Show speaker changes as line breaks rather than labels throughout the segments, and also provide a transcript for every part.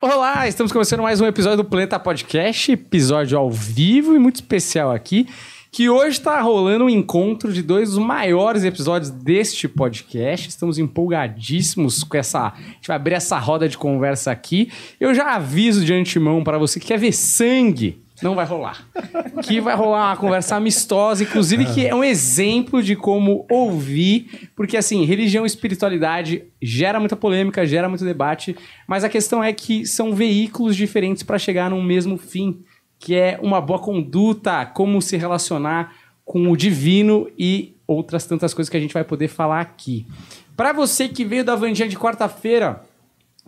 Olá, estamos começando mais um episódio do Planeta Podcast, episódio ao vivo e muito especial aqui, que hoje está rolando um encontro de dois dos maiores episódios deste podcast. Estamos empolgadíssimos com essa, a gente vai abrir essa roda de conversa aqui. Eu já aviso de antemão para você que quer ver sangue, não vai rolar. Que vai rolar uma conversa amistosa, inclusive que é um exemplo de como ouvir, porque assim, religião e espiritualidade gera muita polêmica, gera muito debate, mas a questão é que são veículos diferentes para chegar num mesmo fim, que é uma boa conduta, como se relacionar com o divino e outras tantas coisas que a gente vai poder falar aqui. Para você que veio da Vandinha de quarta-feira,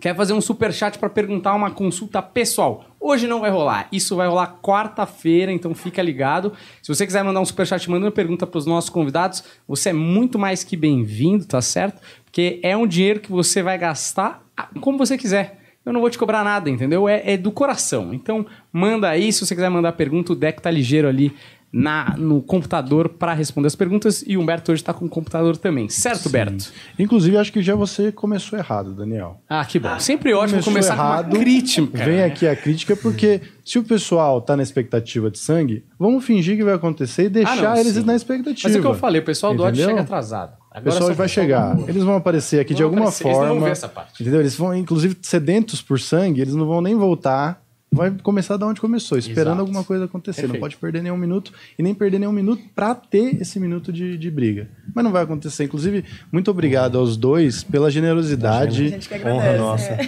quer fazer um super chat para perguntar uma consulta pessoal. Hoje não vai rolar. Isso vai rolar quarta-feira, então fica ligado. Se você quiser mandar um super chat, manda uma pergunta para os nossos convidados. Você é muito mais que bem-vindo, tá certo? Porque é um dinheiro que você vai gastar como você quiser. Eu não vou te cobrar nada, entendeu? É, é do coração. Então, manda aí. Se você quiser mandar pergunta, o deck tá ligeiro ali na, no computador para responder as perguntas e o Humberto hoje está com o computador também, certo,
Sim.
Berto?
Inclusive, acho que já você começou errado, Daniel.
Ah, que bom. Sempre ótimo
Começou
começar
errado,
com uma crítica.
Vem aqui a crítica, porque se o pessoal tá na expectativa de sangue, vamos fingir que vai acontecer e deixar
Ah, não,
eles
sim.
na expectativa.
Mas é o que eu falei, o pessoal do ódio chega atrasado.
O
Agora
pessoal
só-
vai chegar, eles vão aparecer aqui de
Vão
alguma
aparecer, eles não
forma.
vão ver essa parte.
Entendeu? Eles vão, inclusive, sedentos por sangue, eles não vão nem voltar. Vai começar da onde começou, esperando
Exato.
alguma coisa acontecer.
Perfeito.
Não pode perder nenhum minuto e nem perder nenhum minuto pra ter esse minuto de, de briga. Mas não vai acontecer. Inclusive, muito obrigado aos dois pela generosidade.
A gente que
Honra nossa.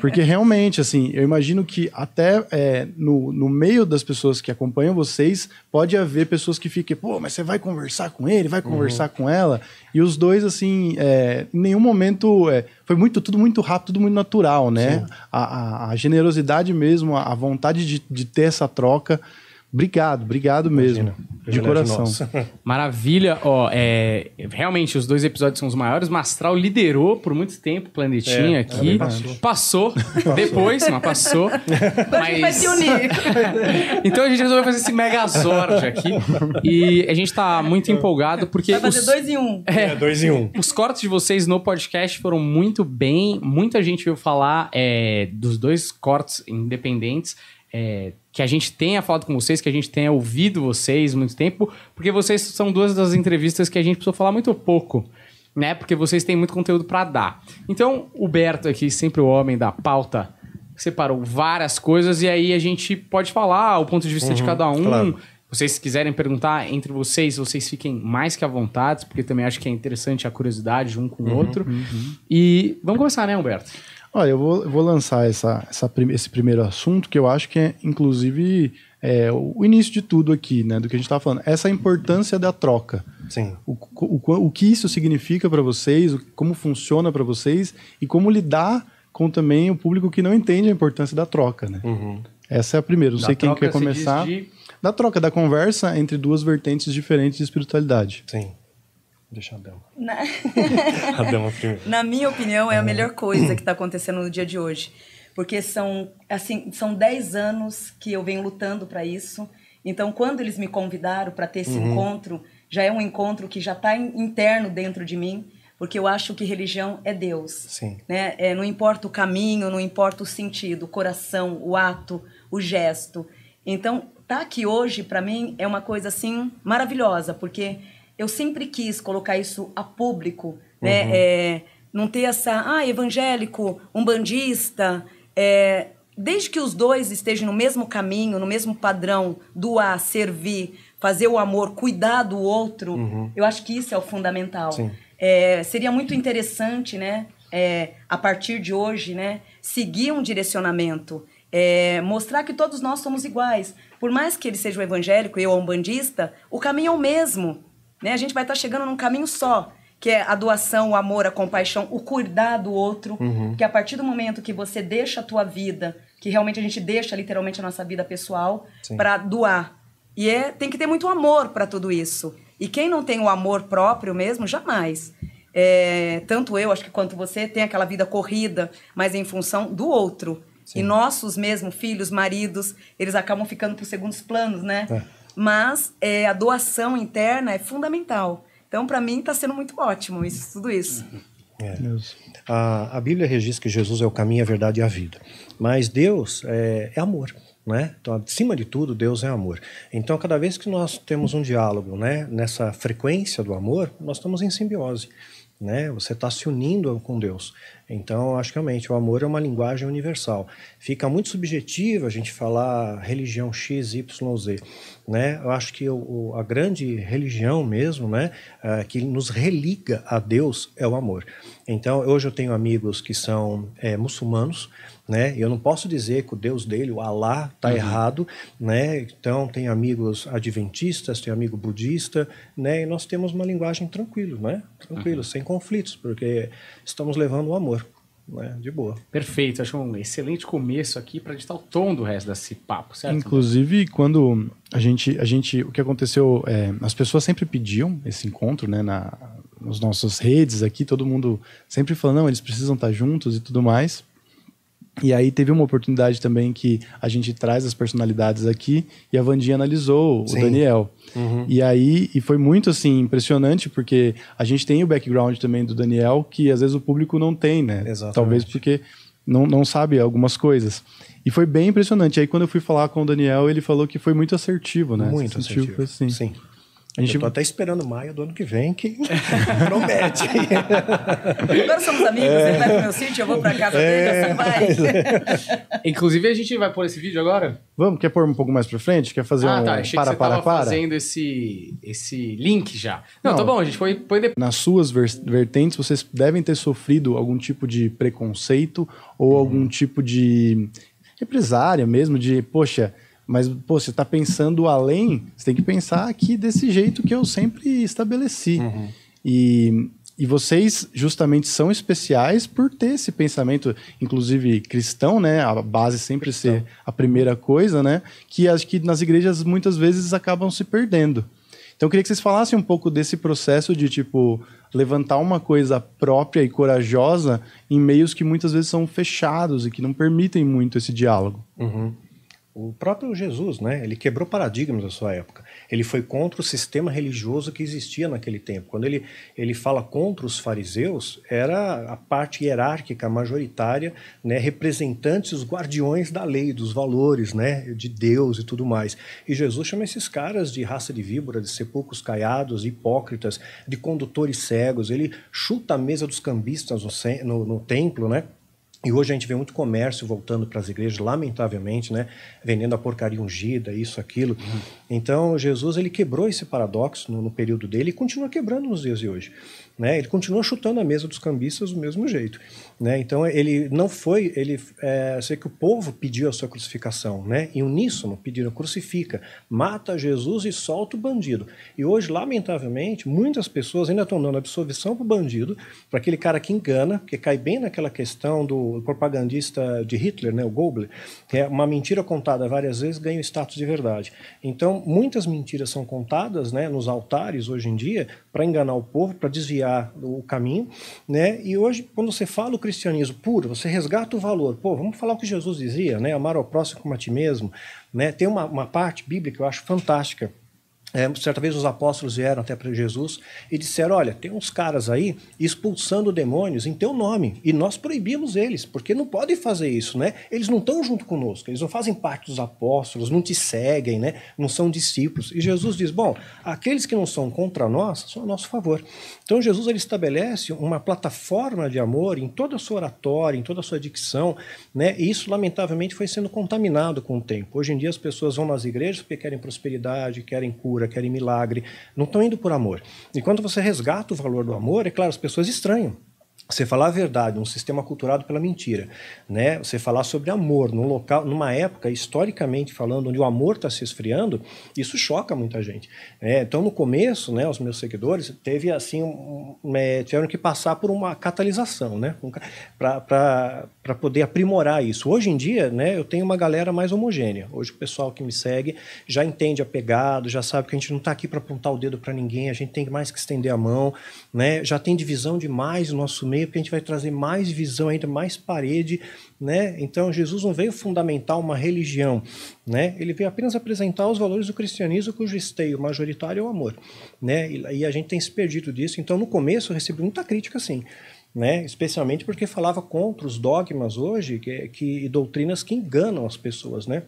Porque realmente, assim, eu imagino que até é, no, no meio das pessoas que acompanham vocês, pode haver pessoas que fiquem, pô, mas você vai conversar com ele, vai conversar com ela. E os dois, assim, é, em nenhum momento. é, foi muito, tudo muito rápido, tudo muito natural, né? A, a- a generosidade mesmo, a, a vontade de, de ter essa troca. Obrigado, obrigado mesmo. De
Privilégio
coração.
nosso.
Maravilha, ó, é, realmente os dois episódios são os maiores. Mastral liderou por muito tempo o Planetinha
É,
aqui.
passou.
Passou, depois, mas passou.
Gente vai se unir.
então a gente resolveu fazer esse Megazord aqui. E a gente tá muito empolgado porque
Vai fazer
os,
dois em um.
É, dois em um.
os cortes de vocês no podcast foram muito bem. Muita gente veio falar é, dos dois cortes independentes. É, que a gente tenha falado com vocês, que a gente tenha ouvido vocês muito tempo, porque vocês são duas das entrevistas que a gente precisou falar muito pouco, né? Porque vocês têm muito conteúdo para dar. Então, o Berto aqui, sempre o homem da pauta, separou várias coisas e aí a gente pode falar o ponto de vista de cada um.
claro.
Vocês se quiserem perguntar entre vocês, vocês fiquem mais que à vontade, porque também acho que é interessante a curiosidade um com o outro. E vamos começar, né, Humberto?
Olha, eu vou, eu vou lançar essa, essa esse primeiro assunto, que eu acho que é, inclusive, é, o início de tudo aqui, né? Do que a gente estava falando. Essa importância da troca.
Sim.
O, o, o- que isso significa para vocês, como funciona para vocês e como lidar com também o público que não entende a importância da troca, né?
Uhum.
Essa é a primeira. Não
Da
sei quem quer começar.
de-
Da troca, da conversa entre duas vertentes diferentes de espiritualidade.
Sim. Deixa a dama.
Na,
A dama primeiro.
na minha opinião, é a melhor coisa que está acontecendo no dia de hoje. Porque são, assim, são 10 anos que eu venho lutando para isso. Então, quando eles me convidaram para ter esse encontro, já é um encontro que já está interno dentro de mim, porque eu acho que religião é Deus.
Sim.
né? É, não importa o caminho, não importa o sentido, o coração, o ato, o gesto. Então, tá aqui hoje para mim é uma coisa assim maravilhosa, porque eu sempre quis colocar isso a público, né? É, não ter essa, ah, evangélico, umbandista, é, desde que os dois estejam no mesmo caminho, no mesmo padrão, doar, servir, fazer o amor, cuidar do outro, eu acho que isso é o fundamental. É, seria muito interessante, né? é, a partir de hoje, né? Seguir um direcionamento. é, mostrar que todos nós somos iguais. Por mais que ele seja um evangélico e eu um bandista, o caminho é o mesmo. Né? A gente vai estar chegando num caminho só, que é a doação, o amor, a compaixão, o cuidar do outro. Que a partir do momento que você deixa a tua vida, que realmente a gente deixa literalmente a nossa vida pessoal,
Sim.
para doar. E é, tem que ter muito amor para tudo isso. E quem não tem o amor próprio mesmo, jamais. É, tanto eu, acho que quanto você, tem aquela vida corrida, mas em função do outro. E nossos mesmo filhos, maridos, eles acabam ficando por segundos planos, né?
É.
Mas é, a doação interna é fundamental. Então, para mim, está sendo muito ótimo isso, tudo isso.
É. A, a Bíblia registra que Jesus é o caminho, a verdade e a vida. Mas Deus é, é amor. Né? Então, acima de tudo, Deus é amor. Então, cada vez que nós temos um diálogo né, nessa frequência do amor, nós estamos em simbiose. Né? Você está se unindo com Deus. Então, acho que realmente o amor é uma linguagem universal. Fica muito subjetivo a gente falar religião X, Y, Z. Né? Eu acho que o, a grande religião mesmo, né, uh, que nos religa a Deus, é o amor. Então, hoje eu tenho amigos que são é, muçulmanos, né? Eu não posso dizer que o Deus dele, o Alá, está uhum. errado, né? Então tem amigos adventistas, tem amigo budista, né? E nós temos uma linguagem tranquila, né? Tranquilo, uhum. sem conflitos, porque estamos levando o amor. Né, de boa.
Perfeito, acho um excelente começo aqui para ditar o tom do resto desse papo, certo?
Inclusive, quando a gente, a gente, o que aconteceu, é, as pessoas sempre pediam esse encontro, né, na, nas nossas redes aqui, todo mundo sempre falando, não, eles precisam estar juntos e tudo mais. E aí teve uma oportunidade também que a gente traz as personalidades aqui e a Vandinha analisou Sim. o Daniel. Uhum. E aí e foi muito assim impressionante porque a gente tem o background também do Daniel que às vezes o público não tem, né?
Exatamente.
Talvez porque não, não sabe algumas coisas. E foi bem impressionante. Aí quando eu fui falar com o Daniel, ele falou que foi muito assertivo, né?
Muito assertivo.
Assim.
Sim. A gente... Eu tô até esperando maio do ano que vem, que promete.
Agora somos amigos, é... ele vai pro meu sítio, eu vou pra casa é... dele, você vai.
Inclusive, a gente vai pôr esse vídeo agora?
Vamos, quer pôr um pouco mais pra frente? Quer fazer
ah,
um
tá. Achei
para,
que você
para,
tava
para?
fazendo esse, esse link já. Não, Não, tá bom, a gente põe, põe depois.
Nas suas vertentes, vocês devem ter sofrido algum tipo de preconceito ou uhum. algum tipo de represária mesmo, de, poxa mas, pô, você está pensando além, você tem que pensar aqui desse jeito que eu sempre estabeleci. Uhum. E, e vocês justamente são especiais por ter esse pensamento, inclusive cristão, né? A base sempre cristão. ser a primeira coisa, né? Que acho que nas igrejas muitas vezes acabam se perdendo. Então eu queria que vocês falassem um pouco desse processo de tipo levantar uma coisa própria e corajosa em meios que muitas vezes são fechados e que não permitem muito esse diálogo.
Uhum. O próprio Jesus, né, ele quebrou paradigmas da sua época. Ele foi contra o sistema religioso que existia naquele tempo. Quando ele, ele fala contra os fariseus, era a parte hierárquica majoritária, né, representantes, os guardiões da lei, dos valores, né, de Deus e tudo mais. E Jesus chama esses caras de raça de víbora, de sepulcros caiados, hipócritas, de condutores cegos. Ele chuta a mesa dos cambistas no, no, no templo, né? E hoje a gente vê muito comércio voltando para as igrejas, lamentavelmente, né? Vendendo a porcaria ungida, isso, aquilo. Uhum. Então, Jesus ele quebrou esse paradoxo no, no, período dele e continua quebrando nos dias de hoje. Né? Ele continua chutando a mesa dos cambistas do mesmo jeito. Né? Então, ele não foi. ele é, Sei que o povo pediu a sua crucificação. Né? Em uníssono, pediram: crucifica, mata Jesus e solta o bandido. E hoje, lamentavelmente, muitas pessoas ainda estão dando absolvição para o bandido, para aquele cara que engana, que cai bem naquela questão do propagandista de Hitler, né? o Goebbels, que é uma mentira contada várias vezes ganha o status de verdade. Então, muitas mentiras são contadas né, nos altares hoje em dia para enganar o povo, para desviar o caminho. Né? E hoje, quando você fala o cristianismo puro, você resgata o valor. Pô, vamos falar o que Jesus dizia, né? amar ao próximo como a ti mesmo. Né? Tem uma, uma parte bíblica que eu acho fantástica é, certa vez os apóstolos vieram até para Jesus e disseram: Olha, tem uns caras aí expulsando demônios em teu nome e nós proibimos eles, porque não podem fazer isso, né? Eles não estão junto conosco, eles não fazem parte dos apóstolos, não te seguem, né? Não são discípulos. E Jesus diz: Bom, aqueles que não são contra nós são a nosso favor. Então Jesus ele estabelece uma plataforma de amor em toda a sua oratória, em toda a sua dicção, né? E isso lamentavelmente foi sendo contaminado com o tempo. Hoje em dia as pessoas vão nas igrejas porque querem prosperidade, querem cura cura, querem milagre, não estão indo por amor. E quando você resgata o valor do amor, é claro, as pessoas estranham. Você falar a verdade num sistema culturado pela mentira, né? Você falar sobre amor num local, numa época historicamente falando, onde o amor está se esfriando, isso choca muita gente. É, então, no começo, né, os meus seguidores teve assim, um, um, é, tiveram que passar por uma catalisação, né, para poder aprimorar isso. Hoje em dia, né, eu tenho uma galera mais homogênea. Hoje o pessoal que me segue já entende a pegada, já sabe que a gente não está aqui para apontar o dedo para ninguém, a gente tem mais que estender a mão, né? Já tem divisão demais no nosso meio, porque a gente vai trazer mais visão ainda, mais parede, né? Então Jesus não veio fundamentar uma religião, né? Ele veio apenas apresentar os valores do cristianismo, cujo esteio majoritário é o amor, né? E, e a gente tem se perdido disso. Então no começo eu recebi muita crítica, assim. né? especialmente porque falava contra os dogmas hoje que, que, e doutrinas que enganam as pessoas. Né?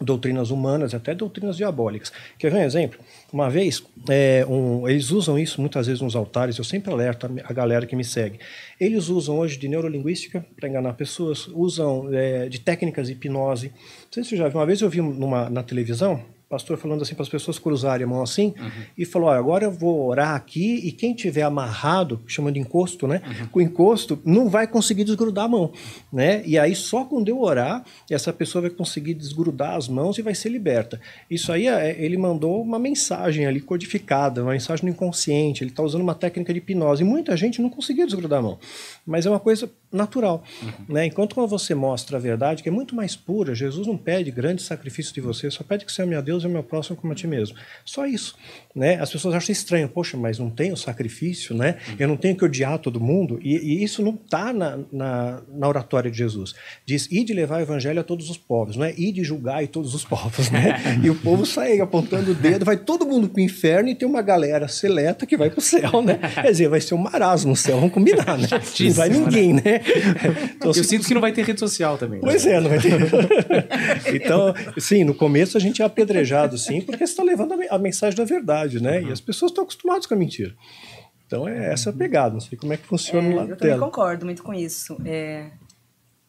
Doutrinas humanas, até doutrinas diabólicas. Quer ver um exemplo? Uma vez, é, um, eles usam isso muitas vezes nos altares, eu sempre alerto a, a galera que me segue. Eles usam hoje de neurolinguística para enganar pessoas, usam é, de técnicas de hipnose. Não sei se você já viu, uma vez eu vi numa, na televisão, pastor falando assim para as pessoas cruzarem a mão assim uhum. e falou: agora eu vou orar aqui e quem tiver amarrado, chama de encosto, né? Uhum. Com encosto, não vai conseguir desgrudar a mão, né? E aí só quando eu orar, essa pessoa vai conseguir desgrudar as mãos e vai ser liberta. Isso aí é, ele mandou uma mensagem ali codificada, uma mensagem no inconsciente. Ele está usando uma técnica de hipnose. E muita gente não conseguia desgrudar a mão, mas é uma coisa natural, uhum. né? Enquanto quando você mostra a verdade, que é muito mais pura, Jesus não pede grande sacrifício de você, só pede que você ame a Deus e o meu próximo como a ti mesmo. Só isso. Né? As pessoas acham estranho, poxa, mas não tem o sacrifício, né? Eu não tenho que odiar todo mundo. E, e isso não está na, na, na, oratória de Jesus. Diz, e de levar o evangelho a todos os povos, não é? E de julgar e todos os povos, né? e o povo sai apontando o dedo, vai todo mundo para o inferno e tem uma galera seleta que vai para o céu, né? Quer dizer, vai ser um marasmo no céu, vamos combinar, né? Não vai ninguém, né?
Então, Eu sinto que não vai ter rede social também.
Pois né? é, não vai ter. então, sim, no começo a gente é apedrejado sim, porque você está levando a mensagem da verdade, né? Uhum. E as pessoas estão acostumadas com a mentira. Então é essa a pegada, não sei como é que funciona é, lá
Eu também concordo muito com isso. É,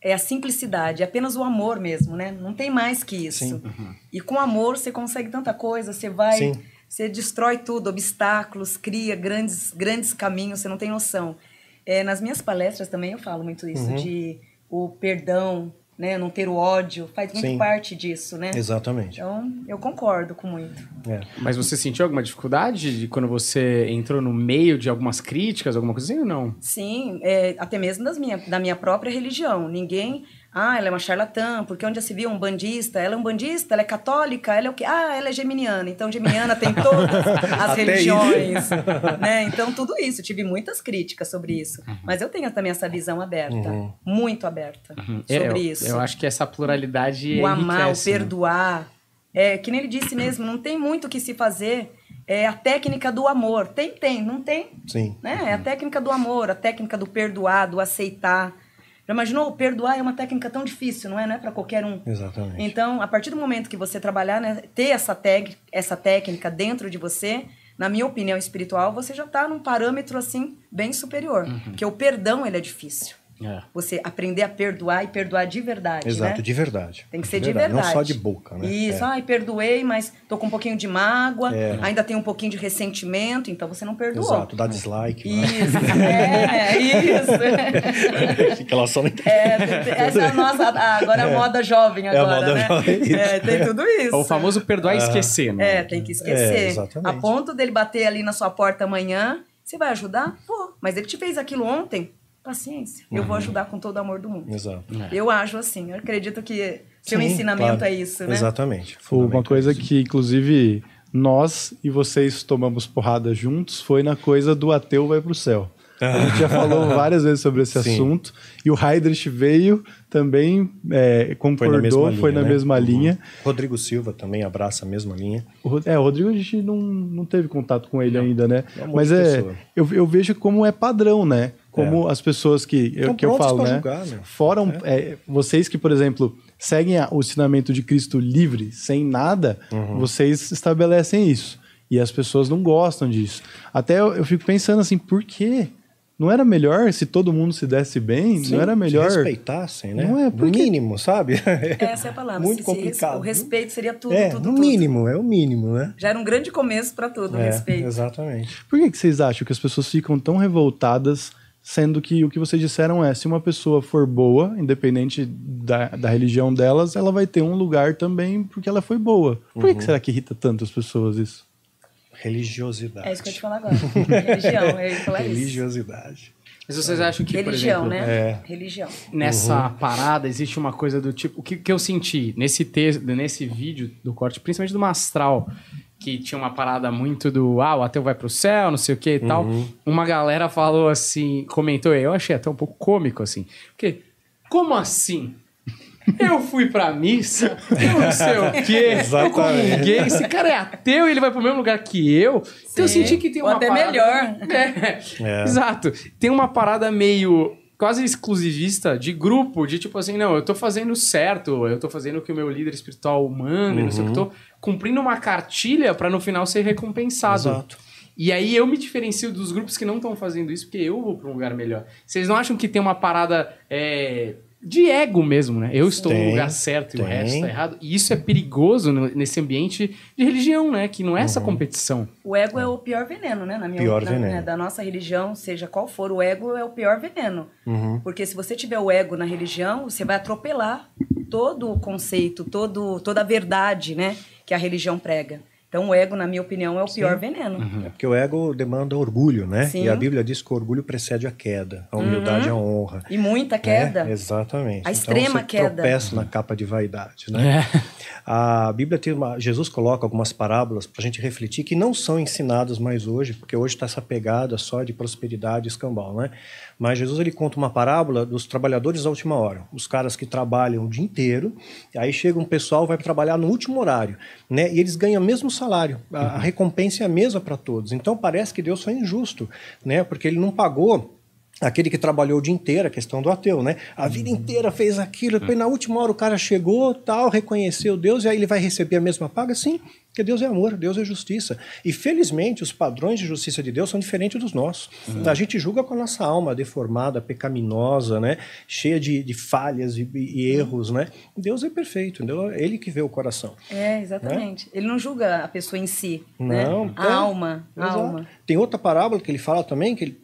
é a simplicidade, é apenas o amor mesmo, né? Não tem mais que isso. Sim. Uhum. E com amor você consegue tanta coisa, você vai, Sim. você destrói tudo, obstáculos, cria grandes, grandes caminhos, você não tem noção. É, nas minhas palestras também eu falo muito isso, uhum. de o perdão, né? Não ter o ódio, faz muito Sim. parte disso, né?
Exatamente.
Então, eu concordo com muito.
É. Mas você sentiu alguma dificuldade de quando você entrou no meio de algumas críticas, alguma coisa assim ou não?
Sim, é, até mesmo das minha, da minha própria religião. Ninguém ah, ela é uma charlatã, porque onde já se viu um bandista? Ela é um bandista, ela é católica, ela é o quê? Ah, ela é geminiana. Então, geminiana tem todas as religiões. né? Então, tudo isso. Tive muitas críticas sobre isso. Uhum. Mas eu tenho também essa visão aberta, uhum. muito aberta, uhum. sobre
eu,
isso.
Eu acho que essa pluralidade
O amar, o né? perdoar. Né? É, que nem ele disse mesmo, não tem muito o que se fazer. É a técnica do amor. Tem, tem, não tem.
Sim.
Né? É a técnica do amor, a técnica do perdoar, do aceitar já imaginou? Perdoar é uma técnica tão difícil, não é? Não é para qualquer um.
Exatamente.
Então, a partir do momento que você trabalhar, né, ter essa, tec, essa técnica dentro de você, na minha opinião espiritual, você já está num parâmetro assim bem superior. Uhum. Porque o perdão ele é difícil. É. Você aprender a perdoar e perdoar de verdade.
Exato,
né?
de verdade.
Tem que ser de verdade. verdade.
Não só de boca, né?
Isso, é. ai, perdoei, mas tô com um pouquinho de mágoa, é. ainda tem um pouquinho de ressentimento, então você não perdoou.
Exato, dá dislike.
Isso, é, isso.
Fica lá só no
é, Essa é a nossa. Agora é a moda jovem agora. É a moda né? jovem. É, tem tudo isso.
O famoso perdoar e esquecer, né?
É, tem que esquecer. a ponto dele bater ali na sua porta amanhã. Você vai ajudar? Pô, mas ele te fez aquilo ontem paciência. Uhum. Eu vou uhum. ajudar com todo o amor do mundo.
Exato.
É. Eu acho assim. Eu acredito que seu Sim, ensinamento
claro.
é isso, né?
Exatamente.
Uma coisa que, inclusive, nós e vocês tomamos porrada juntos foi na coisa do ateu vai para o céu. A gente já falou várias vezes sobre esse Sim. assunto. E o Heidrich veio também, é, concordou, foi na mesma linha. Foi na né? mesma uhum. linha.
Rodrigo Silva também abraça a mesma linha.
O, é, o Rodrigo a gente não, não teve contato com ele não. ainda, né? É Mas é, eu, eu vejo como é padrão, né? Como é. as pessoas que, eu, que eu falo, né? Julgar, né? Fora é. é. vocês que, por exemplo, seguem o ensinamento de Cristo livre, sem nada, uhum. vocês estabelecem isso. E as pessoas não gostam disso. Até eu, eu fico pensando assim, por quê? Não era melhor se todo mundo se desse bem? Sim, não era melhor. Se
respeitassem, né?
Não é
porque... No mínimo, sabe?
Essa é a palavra.
Muito se, complicado.
Se, o respeito seria tudo,
é,
tudo,
no
tudo.
mínimo, é o mínimo, né?
Já era um grande começo para tudo,
é,
o respeito.
Exatamente.
Por que, que vocês acham que as pessoas ficam tão revoltadas sendo que o que vocês disseram é, se uma pessoa for boa, independente da, da religião delas, ela vai ter um lugar também porque ela foi boa. Por que, que uhum. será que irrita tanto as pessoas isso?
Religiosidade.
É isso que eu te falar agora. Religião, eu ia falar
Religiosidade. Isso.
Mas vocês acham que,
Religião,
por exemplo,
né?
É.
Religião.
Nessa uhum. parada existe uma coisa do tipo. O que, que eu senti nesse texto, nesse vídeo do corte, principalmente do Mastral, que tinha uma parada muito do ah, o ateu vai pro céu, não sei o que e uhum. tal. Uma galera falou assim, comentou, eu achei até um pouco cômico, assim. Porque, como assim? eu fui pra missa, eu não sei o quê, eu comunguei, esse cara é ateu e ele vai pro mesmo lugar que eu. Então eu
Sim.
senti que tem
Ou
uma
até
parada...
melhor.
É,
É.
exato. Tem uma parada meio quase exclusivista de grupo, de tipo assim, não, eu tô fazendo certo, eu tô fazendo o que o meu líder espiritual manda, e não sei o que, tô cumprindo uma cartilha pra no final ser recompensado.
Exato.
E aí eu me diferencio dos grupos que não estão fazendo isso, porque eu vou pra um lugar melhor. Vocês não acham que tem uma parada é, de ego mesmo, né? Eu estou no
Tem,
lugar certo e o
tem.
resto está errado. E isso é perigoso no- nesse ambiente de religião, né? Que não é
Uhum.
essa competição.
O ego é o pior veneno, né? Na minha
Pior
na-
veneno.
né, Da nossa religião, seja qual for, o ego é o pior veneno.
Uhum.
Porque se você tiver o ego na religião, você vai atropelar todo o conceito, todo, toda a verdade, né? Que a religião prega. Então, o ego, na minha opinião, é o pior veneno.
É porque o ego demanda orgulho, né?
Sim.
E a Bíblia diz que o orgulho precede a queda, a humildade a honra.
E muita queda.
É, exatamente.
A extrema
então, você
queda.
tropeça na capa de vaidade, né?
É.
A Bíblia tem uma, Jesus coloca algumas parábolas para a gente refletir que não são ensinadas mais hoje, porque hoje está essa pegada só de prosperidade e escambau, né? Mas Jesus ele conta uma parábola dos trabalhadores da última hora, os caras que trabalham o dia inteiro, aí chega um pessoal vai trabalhar no último horário, né? E eles ganham o mesmo salário, a, a recompensa é a mesma para todos. Então parece que Deus foi injusto, né? Porque ele não pagou Aquele que trabalhou o dia inteiro, a questão do ateu, né? A vida inteira fez aquilo, depois na última hora o cara chegou, tal, reconheceu Deus, e aí ele vai receber a mesma paga? Sim, porque Deus é amor, Deus é justiça. E felizmente os padrões de justiça de Deus são diferentes dos nossos. A gente julga com a nossa alma deformada, pecaminosa, né? Cheia de, de falhas e, e erros, né? Deus é perfeito, entendeu? Ele que vê o coração.
É, exatamente. Ele não julga a pessoa em si, né?
Não,
A
é,
alma, a alma.
Tem outra parábola que ele fala também, que ele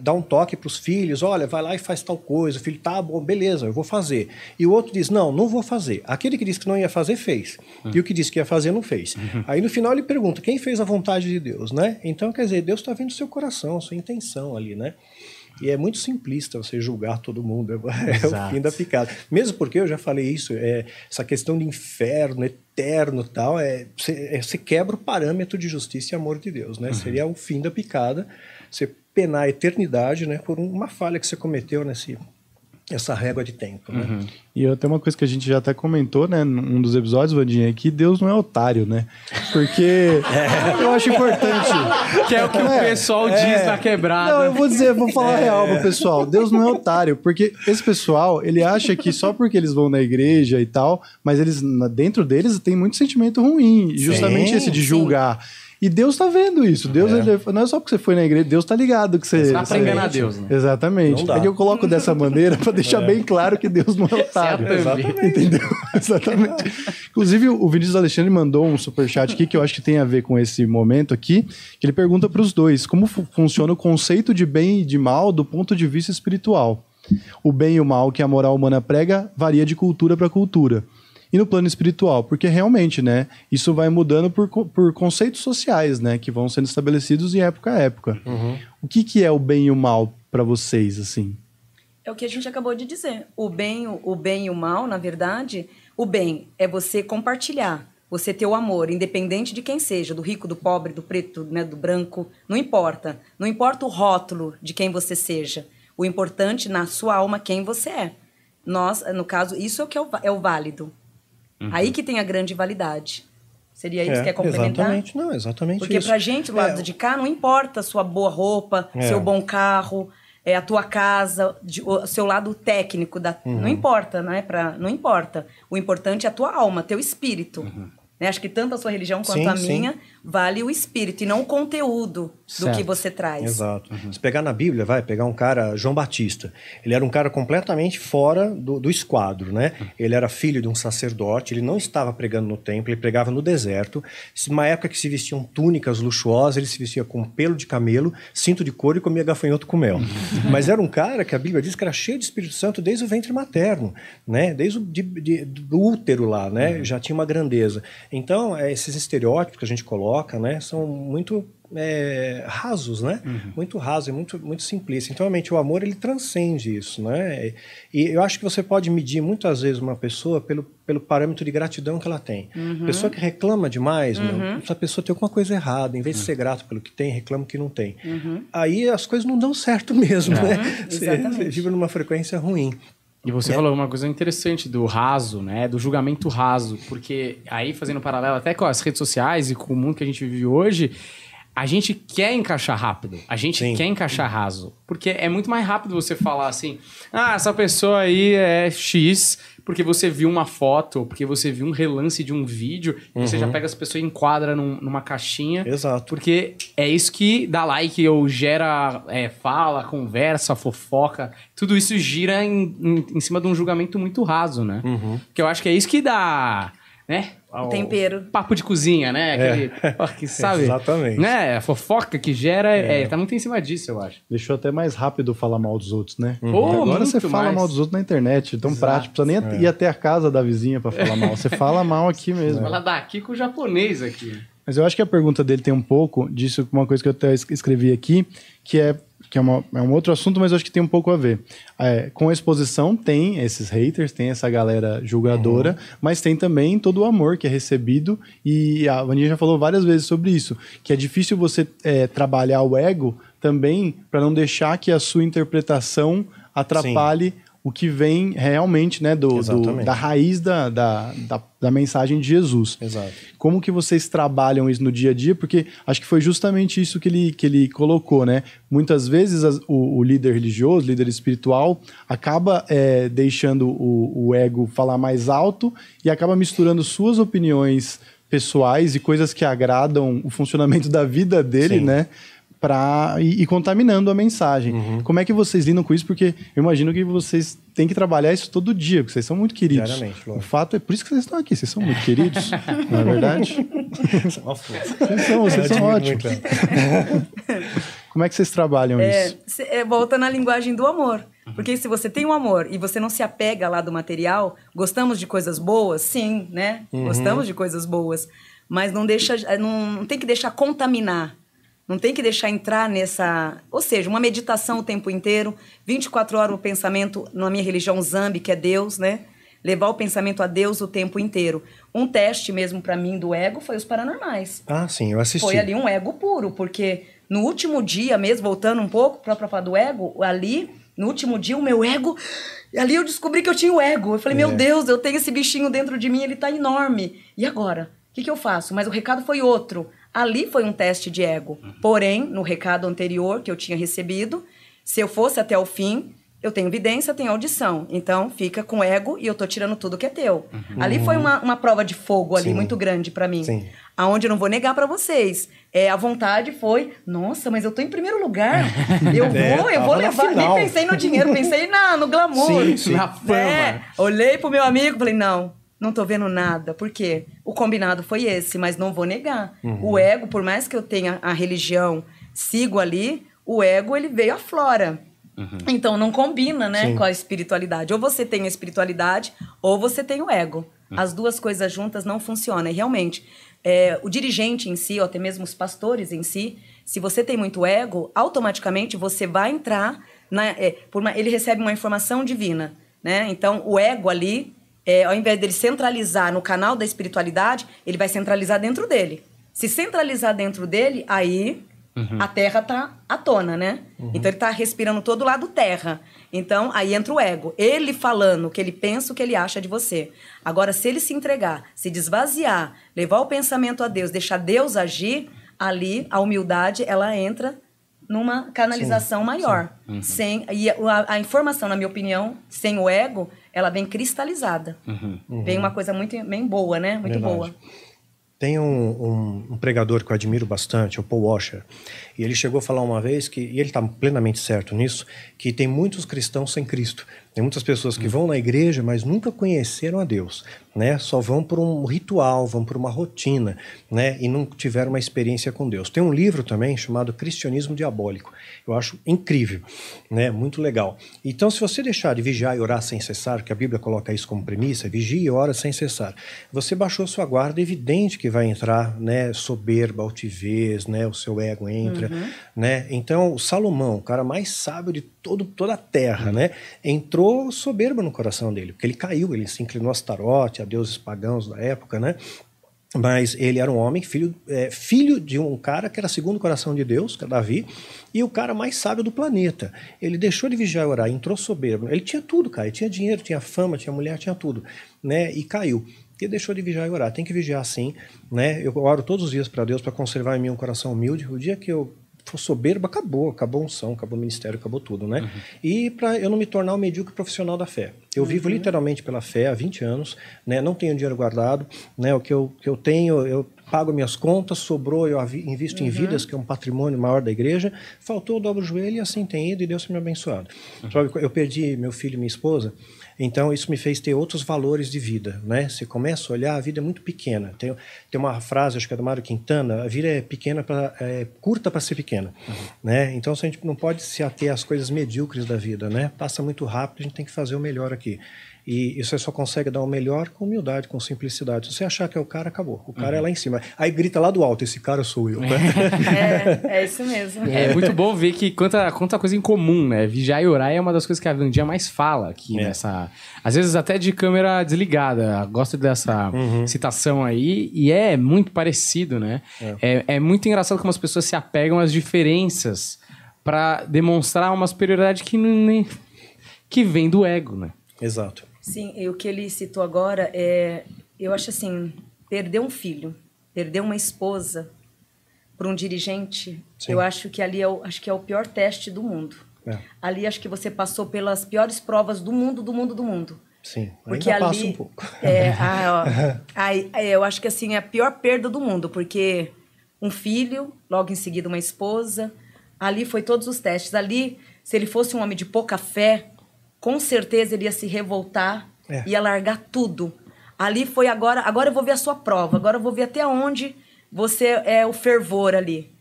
dá um toque para os filhos, olha, vai lá e faz tal coisa. O filho, tá bom, beleza, eu vou fazer. E o outro diz, não, não vou fazer. Aquele que disse que não ia fazer, fez. E o que disse que ia fazer, não fez. Aí no final ele pergunta, quem fez a vontade de Deus, né? Então, quer dizer, Deus está vendo o seu coração, a sua intenção ali, né? E é muito simplista você julgar todo mundo, é o
Exato.
fim da picada. Mesmo porque eu já falei isso, é, essa questão de inferno eterno e tal, é, você, é, você quebra o parâmetro de justiça e amor de Deus, né? Seria o fim da picada, você penar a eternidade, né, por uma falha que você cometeu nesse essa régua de tempo, né?
E eu- tem uma coisa que a gente já até comentou, né, num dos episódios, Vandinha, é que Deus não é otário, né? Porque eu acho importante.
Que é o que o
É,
pessoal diz na quebrada.
Não, eu vou dizer, vou falar real pro pessoal. Deus não é otário, porque esse pessoal, ele acha que só porque eles vão na igreja e tal, mas eles na- dentro deles tem muito sentimento ruim, justamente
Sim,
esse de
sim.
E Deus tá vendo isso. Deus
É.
ele- não é só porque você foi na igreja, Deus tá ligado que você.
Dá pra
você-
enganar Deus, né?
Exatamente. É que eu coloco dessa maneira pra deixar bem claro que Deus não é otário.
Exatamente.
Entendeu? Exatamente. Inclusive, o Vinícius Alexandre mandou um superchat aqui que eu acho que tem a ver com esse momento aqui, que ele pergunta para os dois como fu- funciona o conceito de bem e de mal do ponto de vista espiritual. O bem e o mal que a moral humana prega varia de cultura para cultura. E no plano espiritual, porque realmente, né, isso vai mudando por, por conceitos sociais, né, que vão sendo estabelecidos em época a época. O que, que é o bem e o mal para vocês, assim?
É o que a gente acabou de dizer. O bem, o, bem e o mal, na verdade, o bem é você compartilhar, você ter o amor, independente de quem seja, do rico, do pobre, do preto, né, do branco, não importa. Não importa o rótulo de quem você seja. O importante na sua alma quem você é. Nós, no caso, isso é o que é o, é o válido. Aí que tem a grande validade. Seria isso
É,
que é complementar?
Exatamente, não, exatamente
Porque
isso.
pra gente, do lado
É,
de cá, não importa a sua boa roupa,
É.
seu bom carro, é, a tua casa, de- o seu lado técnico. Da,
Uhum.
Não importa, né? Pra, não importa. O importante é a tua alma, teu espírito. Né? Acho que tanto a sua religião quanto
Sim,
a
sim.
Vale o espírito e não o conteúdo do
Certo.
que você traz.
Exato. Se pegar na Bíblia, vai pegar um cara, João Batista. Ele era um cara completamente fora do, do esquadro, né? Ele era filho de um sacerdote, ele não estava pregando no templo, ele pregava no deserto. Uma época que se vestiam túnicas luxuosas, ele se vestia com pelo de camelo, cinto de couro e comia gafanhoto com mel. Mas era um cara que a Bíblia diz que era cheio de Espírito Santo desde o ventre materno, né? Desde o de, de- do útero lá, né? Já tinha uma grandeza. Então, é, esses estereótipos que a gente coloca, né? São muito é, rasos, né? Muito rasos, e muito, muito simplistas. Então, realmente, o amor, ele transcende isso, né? E eu acho que você pode medir muitas vezes uma pessoa pelo, pelo parâmetro de gratidão que ela tem. Pessoa que reclama demais, meu, essa pessoa tem alguma coisa errada. Em vez de ser grato pelo que tem, reclama que não tem. Aí as coisas não dão certo mesmo, né? Você,
exatamente.
você vive numa frequência ruim.
E você
É.
falou uma coisa interessante do raso, né? Do julgamento raso. Porque aí, fazendo um paralelo até com as redes sociais e com o mundo que a gente vive hoje, a gente quer encaixar rápido. A gente
Sim.
quer encaixar raso. Porque é muito mais rápido você falar assim: ah, essa pessoa aí é X, porque você viu uma foto, porque você viu um relance de um vídeo, e você já pega essa pessoa e enquadra num- numa caixinha.
Exato.
Porque é isso que dá like ou gera é, fala, conversa, fofoca. Tudo isso gira em, em, em cima de um julgamento muito raso, né?
Uhum.
Que eu acho que é isso que dá, né?
O tempero.
Papo de cozinha, né? Aquele, ó, que sabe?
Exatamente.
Né? A fofoca que gera, é. tá muito em cima disso, eu acho.
Deixou até mais rápido falar mal dos outros, né?
Pô,
Agora
muito
você fala
mais.
mal dos outros na internet, tão
Exato.
prático. Precisa nem ir até a casa da vizinha pra falar mal. Você fala mal aqui mesmo.
Fala daqui com o japonês aqui.
Mas eu acho que a pergunta dele tem um pouco disso, uma coisa que eu até es- escrevi aqui, que é que é, uma- é um outro assunto, mas acho que tem um pouco a ver. É, com a exposição tem esses haters, tem essa galera julgadora, mas tem também todo o amor que é recebido e a Vaninha já falou várias vezes sobre isso, que é difícil você é, trabalhar o ego também para não deixar que a sua interpretação atrapalhe o que vem realmente né, do, do- da raiz da, da, da, da mensagem de Jesus.
Exato.
Como que vocês trabalham isso no dia a dia? Porque acho que foi justamente isso que ele, que ele colocou, né? Muitas vezes as- o, o líder religioso, líder espiritual, acaba é, deixando o, o ego falar mais alto e acaba misturando suas opiniões pessoais e coisas que agradam o funcionamento da vida dele,
Sim.
né? Pra, e, e contaminando a mensagem.
Uhum.
Como é que vocês lidam com isso? Porque eu imagino que vocês têm que trabalhar isso todo dia, porque vocês são muito queridos.
Diariamente,
o
lógico.
fato é por isso que vocês estão aqui, vocês são muito queridos, não é verdade? Vocês são, vocês são ótimos. Como é que vocês trabalham
É,
isso?
é, volta na linguagem do amor. Porque se você tem um amor e você não se apega lá do material, gostamos de coisas boas, sim, né? Gostamos de coisas boas. Mas não deixa. Não, não tem que deixar contaminar. Não tem que deixar entrar nessa. Ou seja, uma meditação o tempo inteiro, 24 horas o pensamento, na minha religião Zambi, que é Deus, né? Levar o pensamento a Deus o tempo inteiro. Um teste mesmo para mim do ego foi os paranormais.
Ah, sim, eu assisti.
Foi ali um ego puro, porque no último dia mesmo, voltando um pouco para falar do ego, ali, no último dia, o meu ego. Ali eu descobri que eu tinha o ego. Eu falei, meu
É.
Deus, eu tenho esse bichinho dentro de mim, ele tá enorme. E agora? O que, que eu faço? Mas o recado foi outro. Ali foi um teste de ego. Porém, no recado anterior que eu tinha recebido, se eu fosse até o fim, eu tenho evidência, tenho audição. Então, fica com ego e eu tô tirando tudo que é teu. Ali foi uma, uma prova de fogo ali
Sim.
muito grande para mim.
Sim.
Aonde eu não vou negar para vocês. É, a vontade foi, nossa, mas eu tô em primeiro lugar. Eu
É,
vou, eu vou levar. Nem pensei no dinheiro, pensei na, no glamour.
Sim.
Na fama.
É, olhei pro meu amigo e falei, não, não tô vendo nada. Por quê? O combinado foi esse, mas não vou negar.
Uhum.
O ego, por mais que eu tenha a religião, sigo ali, o ego, ele veio à flora. Então não combina, né,
Sim.
com a espiritualidade. Ou você tem a espiritualidade, ou você tem o ego. As duas coisas juntas não funcionam. E realmente, é, o dirigente em si, ou até mesmo os pastores em si, se você tem muito ego, automaticamente você vai entrar na. é, por uma- ele recebe uma informação divina. Né? Então, o ego ali, é, ao invés dele centralizar no canal da espiritualidade, ele vai centralizar dentro dele. Se centralizar dentro dele, aí a terra tá à tona, né? Então ele tá respirando todo lado terra. Então aí entra o ego. Ele falando o que ele pensa, o que ele acha de você. Agora, se ele se entregar, se desvaziar, levar o pensamento a Deus, deixar Deus agir, ali a humildade ela entra numa canalização maior. Sem, e a, a informação, na minha opinião, sem o ego, ela vem cristalizada. Vem uma coisa muito bem boa, né? Muito
Verdade.
boa.
Tem um, um- um pregador que eu admiro bastante, o Paul Washer, e ele chegou a falar uma vez que, e ele está plenamente certo nisso, que tem muitos cristãos sem Cristo. Tem muitas pessoas que vão na igreja, mas nunca conheceram a Deus, né? Só vão por um ritual, vão por uma rotina, né? E não tiveram uma experiência com Deus. Tem um livro também chamado Cristianismo Diabólico. Eu acho incrível, né? Muito legal. Então, se você deixar de vigiar e orar sem cessar, que a Bíblia coloca isso como premissa, vigia e ora sem cessar. Você baixou sua guarda, é evidente que vai entrar, né? Soberba, altivez, né? O seu ego entra, né? Então, o Salomão, o cara mais sábio de todo, toda a terra, né? Entrou soberba no coração dele, porque ele caiu, ele se inclinou a Astarote, a deuses pagãos da época, né? Mas ele era um homem, filho, é, filho de um cara que era segundo o coração de Deus, que é Davi, e o cara mais sábio do planeta. Ele deixou de vigiar e orar, entrou soberbo. Ele tinha tudo, cara. Ele tinha dinheiro, tinha fama, tinha mulher, tinha tudo. Né? E caiu. E deixou de vigiar e orar. Tem que vigiar sim. Né? Eu oro todos os dias para Deus para conservar em mim um coração humilde. O dia que eu for soberbo, acabou. Acabou a unção, acabou o ministério, acabou tudo. Né? Uhum. E para eu não me tornar um medíocre profissional da fé. Eu uhum. vivo literalmente pela fé há 20 anos. Né? Não tenho dinheiro guardado. Né? O que eu, que eu tenho, eu pago minhas contas, sobrou, eu invisto uhum. em vidas, que é um patrimônio maior da igreja, faltou, eu dobro o joelho e assim tem ido e Deus tem me abençoado. Uhum. Eu perdi meu filho e minha esposa, então isso me fez ter outros valores de vida, né? Você começa a olhar, a vida é muito pequena. Tem, tem uma frase, acho que é do Mário Quintana, a vida é pequena para é curta para ser pequena, uhum. né? Então a gente não pode se ater às coisas medíocres da vida, né? Passa muito rápido, a gente tem que fazer o melhor aqui. E, você só consegue dar o melhor com humildade, com simplicidade. Se você achar que é o cara, acabou. O cara uhum. é lá em cima. Aí grita lá do alto, esse cara sou eu. Né?
É, é isso mesmo.
É muito bom ver que quanta, quanta coisa em comum, né? Vigiar e orar é uma das coisas que a Vandinha mais fala aqui é. nessa... Às vezes até de câmera desligada. Gosto dessa uhum. citação aí. E é muito parecido, né? É. é, é muito engraçado como as pessoas se apegam às diferenças para demonstrar uma superioridade que, que vem do ego, né?
Exato.
Sim, e o que ele citou agora é, eu acho assim, perder um filho, perder uma esposa para um dirigente, Sim. eu acho que ali é o, acho que é o pior teste do mundo. É. Ali acho que você passou pelas piores provas do mundo, do mundo, do mundo.
Sim, porque ainda ali,
um pouco. É, ah, ó, eu acho que assim é a pior perda do mundo, porque um filho, logo em seguida uma esposa, ali foi todos os testes. Ali, se ele fosse um homem de pouca fé, com certeza ele ia se revoltar, é. ia largar tudo. Ali foi agora, agora eu vou ver a sua prova, agora eu vou ver até onde você é o fervor ali.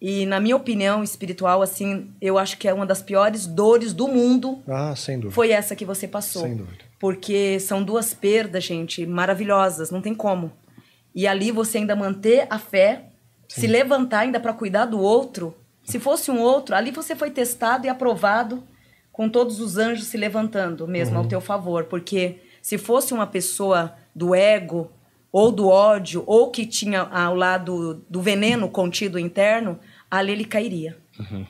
E na minha opinião espiritual, assim, eu acho que é uma das piores dores do mundo.
Ah, sem dúvida.
Foi essa que você passou.
Sem dúvida.
Porque são duas perdas, gente, maravilhosas, não tem como. E ali você ainda manter a fé, Sim. se levantar ainda para cuidar do outro. Se fosse um outro, ali você foi testado e aprovado com todos os anjos se levantando mesmo uhum. ao teu favor, porque se fosse uma pessoa do ego ou do ódio ou que tinha ao lado do veneno contido interno, ali ele cairia. Uhum.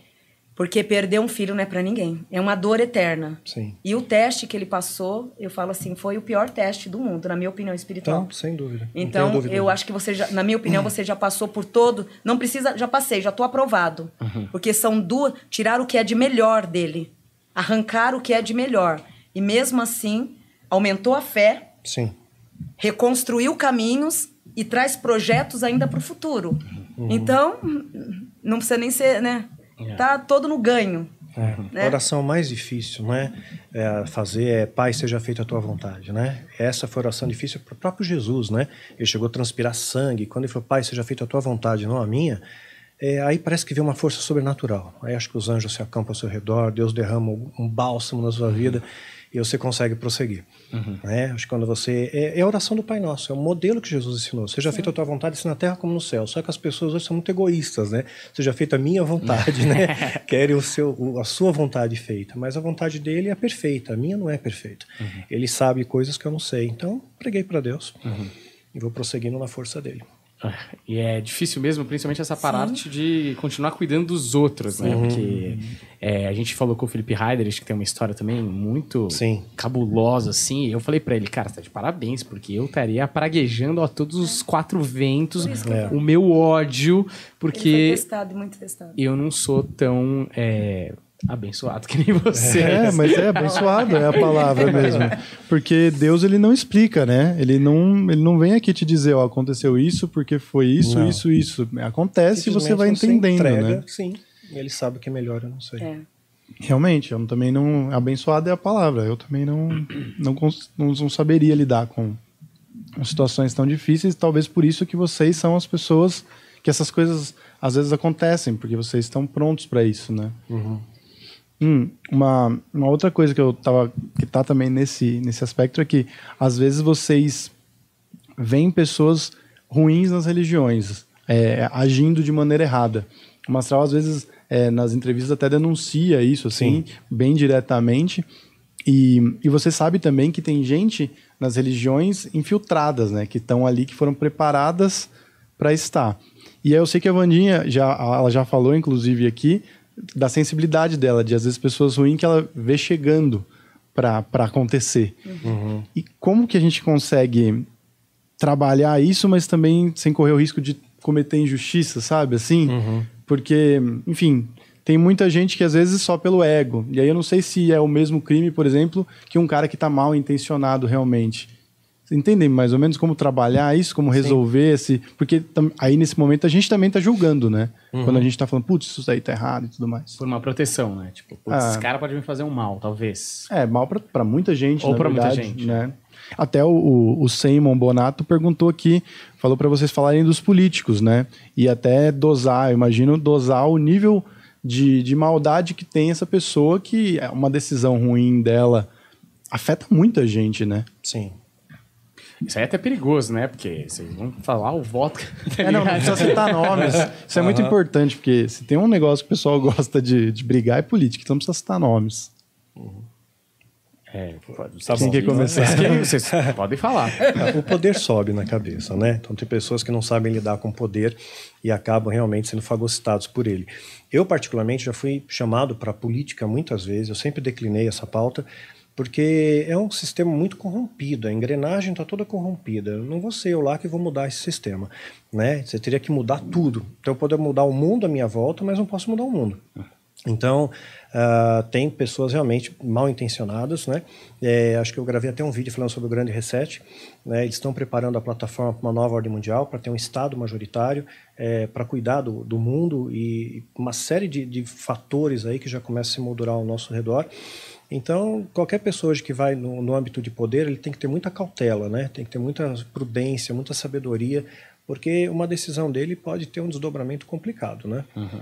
Porque perder um filho não é para ninguém. É uma dor eterna.
Sim.
E o teste que ele passou, eu falo assim, foi o pior teste do mundo, na minha opinião espiritual.
Então, sem dúvida.
Então,
dúvida
eu acho que você, já, na minha opinião, você já passou por todo. Não precisa, já passei, já tô aprovado. Uhum. Porque são duas. Tirar o que é de melhor dele arrancar o que é de melhor. E mesmo assim, aumentou a fé,
Sim.
reconstruiu caminhos e traz projetos ainda para o futuro. Uhum. Então, não precisa nem ser, né? É. Tá todo no ganho.
É. Né? A oração mais difícil, né? É fazer é Pai, seja feita a tua vontade, né? Essa foi a oração difícil para o próprio Jesus, né? Ele chegou a transpirar sangue. Quando ele falou, Pai, seja feita a tua vontade, não a minha, é, aí parece que vem uma força sobrenatural. Aí acho que os anjos se acampam ao seu redor, Deus derrama um bálsamo na sua vida e você consegue prosseguir. Uhum. Né? Acho que quando você. É, é, a oração do Pai Nosso, é o modelo que Jesus ensinou. Seja feita a tua vontade, assim na terra como no céu. Só que as pessoas hoje são muito egoístas, né? Seja feita a minha vontade, né? Querem o seu, a sua vontade feita. Mas a vontade dele é perfeita, a minha não é perfeita. Uhum. Ele sabe coisas que eu não sei. Então, preguei para Deus uhum. e vou prosseguindo na força dele.
E é difícil mesmo, principalmente essa parte de continuar cuidando dos outros, né? Sim. Porque é, a gente falou com o Felipe Heider, que tem uma história também muito
Sim.
cabulosa, assim. eu falei para ele, cara, tá de parabéns, porque eu estaria praguejando a todos os quatro ventos é. o meu ódio, porque. Ele
foi testado, muito testado.
Eu não sou tão. É, abençoado que nem você.
É, mas é abençoado é a palavra mesmo. Porque Deus ele não explica, né? Ele não, ele não vem aqui te dizer, ó, aconteceu isso porque foi isso, não. isso, isso. Acontece e você vai entendendo, entrega, né?
Sim. Ele sabe o que é melhor, eu não sei. É.
Realmente, eu também não. Abençoado é a palavra. Eu também não, não, não, não saberia lidar com situações tão difíceis. Talvez por isso que vocês são as pessoas que essas coisas às vezes acontecem, porque vocês estão prontos para isso, né?
Uhum.
Hum, uma, uma outra coisa que eu tava que tá também nesse nesse aspecto é que às vezes vocês veem pessoas ruins nas religiões é, agindo de maneira errada. O Mastral às vezes é, nas entrevistas até denuncia isso assim Sim. bem diretamente e, e você sabe também que tem gente nas religiões infiltradas, né? Que estão ali, que foram preparadas para estar. E aí eu sei que a Vandinha já, ela já falou, inclusive aqui, da sensibilidade dela, de às vezes pessoas ruins que ela vê chegando para acontecer. Uhum. E como que a gente consegue trabalhar isso, mas também sem correr o risco de cometer injustiça, sabe? Assim, uhum. porque, enfim, tem muita gente que às vezes só pelo ego. E aí eu não sei se é o mesmo crime, por exemplo, que um cara que está mal intencionado realmente. Entendem mais ou menos como trabalhar isso, como resolver esse. Porque aí nesse momento a gente também está julgando, né? Uhum. Quando a gente está falando, putz, isso aí tá errado e tudo mais.
Por uma proteção, né? Tipo, putz, ah. esse cara pode me fazer um mal, talvez.
É, mal para muita gente.
Ou para muita gente.
Né? Até o, o, o Simon Bonato perguntou aqui, falou para vocês falarem dos políticos, né? E até dosar, eu imagino dosar o nível de, de maldade que tem essa pessoa que é uma decisão ruim dela afeta muita gente, né?
Sim.
Isso aí é até perigoso, né? Porque vocês vão falar o voto.
Tá é, não, não precisa citar nomes. Isso é muito importante, porque se tem um negócio que o pessoal gosta de, de brigar é política, então não precisa citar nomes. Uhum.
É, tá Quem bom. quer começar? Vocês podem falar.
O poder sobe na cabeça, né? Então tem pessoas que não sabem lidar com o poder e acabam realmente sendo fagocitados por ele. Eu, particularmente, já fui chamado para a política muitas vezes, eu sempre declinei essa pauta, porque é um sistema muito corrompido, a engrenagem está toda corrompida. Não vou ser eu lá que vou mudar esse sistema. Né? Você teria que mudar tudo. Então eu poderia mudar o mundo à minha volta, mas não posso mudar o mundo. Então, uh, tem pessoas realmente mal intencionadas, né? É, acho que eu gravei até um vídeo falando sobre o Grande Reset. Né? Eles estão preparando a plataforma para uma nova ordem mundial, para ter um Estado majoritário, é, para cuidar do, do, mundo e uma série de, de, fatores aí que já começam a se moldurar ao nosso redor. Então, qualquer pessoa hoje que vai no, no âmbito de poder, ele tem que ter muita cautela, né? Tem que ter muita prudência, muita sabedoria, porque uma decisão dele pode ter um desdobramento complicado, né? Uhum.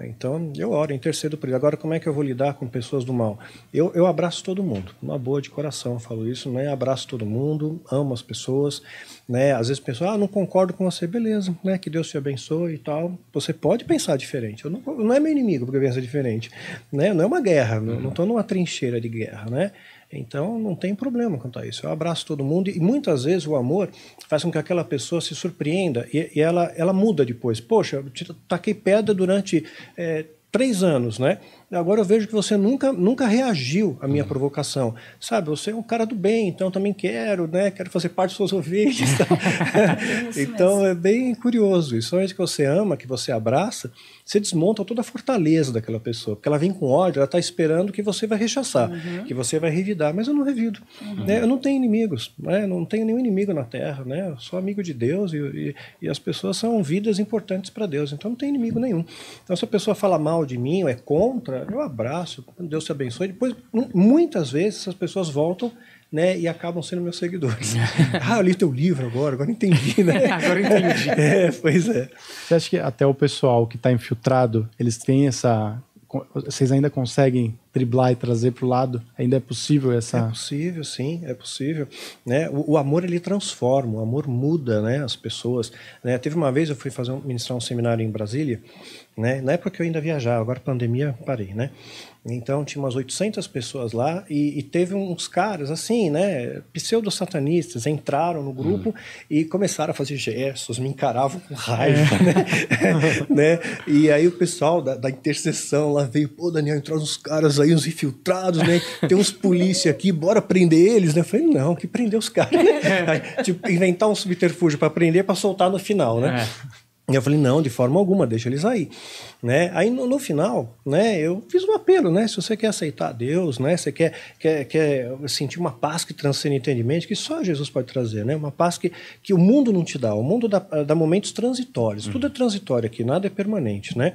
Então, eu oro, intercedo por ele. Agora, como é que eu vou lidar com pessoas do mal? Eu, eu abraço todo mundo, uma boa de coração, falo isso, né? Abraço todo mundo, amo as pessoas, né? Às vezes pessoas, ah, não concordo com você, beleza, né? Que Deus te abençoe e tal. Você pode pensar diferente. Eu não, não é meu inimigo porque pensa diferente, né? Não é uma guerra, não estou numa trincheira de guerra, né? Então não tem problema quanto a isso. Eu abraço todo mundo e muitas vezes o amor faz com que aquela pessoa se surpreenda e, e ela, ela muda depois. Poxa, eu taquei pedra durante é, três anos, né? Agora eu vejo que você nunca, nunca reagiu à minha uhum. provocação. Sabe, você é um cara do bem, então também quero, né? Quero fazer parte de suas ovelhas. então é bem curioso. E somente que você ama, que você abraça, você desmonta toda a fortaleza daquela pessoa. Porque ela vem com ódio, ela está esperando que você vai rechaçar, uhum. que você vai revidar. Mas eu não revido. Uhum. Né? Eu não tenho inimigos, né? não tenho nenhum inimigo na Terra. Né? Eu sou amigo de Deus e, e, e as pessoas são vidas importantes para Deus. Então não tem inimigo nenhum. Então se a pessoa fala mal de mim ou é contra, eu abraço, Deus te abençoe. Depois, muitas vezes, essas pessoas voltam né, e acabam sendo meus seguidores. ah, eu li teu livro agora, agora entendi, né?
agora entendi.
É, pois é.
Você acha que até o pessoal que está infiltrado, eles têm essa... Vocês ainda conseguem driblar e trazer para o lado? Ainda é possível essa...
É possível, sim, é possível. Né? O, o, amor, ele transforma, o amor muda né, as pessoas. Né? Teve uma vez, eu fui fazer um, ministrar um seminário em Brasília, né? Na época que eu ainda viajava, agora pandemia, parei, né? Então tinha umas 800 pessoas lá e, e teve uns caras assim, né, pseudo-satanistas, entraram no grupo hum. e começaram a fazer gestos, me encaravam com raiva, é. né? né? E aí o pessoal da, da intercessão lá veio, pô, Daniel, entrou uns caras aí, uns infiltrados, né? Tem uns polícia aqui, bora prender eles, né? Eu falei, não, que prender os caras, né? Aí, tipo, inventar um subterfúgio para prender para soltar no final, né? É. E eu falei, não, de forma alguma, deixa eles aí. Né? Aí no, no, final, né, eu fiz um apelo, né? Se você quer aceitar Deus, né? Você quer, quer, quer sentir uma paz que transcende entendimento, que só Jesus pode trazer, né? Uma paz que, que o mundo não te dá. O mundo dá, dá momentos transitórios. Uhum. Tudo é transitório aqui, nada é permanente, né?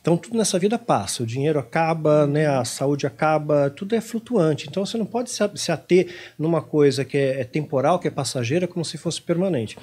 Então tudo nessa vida passa. O dinheiro acaba, né? A saúde acaba, tudo é flutuante. Então você não pode se, se ater numa coisa que é, é temporal, que é passageira, como se fosse permanente.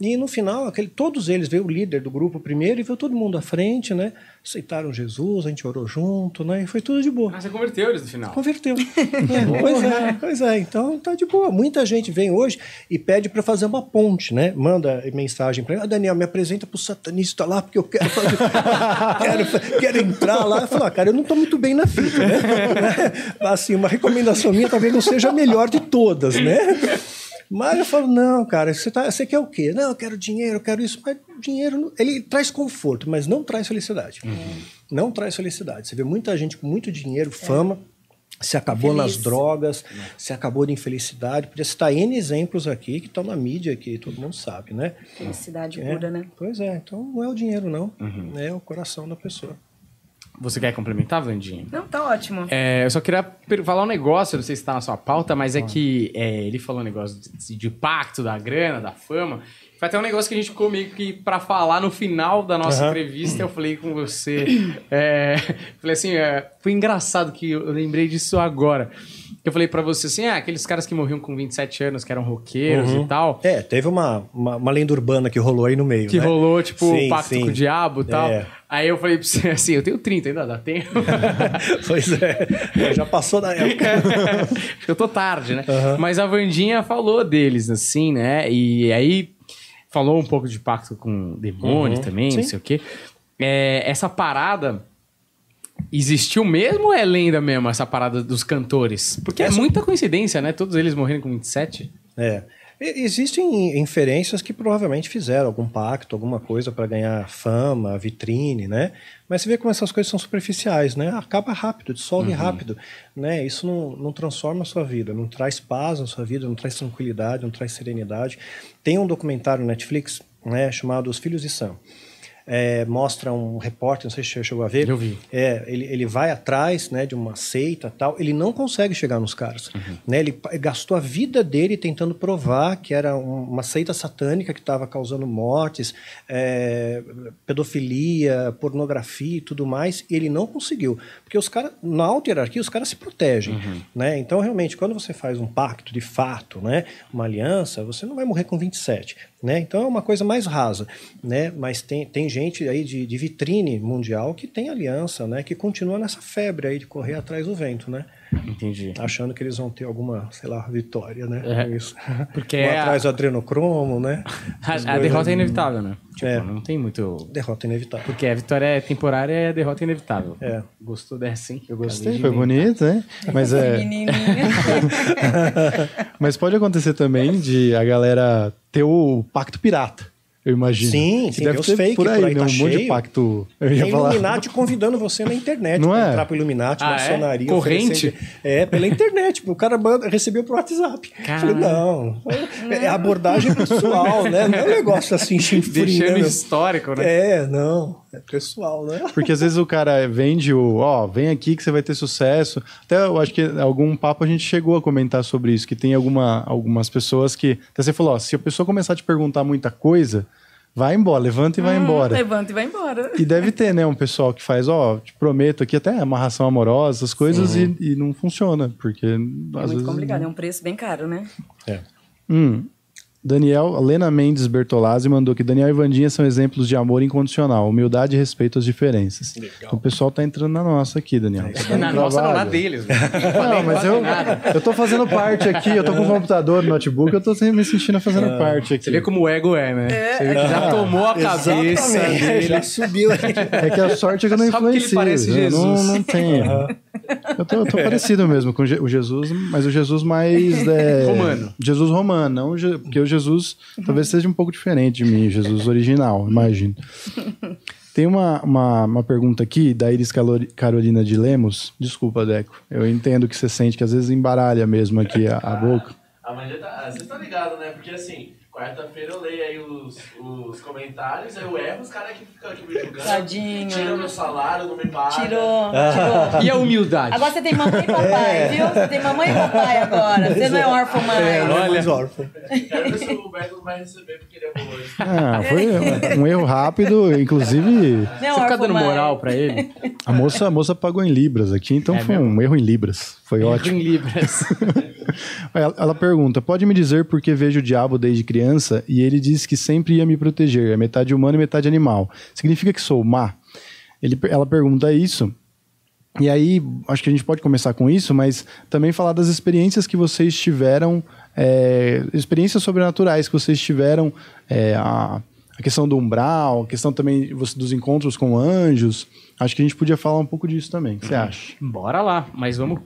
E no final, aquele, todos eles, veio o líder do grupo primeiro e veio todo mundo à frente, né? Aceitaram Jesus, a gente orou junto, né? E foi tudo de boa.
Ah, você converteu eles no final.
Converteu. É, pois é, pois é. Então tá de boa. Muita gente vem hoje e pede para fazer uma ponte, né? Manda mensagem para mim. Ah, Daniel, me apresenta pro satanista lá, porque eu quero fazer. quero, quero entrar lá. Eu falo, ah, cara, eu não tô muito bem na fita, né? Assim, uma recomendação minha talvez não seja a melhor de todas, né? Mas eu falo, não, cara, você, tá, você quer o quê? Não, eu quero dinheiro, eu quero isso. Mas dinheiro, ele traz conforto, mas não traz felicidade. Não traz felicidade. Você vê muita gente com muito dinheiro, fama, se acabou
Feliz.
nas drogas, se acabou de infelicidade. Podia citar N exemplos aqui que estão na mídia, que todo mundo sabe, né?
Felicidade
É,
pura, né?
Pois é, então não é o dinheiro, não. É o coração da pessoa.
Você quer complementar, Vandinha?
Não, tá ótimo.
É, eu só queria falar um negócio, não sei se tá na sua pauta, mas é que é, ele falou um negócio de, de pacto, da grana, da fama. Foi até um negócio que a gente ficou meio que pra falar no final da nossa
Aham.
entrevista. Eu falei com você. é, falei assim, é, foi engraçado que eu lembrei disso agora. Eu falei pra você assim, ah, aqueles caras que morriam com 27 anos, que eram roqueiros e tal.
É, teve uma, uma, uma lenda urbana que rolou aí no meio.
Que
né?
rolou, tipo,
Sim,
o pacto
sim.
com o diabo e tal.
É.
Aí eu falei pra você assim, eu tenho 30, ainda dá tempo.
pois é, já passou da época.
Que eu tô tarde, né? Mas a Vandinha falou deles, assim, né? E aí falou um pouco de pacto com demônios
Uhum.
também, não
Sim.
sei o quê. É, essa parada existiu mesmo ou é lenda mesmo, essa parada dos cantores? Porque é muita coincidência, né? Todos eles morrendo com 27.
É. Existem inferências que provavelmente fizeram algum pacto, alguma coisa para ganhar fama, vitrine, né? Mas você vê como essas coisas são superficiais, né? Acaba rápido, dissolve rápido, né? Isso não, não transforma a sua vida, não traz paz na sua vida, não traz tranquilidade, não traz serenidade. Tem um documentário no Netflix, né, chamado Os Filhos de Sam. É, mostra um repórter, não sei se você chegou a ver.
Eu vi.
É, ele, ele vai atrás né, de uma seita tal, ele não consegue chegar nos caras. Né? Ele gastou a vida dele tentando provar que era um- uma seita satânica que estava causando mortes, é, pedofilia, pornografia e tudo mais, e ele não conseguiu. Porque os caras, na alta hierarquia, os caras se protegem. Né? Então, realmente, quando você faz um pacto de fato, né, uma aliança, você não vai morrer com 27. Né? Então é uma coisa mais rasa, né? Mas tem, tem gente aí de, de vitrine mundial que tem aliança, né? Que continua nessa febre aí de correr atrás do vento, né?
Entendi.
Achando que eles vão ter alguma, sei lá, vitória, né?
É,
com isso.
porque é a-
atrás do adrenocromo, né?
A, a derrota é inevitável, né? Tipo,
É.
não tem muito...
Derrota inevitável.
Porque a vitória é temporária e a derrota é inevitável.
É.
Gostou dessa, hein? Eu
Gostei, foi bonito, né? Mas é. Mas pode acontecer também de a galera ter o pacto pirata, eu imagino.
Sim,
Que
sim,
deve
tem fake
por aí,
por aí,
né?
tá
um monte de pacto. Eu ia
Tem
falar.
Illuminati convidando você na internet
Não
pra
é?
entrar pro Illuminati,
Ah, é?
maçonaria.
Corrente?
oferecendo- É, pela internet. O cara manda- recebeu pro WhatsApp. Falei, não. É abordagem pessoal, né? Não é um negócio assim, chinfrinho.
Deixando
né?
histórico, né?
É, não. É pessoal, né?
Porque às vezes o cara vende o, ó, vem aqui que você vai ter sucesso. Até eu acho que algum papo a gente chegou a comentar sobre isso, que tem alguma, algumas pessoas que. Até você falou, ó, se a pessoa começar a te perguntar muita coisa, vai embora, levanta e vai embora.
Levanta e vai embora.
E deve ter, né, um pessoal que faz, ó, te prometo aqui até amarração amorosa, essas coisas, e, e não funciona, porque
É
às
muito
vezes.
complicado, é um preço bem caro, né?
É.
Hum. Daniel, Lena Mendes Bertolazzi mandou que Daniel e Vandinha são exemplos de amor incondicional, humildade e respeito às diferenças. Então o pessoal tá entrando na nossa aqui, Daniel. Tá dando
Na nossa, não, na deles. né?
Não, mas eu, eu tô fazendo parte aqui, eu tô com o computador, notebook, eu tô sempre me sentindo fazendo parte aqui.
Você vê como o ego é, né? Você vê que já tomou a cabeça dele.
já subiu.
É que a sorte é que eu não influencio.
parece
eu não,
Jesus.
não tenho. Eu tô, eu tô parecido mesmo com o Je- o Jesus, mas o Jesus mais. é,
Romano.
Jesus romano, não porque o Jesus talvez seja um pouco diferente de mim, Jesus original, imagino. Tem uma, uma, uma pergunta aqui da Iris Carolina de Lemos. Desculpa, Deco. Eu entendo que você sente que às vezes embaralha mesmo aqui a, a boca.
A Amanda tá. Vocês estão ligados, né? Porque assim, quarta-feira eu leio aí os, os comentários, aí eu erro, os caras que ficam aqui me julgando.
Tadinho.
Tiram meu salário, não me pagam.
Tirou, tirou.
E a humildade?
Agora você tem mamãe e papai, viu? Você tem mamãe e papai agora. Você não é órfão mais.
Olha, órfão.
Quero ver se o Beto não vai receber porque ele é hoje.
Ah, foi um, erro rápido, inclusive.
Não é
Você fica dando
mais.
moral pra ele?
A moça, a moça pagou em libras aqui, então
É
foi
mesmo?
um erro em libras. Foi ótimo.
Em libras.
Ela, ela pergunta: pode me dizer por que vejo o diabo desde criança e ele diz que sempre ia me proteger, é metade humano e metade animal. Significa que sou má? Ele, ela pergunta isso. E aí, acho que a gente pode começar com isso, mas também falar das experiências que vocês tiveram, é, experiências sobrenaturais que vocês tiveram, é, a, a questão do umbral, a questão também dos encontros com anjos. Acho que a gente podia falar um pouco disso também. O que você acha?
Bora lá. Mas vamos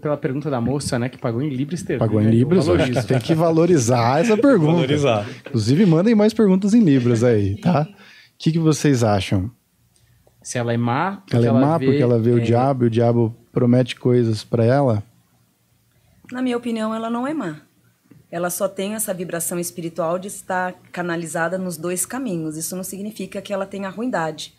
pela pergunta da moça, né? Que pagou em libras sterling.
Pagou em
né? Eu
libras?
valorizo.
Tem que valorizar essa pergunta.
Valorizar.
Inclusive, mandem mais perguntas em libras aí, tá? O que, que vocês acham?
Se ela é má,
Ela é má
vê-
porque ela vê o
é,
diabo e o diabo promete coisas pra ela?
Na minha opinião, ela não é má. Ela só tem essa vibração espiritual de estar canalizada nos dois caminhos. Isso não significa que ela tenha ruindade,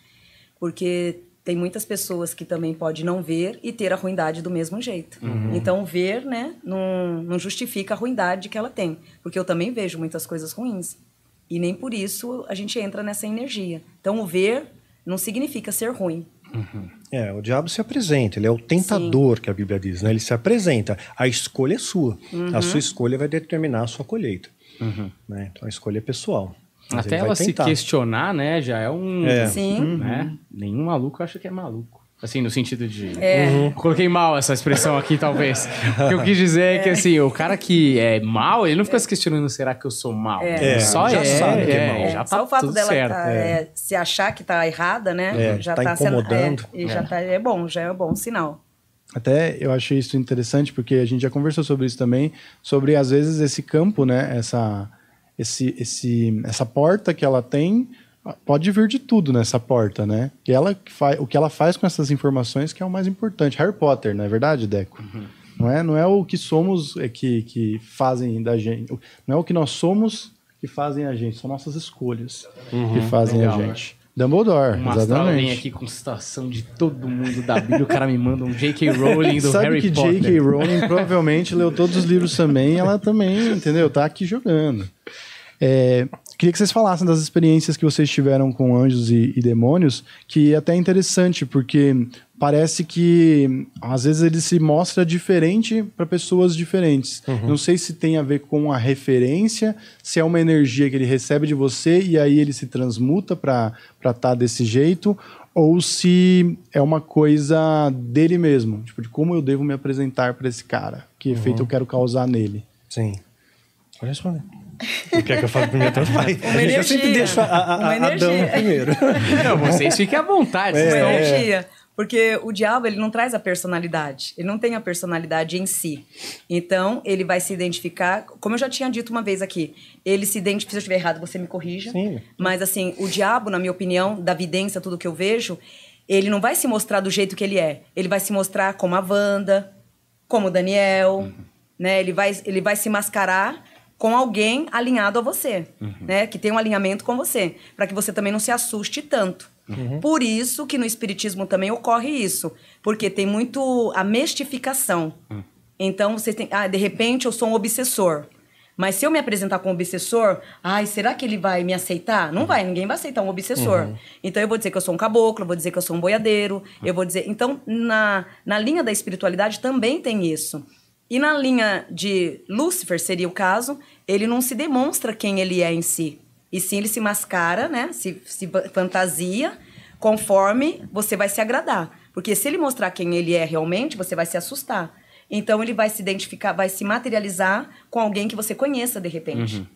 porque tem muitas pessoas que também podem não ver e ter a ruindade do mesmo jeito. Então, ver, né, não, não justifica a ruindade que ela tem, porque eu também vejo muitas coisas ruins. E nem por isso a gente entra nessa energia. Então, o ver não significa ser ruim.
É, o diabo se apresenta, ele é o tentador que a Bíblia diz, né? Ele se apresenta. A escolha é sua.
Uhum.
A sua escolha vai determinar a sua colheita. Né? Então a escolha é pessoal. Mas
Até ela se
tentar.
questionar, né? Já é um.
É.
Sim.
Né? Nenhum maluco acha que é maluco. Assim, no sentido de.
É.
Coloquei mal essa expressão aqui, talvez. O que eu quis dizer é. que, assim, o cara que é mal, ele não fica se questionando, será que eu sou mal?
É.
Ele Só
já
é,
sabe que é
é,
mal.
já tá
Só o fato
tudo
dela
certo.
tá, é, se achar que tá errada, né?
É, tá incomodando.
Sendo, é, e já tá, é bom, já é um bom sinal.
Até eu achei isso interessante porque a gente já conversou sobre isso também, sobre às vezes esse campo, né, essa esse, esse essa porta que ela tem, pode vir de tudo nessa porta, né? E ela que faz o que ela faz com essas informações que é o mais importante. Harry Potter, não é verdade, Deco? Não é, não é o que somos é, que, que fazem da gente, não é o que nós somos que fazem a gente, são nossas escolhas que fazem
legal,
a gente. Dumbledore,
Uma astral vem
exatamente.
aqui com citação de todo mundo da Bíblia, o cara me manda um J.K. Rowling do
Sabe
Harry
que
Potter.
J.K. Rowling provavelmente leu todos os livros também, ela também, entendeu? Tá aqui jogando. É, queria que vocês falassem das experiências que vocês tiveram com anjos e, e demônios, que é até interessante, porque parece que às vezes ele se mostra diferente para pessoas diferentes. Não sei se tem a ver com a referência, se é uma energia que ele recebe de você e aí ele se transmuta para estar desse jeito, ou se é uma coisa dele mesmo, tipo, de como eu devo me apresentar para esse cara, que efeito eu quero causar nele.
Sim. Pode responder. O que é que eu falo primeiro? Tanto faz.
Uma
Eu sempre
energia.
deixo a, a, a, a dama
energia.
primeiro.
Não, vocês fiquem à vontade. vocês
uma energia. Porque o diabo, ele não traz a personalidade. Ele não tem a personalidade em si. Então, ele vai se identificar... Como eu já tinha dito uma vez aqui, ele se identifica... Se eu estiver errado, você me corrija.
Sim.
Mas, assim, o diabo, na minha opinião, da vidência, tudo que eu vejo, ele não vai se mostrar do jeito que ele é. Ele vai se mostrar como a Wanda, como o Daniel, né? Ele vai, ele vai se mascarar com alguém alinhado a você, né? Que tem um alinhamento com você, para que você também não se assuste tanto. Por isso que no espiritismo também ocorre isso, porque tem muito a mistificação. Então você tem, ah, de repente eu sou um obsessor. Mas se eu me apresentar como obsessor, ai, será que ele vai me aceitar? Não vai, ninguém vai aceitar um obsessor. Então eu vou dizer que eu sou um caboclo, eu vou dizer que eu sou um boiadeiro, eu vou dizer. Então, na, na linha da espiritualidade também tem isso. E na linha de Lúcifer, seria o caso, ele não se demonstra quem ele é em si. E sim, ele se mascara, né? Se, se fantasia conforme você vai se agradar. Porque se ele mostrar quem ele é realmente, você vai se assustar. Então ele vai se identificar, vai se materializar com alguém que você conheça de repente.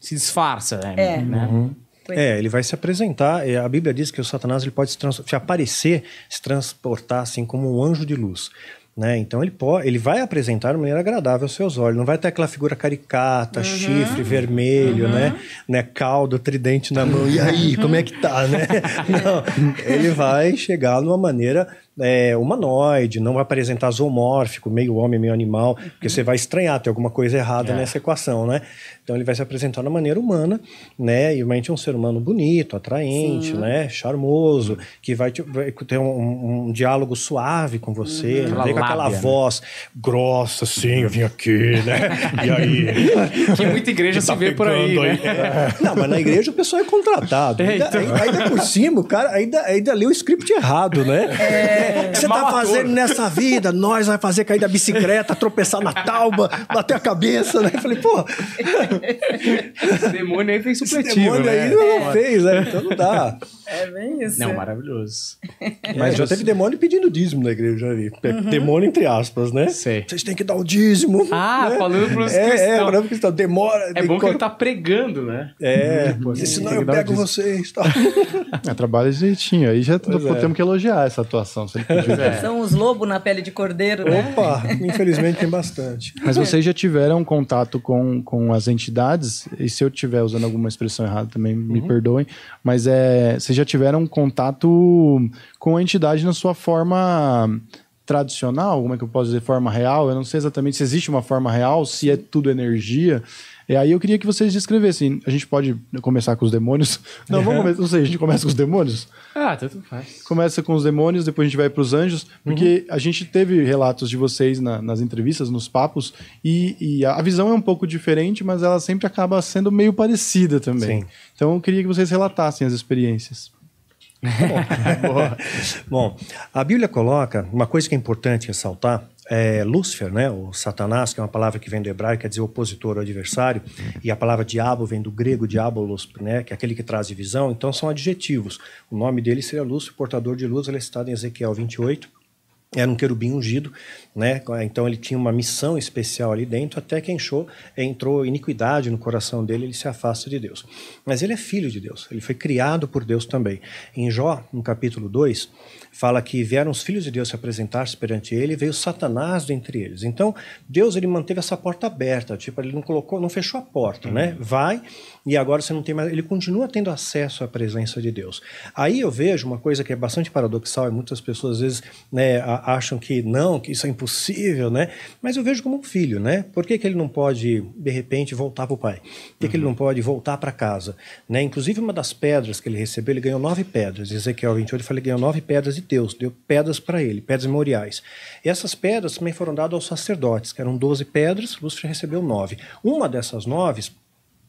Se disfarça, né?
É.
né?
É, ele vai se apresentar. A Bíblia diz que o Satanás ele pode se, se aparecer, se transportar assim como um anjo de luz. Né? Então ele pode, ele vai apresentar de maneira agradável aos seus olhos. Não vai ter aquela figura caricata, chifre vermelho, né? né? Caldo, tridente na mão. E aí, como é que tá, né? Não, ele vai chegar numa maneira é, humanoide, não vai apresentar zoomórfico, meio homem, meio animal, porque você vai estranhar, tem alguma coisa errada
É.
nessa equação, né? Então ele vai se apresentar de maneira humana, né? E realmente é um ser humano bonito, atraente, né? Charmoso, que vai, te- vai ter um, um- diálogo suave com você, não vem com aquela
Lábia, né?
voz grossa, assim, eu vim aqui, né? E aí.
Que muita igreja se
Tá
vê por aí,
pegando
né?
É. Não, mas na igreja o pessoal é contratado.
É,
ainda,
então.
ainda- por cima, o cara ainda, ainda leu o script errado, né? O que você tá
ator.
fazendo nessa vida? Nós vai fazer cair da bicicleta, tropeçar na tauba, bater a cabeça, né? Eu falei, pô,
Esse demônio aí fez
esse
supletivo,
demônio
né?
aí não fez, né? Então não dá.
É bem isso.
Não, maravilhoso.
Mas já teve demônio pedindo dízimo na igreja, já vi. Demônio entre aspas, né?
Sei.
Vocês têm que dar o dízimo.
Ah,
né?
falando pros
é,
cristãos.
É, falando pros cristãos. Demora.
É bom que ele tá pregando, né?
É,
Pô,
senão eu pego vocês. Tá?
É, trabalha direitinho. Aí já
Pois é.
temos que elogiar essa atuação. Se ele pediu.
É.
São os lobos na pele de cordeiro, né?
Opa, infelizmente tem bastante.
Mas vocês já tiveram contato com, com as entidades, e se eu estiver usando alguma expressão errada também me perdoem, mas é, vocês já tiveram contato com a entidade na sua forma tradicional, como é que eu posso dizer, forma real? Eu não sei exatamente se existe uma forma real, se é tudo energia. E aí eu queria que vocês descrevessem. A gente pode começar com os demônios? Não, vamos começar, não sei, a gente começa com os demônios?
Ah, tanto faz.
começa com os demônios, depois a gente vai para os anjos, porque a gente teve relatos de vocês na- nas entrevistas, nos papos, e, e a visão é um pouco diferente, mas ela sempre acaba sendo meio parecida também.
Sim.
Então eu queria que vocês relatassem as experiências.
Bom, a Bíblia coloca uma coisa que é importante ressaltar. É Lúcifer, né, o Satanás, que é uma palavra que vem do hebraico, quer dizer opositor ou adversário, e a palavra diabo vem do grego diabolos, né, que é aquele que traz divisão, então são adjetivos. O nome dele seria Lúcifer, portador de luz, ele é citado em Ezequiel 28, era um querubim ungido, né? Então ele tinha uma missão especial ali dentro, até que entrou, entrou iniquidade no coração dele, ele se afasta de Deus. Mas ele é filho de Deus, ele foi criado por Deus também. Em Jó, no capítulo 2, fala que vieram os filhos de Deus se apresentar-se perante ele e veio Satanás dentre eles. Então, Deus ele manteve essa porta aberta, tipo, ele não colocou, não fechou a porta, né? Vai e agora você não tem mais, ele continua tendo acesso à presença de Deus. Aí eu vejo uma coisa que é bastante paradoxal e muitas pessoas às vezes, né, acham que não, que isso é impossível, né? Mas eu vejo como um filho, né? Por que, que ele não pode de repente voltar para o pai? Por que, que ele não pode voltar para casa, né? Inclusive uma das pedras que ele recebeu, ele ganhou nove pedras. Ezequiel 28 ele fala, ele ganhou nove pedras de Deus, deu pedras para ele, pedras memoriais. E essas pedras também foram dadas aos sacerdotes, que eram 12 pedras, Lúcifer recebeu nove. Uma dessas nove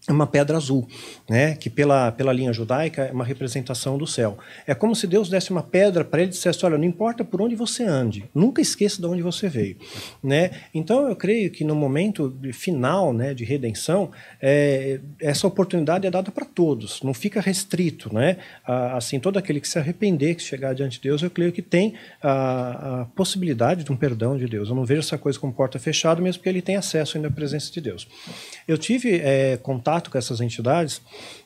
uma pedra azul, né? que pela, pela linha judaica é uma representação do céu. É como se Deus desse uma pedra para ele e dissesse: Olha, não importa por onde você ande, nunca esqueça de onde você veio. Né? Então eu creio que no momento final né, de redenção, é, essa oportunidade é dada para todos, não fica restrito. Né? Ah, assim, todo aquele que se arrepender, que chegar diante de Deus, eu creio que tem a, a possibilidade de um perdão de Deus. Eu não vejo essa coisa como porta fechada, mesmo porque ele tem acesso ainda à presença de Deus. Eu tive é, contato com essas entidades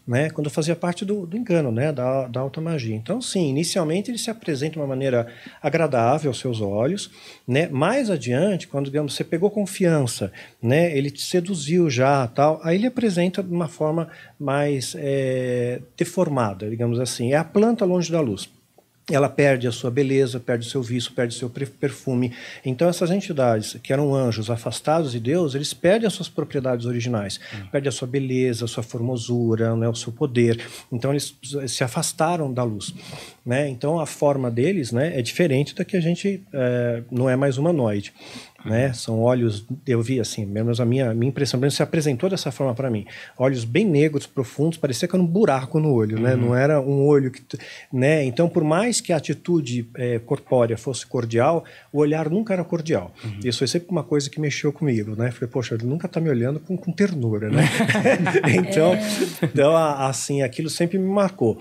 né, quando fazia parte do, do engano, né, da, da alta magia. Então, sim, inicialmente ele se apresenta de uma maneira agradável aos seus olhos, né, mais adiante, quando digamos, você pegou confiança, né, ele te seduziu já, tal, aí ele apresenta de uma forma mais é, deformada, digamos assim. É a planta longe da luz ela perde a sua beleza, perde o seu vício, perde o seu perfume. Então, essas entidades que eram anjos afastados de Deus, eles perdem as suas propriedades originais, perdem a sua beleza, a sua formosura, né, o seu poder. Então, eles se afastaram da luz. Né? Então, a forma deles né, é diferente da que a gente eh, não é mais humanoide. Né? São olhos, eu vi assim, menos a minha, minha impressão, menos se apresentou dessa forma para mim. Olhos bem negros, profundos, parecia que era um buraco no olho, né? Não era um olho que, né? Então, por mais que a atitude eh, corpórea fosse cordial, o olhar nunca era cordial. Isso foi sempre uma coisa que mexeu comigo, né? Falei, poxa, ele nunca está me olhando com, com ternura, né? então, então, a- assim, aquilo sempre me marcou.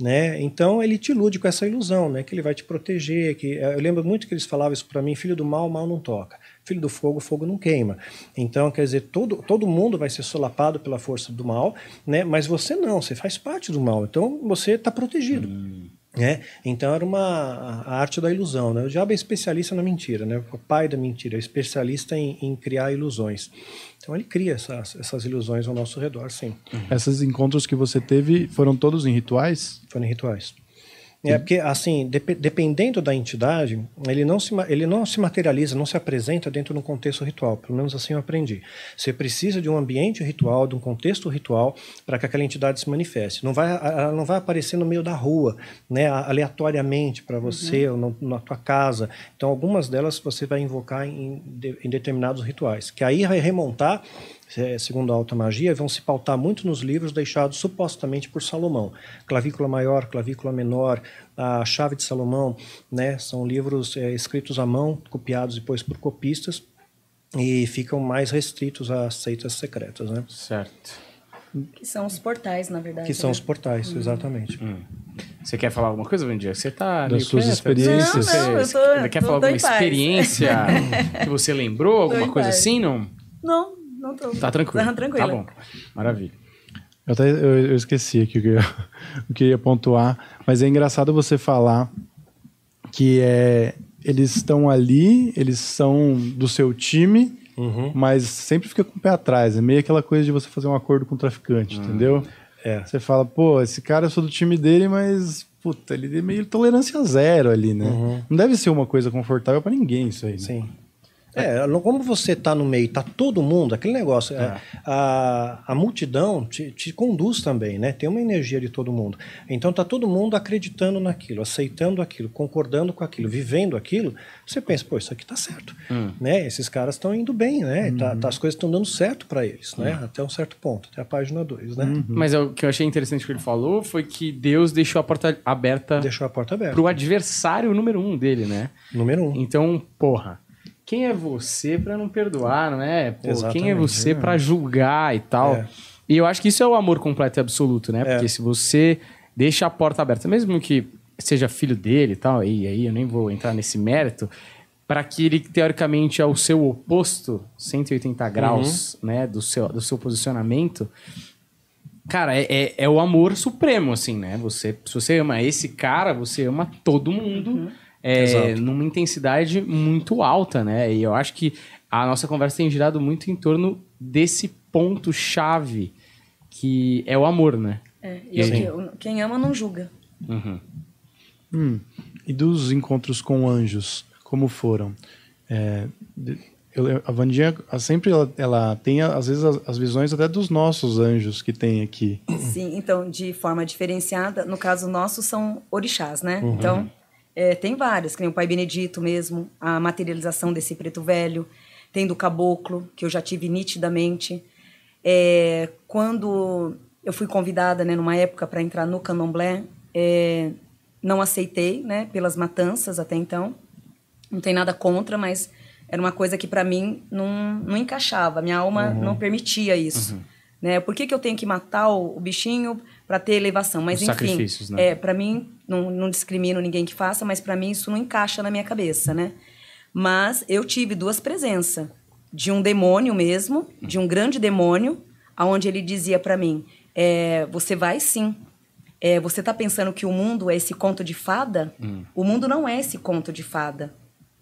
Né? Então ele te ilude com essa ilusão, né? Que ele vai te proteger. Que eu lembro muito que eles falavam isso para mim: filho do mal, o mal não toca. Filho do fogo, o fogo não queima. Então, quer dizer, todo, todo mundo vai ser solapado pela força do mal, né? Mas você não, você faz parte do mal. Então você está protegido. Né? Então era uma a arte da ilusão. Né? O diabo é especialista na mentira, né? o pai da mentira, é especialista em, em criar ilusões. Então ele cria essas, essas ilusões ao nosso redor, sim.
Esses encontros que você teve foram todos em rituais?
Foram em rituais. É porque, assim, dep- dependendo da entidade, ele não, se, ele não se materializa, não se apresenta dentro de um contexto ritual. Pelo menos assim eu aprendi. Você precisa de um ambiente ritual, de um contexto ritual, para que aquela entidade se manifeste. Não vai, ela não vai aparecer no meio da rua, né, aleatoriamente para você, ou no- na tua casa. Então, algumas delas você vai invocar em, de- em determinados rituais. Que aí vai remontar segundo a alta magia, vão se pautar muito nos livros deixados supostamente por Salomão. Clavícula maior, clavícula menor, a chave de Salomão, né? São livros é, escritos à mão, copiados depois por copistas e ficam mais restritos às seitas secretas, né?
Certo.
Que são os portais, na verdade.
Que são
né?
os portais, exatamente.
Você quer falar alguma coisa, Vendia? Você tá
Das suas experiências.
Não, não, eu tô-
quer
tô-
falar
tô
alguma experiência que você lembrou? Alguma coisa
paz.
assim, não?
Não, não tô.
Tá tranquilo.
Tá tranquilo.
Tá bom. Maravilha.
Eu, até, eu, eu esqueci aqui o que eu, o que eu ia pontuar, mas é engraçado você falar que é, eles estão ali, eles são do seu time,
Uhum.
mas sempre fica com o pé atrás. É meio aquela coisa de você fazer um acordo com o traficante, entendeu?
É.
Você fala, pô, esse cara eu sou do time dele, mas puta, ele é meio tolerância zero ali, né? Não deve ser uma coisa confortável pra ninguém isso aí. Né?
Sim. É, como você tá no meio, tá todo mundo, aquele negócio, é, a, a multidão te, te conduz também, né? Tem uma energia de todo mundo. Então tá todo mundo acreditando naquilo, aceitando aquilo, concordando com aquilo, vivendo aquilo. Você pensa, pô, isso aqui tá certo, né? Esses caras estão indo bem, né? Tá- tá- as coisas estão dando certo para eles, né? Até um certo ponto, até a página 2, né?
Mas é o que eu achei interessante que ele falou foi que Deus deixou a porta aberta
Deixou a porta aberta.
pro adversário número um dele, né?
Número um.
Então, porra, quem é você pra não perdoar, não é? Pô, quem é você pra julgar e tal?
É.
E eu acho que isso é o amor completo e absoluto, né?
É.
Porque se você deixa a porta aberta, mesmo que seja filho dele e tal, e aí eu nem vou entrar nesse mérito, para que ele, teoricamente, é o seu oposto, 180 graus,
Uhum.
né, do seu, do seu posicionamento, Cara, é, é, é o amor supremo, assim, né? Você, se você ama esse cara, você ama todo mundo é, numa intensidade muito alta, né? E eu acho que a nossa conversa tem girado muito em torno desse ponto-chave que é o amor, né?
É, e que- quem ama não julga.
Uhum.
Hum, E dos encontros com anjos, como foram? É, eu- a Vandinha a- sempre ela, ela tem, às vezes, as, as visões até dos nossos anjos que tem aqui.
Sim, então, de forma diferenciada, no caso nosso, são orixás, né? Então, é, tem vários, que nem o Pai Benedito mesmo, a materialização desse preto velho, tem do caboclo, que eu já tive nitidamente. É, quando eu fui convidada, né, numa época, para entrar no candomblé, é, não aceitei, né, pelas matanças até então. Não tem nada contra, mas era uma coisa que para mim não, não encaixava. Minha alma não permitia isso. Né? Por que, que eu tenho que matar o, o bichinho para ter elevação? Mas
Os
enfim,
sacrifícios, né?
é, para mim não, não discrimino ninguém que faça, mas para mim isso não encaixa na minha cabeça, né? Mas eu tive duas presenças de um demônio mesmo, de um grande demônio, aonde ele dizia para mim: é, você vai sim. É, você tá pensando que o mundo é esse conto de fada? O mundo não é esse conto de fada.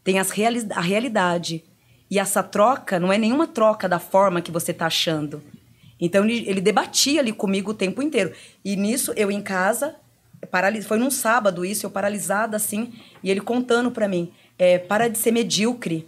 Tem as reali a realidade. E essa troca não é nenhuma troca da forma que você tá achando. Então ele, ele debatia ali comigo o tempo inteiro. E nisso, eu em casa, paralis... foi num sábado isso, eu paralisada assim, e ele contando para mim: é, para de ser medíocre.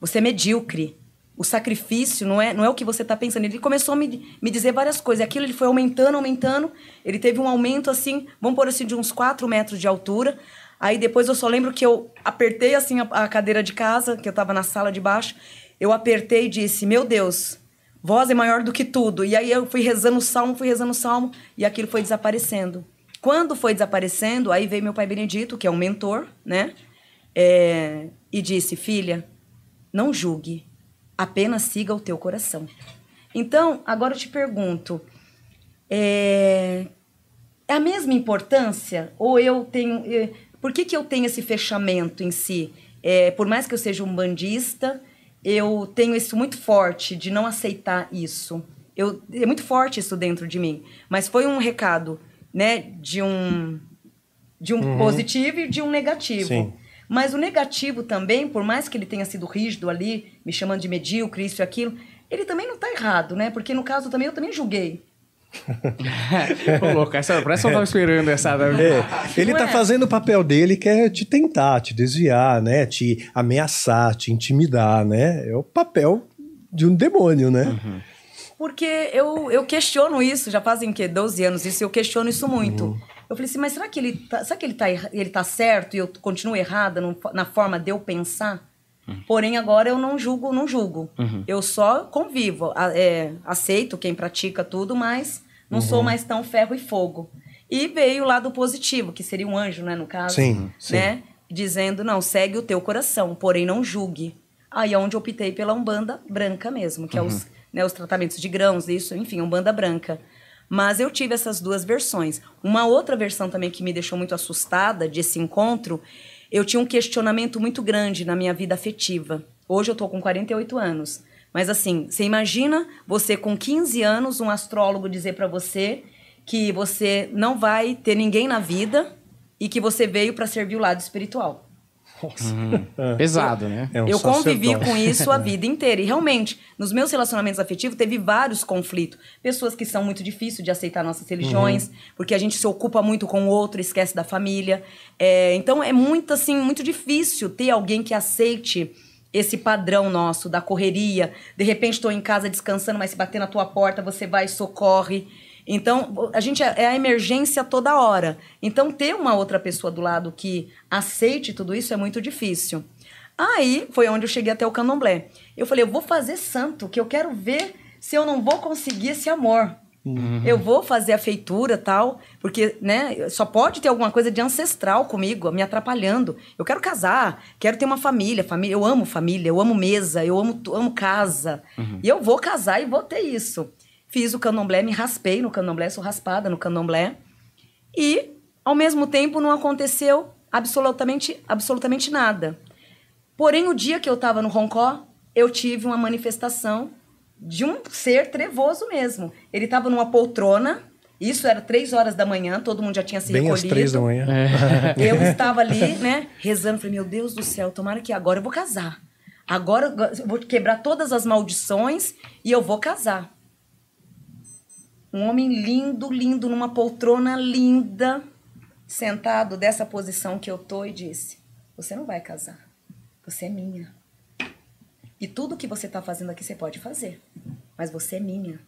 Você é medíocre. O sacrifício não é, não é o que você está pensando. Ele começou a me, me dizer várias coisas. Aquilo ele foi aumentando, aumentando. Ele teve um aumento assim, vamos pôr assim, de uns 4 metros de altura. Aí depois eu só lembro que eu apertei assim a, a cadeira de casa, que eu estava na sala de baixo. Eu apertei e disse: Meu Deus, voz é maior do que tudo. E aí eu fui rezando o salmo, fui rezando o salmo, e aquilo foi desaparecendo. Quando foi desaparecendo, aí veio meu pai Benedito, que é um mentor, né? É, e disse: Filha, não julgue, apenas siga o teu coração. Então, agora eu te pergunto: é, é a mesma importância? Ou eu tenho. eh, Por que, que eu tenho esse fechamento em si? É, por mais que eu seja um bandista, eu tenho isso muito forte de não aceitar isso. Eu, é muito forte isso dentro de mim. Mas foi um recado, né, de um de um positivo e de um negativo.
Sim.
Mas o negativo também, por mais que ele tenha sido rígido ali, me chamando de medíocre, isso e aquilo, ele também não está errado, né? Porque no caso também eu também julguei.
Ô, louco, essa, parece que eu não tava esperando essa.
É, ele tá fazendo o papel dele que é te tentar, te desviar, né? Te ameaçar, te intimidar, né? É o papel de um demônio, né?
Porque eu, eu questiono isso, já fazem o quê? 12 anos isso, eu questiono isso muito. Eu falei assim, mas será que ele tá, será que ele tá, ele tá certo e eu continuo errada no- na forma de eu pensar? Porém, agora eu não julgo, não julgo. Eu só convivo, é, aceito quem pratica tudo, mas não sou mais tão ferro e fogo. E veio o lado positivo, que seria um anjo, né, no caso.
Sim, sim.
Né? Dizendo, não, segue o teu coração, porém não julgue. Aí é onde eu optei pela Umbanda branca mesmo, que é os, né, os tratamentos de grãos, isso, enfim, Umbanda branca. Mas eu tive essas duas versões. Uma outra versão também que me deixou muito assustada desse encontro, eu tinha um questionamento muito grande na minha vida afetiva. Hoje eu tô com 48 anos. Mas assim, você imagina você com 15 anos, um astrólogo dizer para você que você não vai ter ninguém na vida e que você veio para servir o lado espiritual.
Pesado, né?
É um
eu convivi com isso a vida inteira. E realmente, nos meus relacionamentos afetivos, teve vários conflitos. Pessoas que são muito difíceis de aceitar nossas religiões,
Uhum.
porque a gente se ocupa muito com o outro, esquece da família. É, então, é muito, assim, muito difícil ter alguém que aceite esse padrão nosso da correria. De repente, estou em casa descansando, mas se bater na tua porta, você vai e socorre. Então, a gente é é a emergência toda hora. Então, ter uma outra pessoa do lado que aceite tudo isso é muito difícil. Aí foi onde eu cheguei até o candomblé. Eu falei, eu vou fazer santo, que eu quero ver se eu não vou conseguir esse amor. Eu vou fazer a feitura tal, porque, né, só pode ter alguma coisa de ancestral comigo, me atrapalhando. Eu quero casar, quero ter uma família, família. Eu amo família, eu amo mesa, eu amo, amo casa. E eu vou casar e vou ter isso. Fiz o candomblé, me raspei no candomblé, sou raspada no candomblé. E, ao mesmo tempo, não aconteceu absolutamente, absolutamente nada. Porém, o dia que eu estava no Roncó, eu tive uma manifestação de um ser trevoso mesmo. Ele estava numa poltrona, isso era três horas da manhã, todo mundo já tinha se
Bem às
recolhido.
três da manhã.
Eu estava ali, né, rezando, falei, meu Deus do céu, tomara que agora eu vou casar. Agora eu vou quebrar todas as maldições e eu vou casar. Um homem lindo, lindo, numa poltrona linda, sentado dessa posição que eu tô e disse: Você não vai casar. Você é minha. E tudo que você está fazendo aqui você pode fazer, mas você é minha.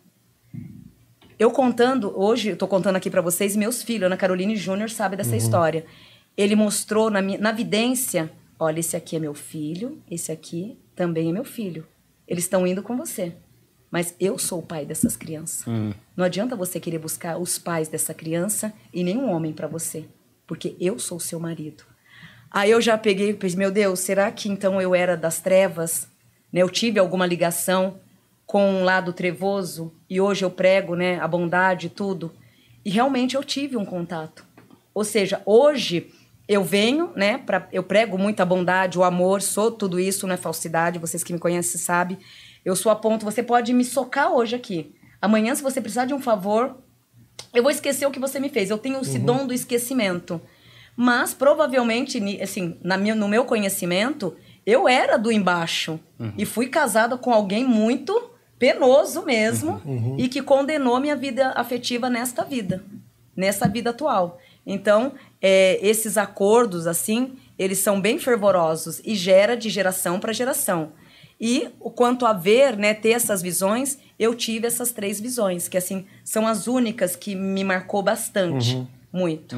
Eu contando, hoje eu tô contando aqui para vocês, meus filhos, Ana Caroline Júnior sabe dessa história. Ele mostrou na, minha, na vidência, olha, esse aqui é meu filho, esse aqui também é meu filho. Eles estão indo com você. Mas eu sou o pai dessas crianças. Não adianta você querer buscar os pais dessa criança e nenhum homem para você, porque eu sou seu marido. Aí eu já peguei e pensei, meu Deus, será que então eu era das trevas? Né? Eu tive alguma ligação com um lado trevoso e hoje eu prego né, a bondade e tudo. E realmente eu tive um contato. Ou seja, hoje eu venho, né, pra, eu prego muita bondade, o amor, sou tudo isso, não é falsidade, vocês que me conhecem sabem. Eu sou a ponto, você pode me socar hoje aqui. Amanhã, se você precisar de um favor, eu vou esquecer o que você me fez. Eu tenho esse dom do esquecimento. Mas, provavelmente, assim, na minha, no meu conhecimento, eu era do embaixo. E fui casada com alguém muito penoso mesmo e que condenou minha vida afetiva nesta vida, nessa vida atual. Então, é, esses acordos, assim, eles são bem fervorosos e gera de geração para geração. E o quanto a ver, né, ter essas visões, eu tive essas três visões, que assim, são as únicas que me marcou bastante, muito.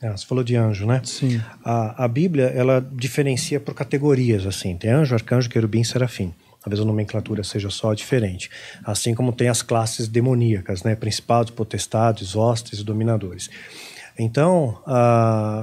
É, você falou de anjo, né?
Sim.
A, a Bíblia, ela diferencia por categorias, assim. Tem anjo, arcanjo, querubim, serafim. Talvez a nomenclatura seja só diferente. Assim como tem as classes demoníacas, né? Principados, potestades, hostes e dominadores. Então,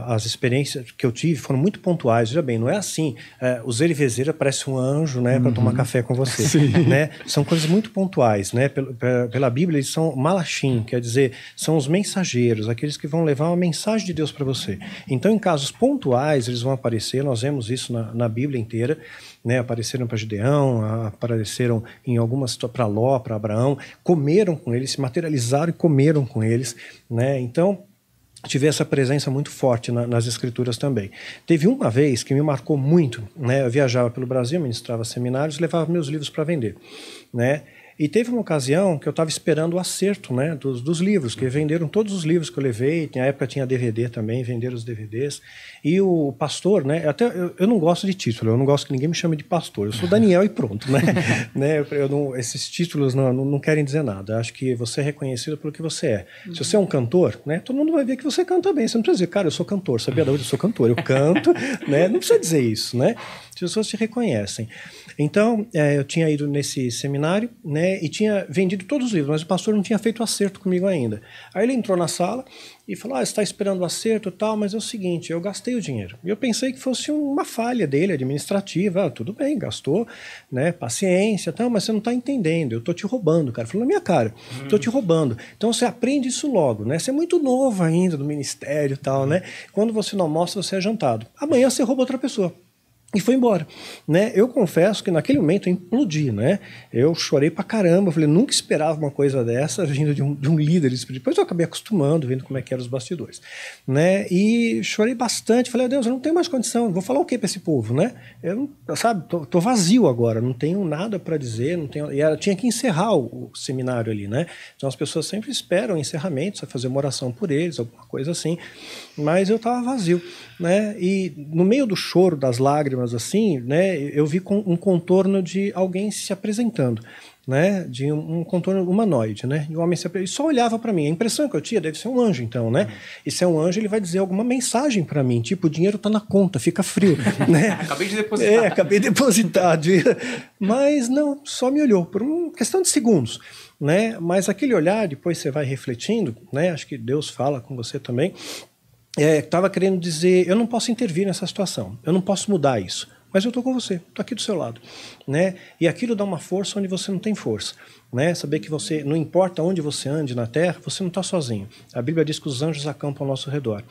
as experiências que eu tive foram muito pontuais. Veja bem, não é assim. É, o Zerivezeira parece um anjo, né, para tomar café com você, né? São coisas muito pontuais, né? Pela, pela- Bíblia, eles são malachim, quer dizer, são os mensageiros, aqueles que vão levar uma mensagem de Deus para você. Então, em casos pontuais, eles vão aparecer. Nós vemos isso na, na Bíblia inteira. Né, apareceram para Gideão, apareceram em algumas para Ló, para Abraão, comeram com eles, se materializaram e comeram com eles, né? Então, tive essa presença muito forte na- nas escrituras também. Teve uma vez que me marcou muito, né? Eu viajava pelo Brasil, ministrava seminários, levava meus livros para vender, né? E teve uma ocasião que eu estava esperando o acerto né, dos, dos livros, que venderam todos os livros que eu levei. Na época tinha DVD também, venderam os DVDs. E o pastor, né? Até eu, eu não gosto de título, eu não gosto que ninguém me chame de pastor. Eu sou Daniel e pronto, né? né eu não, esses títulos não, não, não, querem dizer nada. Acho que você é reconhecido pelo que você é. Se você é um cantor, né? Todo mundo vai ver que você canta bem. Você não precisa dizer, cara, eu sou cantor. Sabia da onde eu sou cantor? Eu canto, né? Não precisa dizer isso, né? As pessoas te reconhecem. Então, é, eu tinha ido nesse seminário, né, e tinha vendido todos os livros, mas o pastor não tinha feito acerto comigo ainda. Aí ele entrou na sala e falou: Ah, está esperando o acerto tal, mas é o seguinte, eu gastei o dinheiro. E eu pensei que fosse uma falha dele, administrativa. Ah, tudo bem, gastou, né, paciência, tal, mas você não está entendendo, eu estou te roubando, cara. Falou na minha cara, estou hum. te roubando. Então você aprende isso logo, né? Você é muito novo ainda no ministério tal, né? Quando você não mostra, você é jantado. Amanhã você rouba outra pessoa e foi embora, né? Eu confesso que naquele momento eu implodi, né? Eu chorei pra caramba, falei, nunca esperava uma coisa dessa vindo de um, de um líder. Depois eu acabei acostumando, vendo como é que eram os bastidores, né? E chorei bastante, falei, Deus, eu não tenho mais condição, vou falar o que para esse povo, né? Eu, sabe, tô, tô vazio agora, não tenho nada para dizer, não tenho... E ela tinha que encerrar o, o, seminário ali, né? Então as pessoas sempre esperam encerramento, você fazer uma oração por eles, alguma coisa assim, mas eu tava vazio, né? E no meio do choro, das lágrimas, assim, né, eu vi um contorno de alguém se apresentando, né, de um, contorno humanoide, né, e o homem se e só olhava para mim. A impressão que eu tinha deve ser um anjo, então, né? E se é um anjo, ele vai dizer alguma mensagem para mim, tipo, o dinheiro tá na conta, fica frio, né?
acabei de depositar.
É, acabei de depositar. Mas não, só me olhou por uma questão de segundos. Né? Mas aquele olhar, depois você vai refletindo, né? Acho que Deus fala com você também estava é, querendo dizer, eu não posso intervir nessa situação, eu não posso mudar isso, mas eu estou com você, estou aqui do seu lado, né? E aquilo dá uma força onde você não tem força né? Saber que você, não importa onde você ande na terra, você não está sozinho. A Bíblia diz que os anjos acampam ao nosso redor.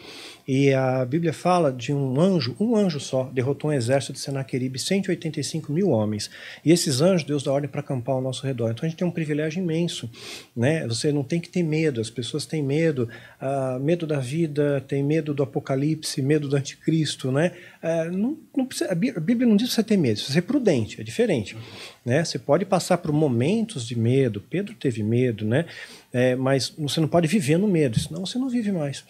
E a Bíblia fala de um anjo, um anjo só, derrotou um exército de Senaqueribe, 185 mil homens. E esses anjos, Deus dá ordem para acampar ao nosso redor. Então a gente tem um privilégio imenso, né? Você não tem que ter medo, as pessoas têm medo, uh, medo da vida, tem medo do apocalipse, medo do anticristo, né? Uh, não, não precisa, a Bíblia não diz para você ter medo, você ser prudente, é diferente. Né? Você pode passar por momentos de medo, Pedro teve medo, né? É, mas você não pode viver no medo, senão você não vive mais.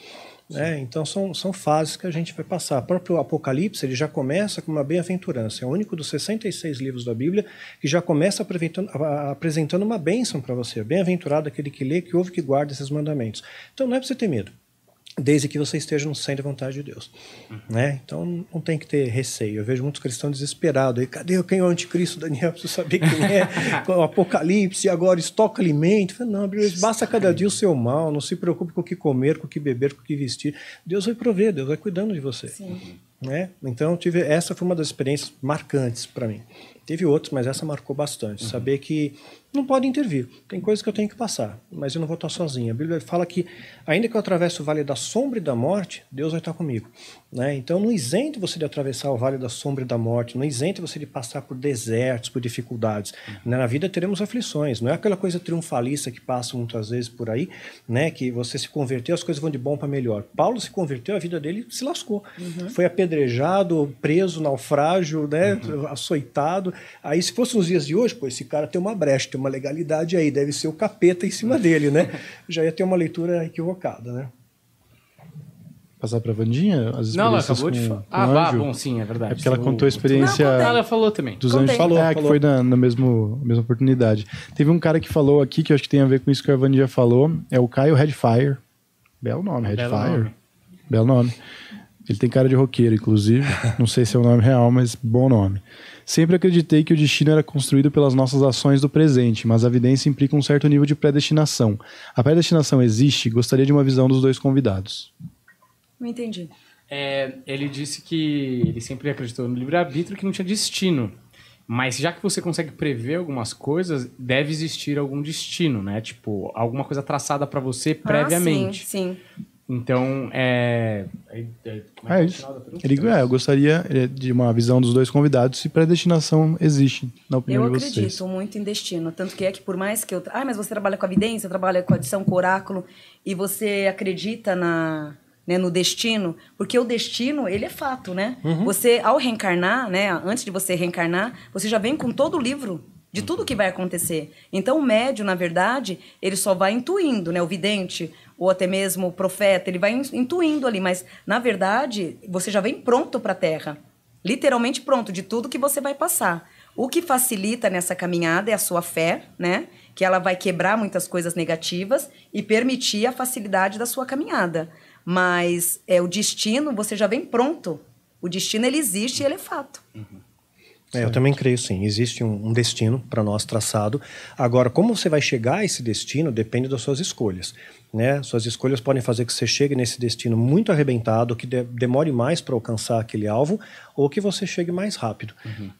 Né? Então são, são fases que a gente vai passar. O próprio Apocalipse ele já começa com uma bem-aventurança. É o único dos 66 livros da Bíblia que já começa apresentando, apresentando uma bênção para você. Bem-aventurado aquele que lê, que ouve, que guarda esses mandamentos. Então não é para você ter medo desde que você esteja no centro da vontade de Deus. Uhum. Né? Então não tem que ter receio. Eu vejo muitos cristãos desesperados. Aí, Cadê quem é o anticristo, Daniel? Preciso saber quem é. o Apocalipse, agora estoca alimento. Não, basta cada dia o seu mal. Não se preocupe com o que comer, com o que beber, com o que vestir. Deus vai prover, Deus vai cuidando de você. Sim. Né? Então tive essa foi uma das experiências marcantes para mim. Teve outros, mas essa marcou bastante. Uhum. Saber que não pode intervir. Tem coisas que eu tenho que passar, mas eu não vou estar sozinho. A Bíblia fala que, ainda que eu atravesse o vale da sombra e da morte, Deus vai estar comigo. Né? Então, não isente você de atravessar o vale da sombra e da morte, não isente você de passar por desertos, por dificuldades. Uhum. Na vida teremos aflições, não é aquela coisa triunfalista que passa muitas vezes por aí, né? que você se converteu, as coisas vão de bom para melhor. Paulo se converteu, a vida dele se lascou. Uhum. Foi apedrejado, preso, naufrágio, né? Uhum. açoitado. Aí, se fosse nos dias de hoje, pô, esse cara tem uma brecha, tem uma legalidade aí, deve ser o capeta em cima dele, né? Já ia ter uma leitura equivocada, né?
Passar para Vandinha as
Não, ela acabou com, de falar. Ah, vá, bom, sim, é verdade.
É porque ela contou a experiência.
Não, ela falou também.
Dos anjos.
Falou,
é, falou. que foi na, na mesmo, mesma oportunidade. Teve um cara que falou aqui, que eu acho que tem a ver com isso que a Vandinha falou, é o Caio Redfire. Belo nome, Redfire. Belo nome. Belo nome. Ele tem cara de roqueiro, inclusive. Não sei se é o nome real, mas bom nome. Sempre acreditei que o destino era construído pelas nossas ações do presente, mas a evidência implica um certo nível de predestinação. A predestinação existe? Gostaria de uma visão dos dois convidados.
Não entendi.
É, ele disse que ele sempre acreditou no livre-arbítrio que não tinha destino. Mas já que você consegue prever algumas coisas, deve existir algum destino, né? Tipo, alguma coisa traçada para você previamente.
Ah, sim, sim.
Então, é. é,
é, é isso. Ele, é, eu gostaria é, de uma visão dos dois convidados se predestinação existe, na opinião
eu
de vocês.
Eu acredito muito em destino. Tanto que é que, por mais que eu. Ah, mas você trabalha com a evidência, trabalha com a adição, com o oráculo, e você acredita na. Né, no destino, porque o destino, ele é fato, né? Uhum. Você, ao reencarnar, né, antes de você reencarnar, você já vem com todo o livro de tudo que vai acontecer. Então o médio, na verdade, ele só vai intuindo, né? O vidente ou até mesmo o profeta, ele vai in- intuindo ali, mas na verdade, você já vem pronto para a terra. Literalmente pronto de tudo que você vai passar. O que facilita nessa caminhada é a sua fé, né? Que ela vai quebrar muitas coisas negativas e permitir a facilidade da sua caminhada. Mas é o destino, você já vem pronto. O destino ele existe e ele é fato.
É, eu também creio sim. Existe um, um destino para nós traçado. Agora, como você vai chegar a esse destino depende das suas escolhas. Né? Suas escolhas podem fazer que você chegue nesse destino muito arrebentado, que de- demore mais para alcançar aquele alvo, ou que você chegue mais rápido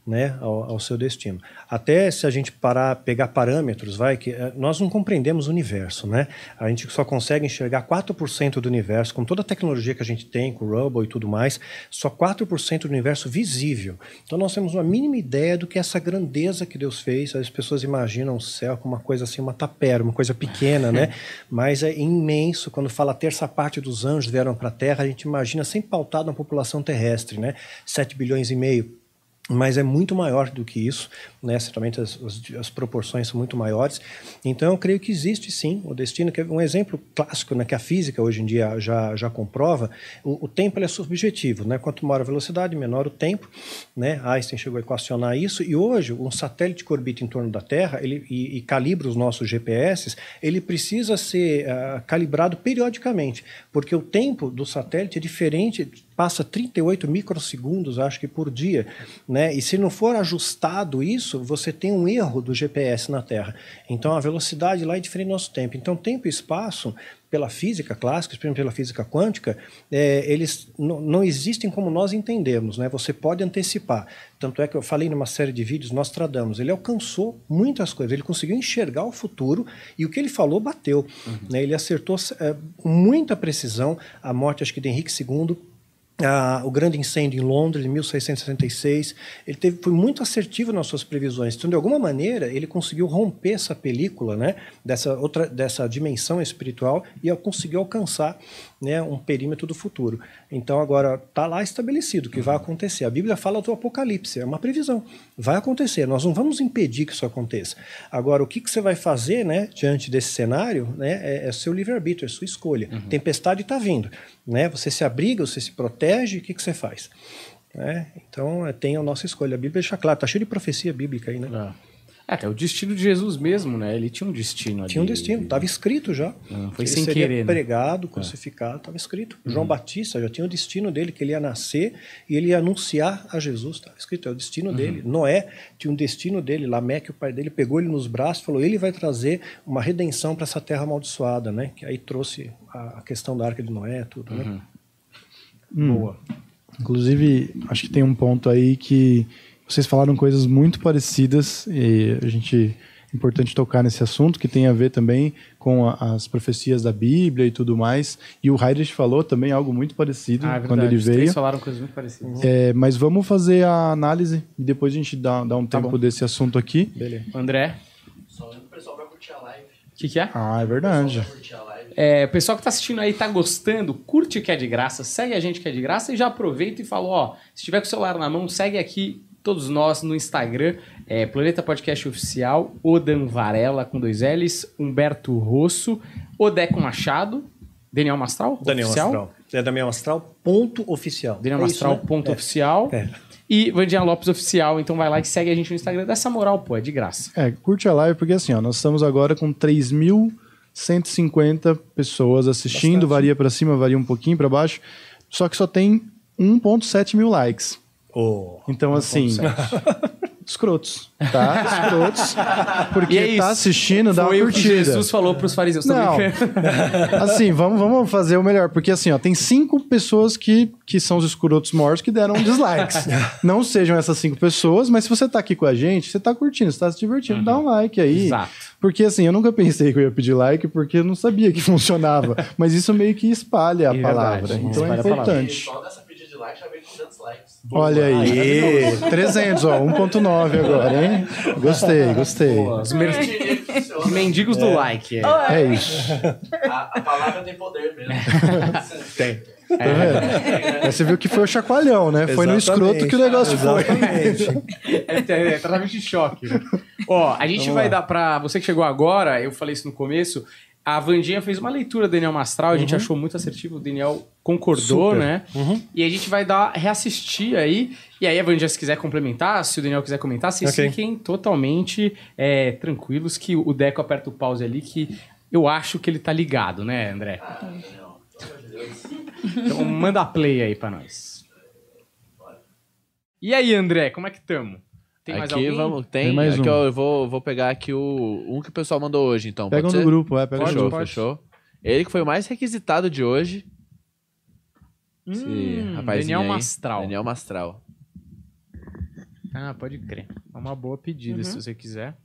né, ao, ao seu destino. Até se a gente parar, pegar parâmetros, vai que eh, nós não compreendemos o universo, né? A gente só consegue enxergar 4% do universo, com toda a tecnologia que a gente tem, com o Hubble e tudo mais, só 4% do universo visível. Então nós temos uma mínima ideia do que essa grandeza que Deus fez. As pessoas imaginam o céu como uma coisa assim, uma tapera, uma coisa pequena, né? Mas é imenso. Quando fala a terça parte dos anjos vieram para a Terra, a gente imagina sem pautado na população terrestre, né? 7 bilhões e meio mas é muito maior do que isso, né? Certamente as, as, as proporções são muito maiores. Então eu creio que existe sim o destino, que é um exemplo clássico, né? Que a física hoje em dia já já comprova. O, o tempo é subjetivo, né? Quanto maior a velocidade, menor o tempo, né? Einstein chegou a equacionar isso e hoje um satélite que orbita em torno da Terra, ele e, e calibra os nossos GPS, ele precisa ser uh, calibrado periodicamente, porque o tempo do satélite é diferente passa 38 microsegundos, acho que por dia, né? E se não for ajustado isso, você tem um erro do GPS na Terra. Então a velocidade lá é diferente do nosso tempo. Então tempo e espaço pela física clássica, pela física quântica, é, eles não existem como nós entendemos, né? Você pode antecipar. Tanto é que eu falei numa série de vídeos, Nostradamus, ele alcançou muitas coisas, ele conseguiu enxergar o futuro e o que ele falou bateu. Uhum. Né? Ele acertou é, com muita precisão a morte, acho que de Henrique II, ah, o grande incêndio em Londres, em 1666, ele teve, foi muito assertivo nas suas previsões. Então, de alguma maneira, ele conseguiu romper essa película, né, dessa outra, dessa dimensão espiritual e conseguiu alcançar, né, um perímetro do futuro. Então, agora está lá estabelecido que vai acontecer. A Bíblia fala do Apocalipse, é uma previsão, vai acontecer. Nós não vamos impedir que isso aconteça. Agora, o que, que você vai fazer, né, diante desse cenário, né, é, é seu livre arbítrio, é sua escolha. Uhum. Tempestade está vindo, né? Você se abriga, você se protege, o que, que você faz? É, então, tem a nossa escolha. A Bíblia deixa claro, está cheio de profecia bíblica aí, né?
É. é, o destino de Jesus mesmo, né? Ele tinha um destino ali.
Tinha um destino, estava escrito já.
Não, foi
ele
sem
seria
querer. Né?
pregado, crucificado, estava escrito. Uhum. João Batista já tinha o destino dele, que ele ia nascer e ele ia anunciar a Jesus. Estava escrito, é o destino uhum. dele. Noé tinha um destino dele. Lameque, o pai dele, pegou ele nos braços e falou: ele vai trazer uma redenção para essa terra amaldiçoada, né? Que aí trouxe a, questão da arca de Noé, tudo,
uhum.
né?
Hum. Boa. Inclusive, acho que tem um ponto aí que vocês falaram coisas muito parecidas e a gente é importante tocar nesse assunto que tem a ver também com a, as profecias da Bíblia e tudo mais. E o Heidrich falou também algo muito parecido
ah, é
quando ele
Os
veio.
Três falaram coisas muito parecidas.
É, mas vamos fazer a análise e depois a gente dá, dá um
Tá
tempo
bom.
desse assunto aqui.
Beleza. André,
Só lembra o pessoal vai curtir a live.
o que, que é?
Ah, é verdade.
É, o pessoal que tá assistindo aí tá gostando, curte que é de graça, segue a gente que é de graça e já aproveita e fala, ó, se tiver com o celular na mão, segue aqui todos nós no Instagram, é, Planeta Podcast Oficial, Odan Varela com dois L's, Humberto Rosso, Odeco Machado, Daniel Mastral,
Daniel
oficial,
Astral. É Daniel Astral, ponto oficial.
Daniel
É
Mastral,
isso, né?
ponto
É.
oficial,
É.
e Vandinha Lopes Oficial, então vai lá e segue a gente no Instagram, dessa moral, pô, é de graça.
É, curte a live porque assim, ó, nós estamos agora com 3.150 pessoas assistindo,
Bastante.
varia pra cima, varia um pouquinho pra baixo, só que só tem 1.7 mil likes.
Oh.
Então, assim, escrotos, tá? Escrotos. Porque
é
tá
isso.
assistindo, dá
Foi
uma
o que
curtida.
Jesus falou pros fariseus,
Não. Assim, vamos, vamos fazer o melhor. Porque assim, ó, tem cinco pessoas que, que são os escrotos mortos que deram dislikes. Não sejam essas cinco pessoas, mas se você tá aqui com a gente, você tá curtindo, você tá se divertindo, dá um like aí.
Exato.
Porque assim, eu nunca pensei que eu ia pedir like, porque eu não sabia que funcionava. Mas isso meio que espalha a
É
palavra.
verdade,
Então
espalha
é
a palavra.
Importante.
só dessa pedida de like já veio 200 likes.
Olha aí. 300, ó, 1.9 agora, hein? Gostei, gostei.
Os mer-. Mendigos do like. É.
É isso.
A, a palavra tem poder mesmo.
Tem.
Tá vendo? Aí você viu que foi o chacoalhão, né? Foi no escroto que o negócio foi.
Exatamente.
É, é, é tratamento de choque. né? Ó, a gente
Vamos
vai
lá.
dar pra. Você que chegou agora, eu falei isso no começo. A Vandinha fez uma leitura do Daniel Mastral, a gente achou muito assertivo, o Daniel concordou,
Super.
né? E a gente vai dar, reassistir aí. E aí, a Vandinha, se quiser complementar, se o Daniel quiser comentar, vocês
Ok.
fiquem totalmente é, tranquilos que o Deco aperta o pause ali, que eu acho que ele tá ligado, né, André? Então manda play aí pra nós. E aí, André, como é que tamo? Tem mais
aqui
alguém?
vamos, tem,
Tem mais
aqui
um.
ó, eu vou, vou pegar aqui o um que o pessoal mandou hoje, então.
Pega um
pode ser?
grupo, é, pega
Pode,
no
Fechou,
grupo.
pode.
fechou. Ele que foi o mais requisitado de hoje. Esse
Hum,
rapazinho
Daniel
aí.
Mastral.
Daniel Mastral.
Ah, pode crer. É uma boa pedida,
Uhum.
se você quiser.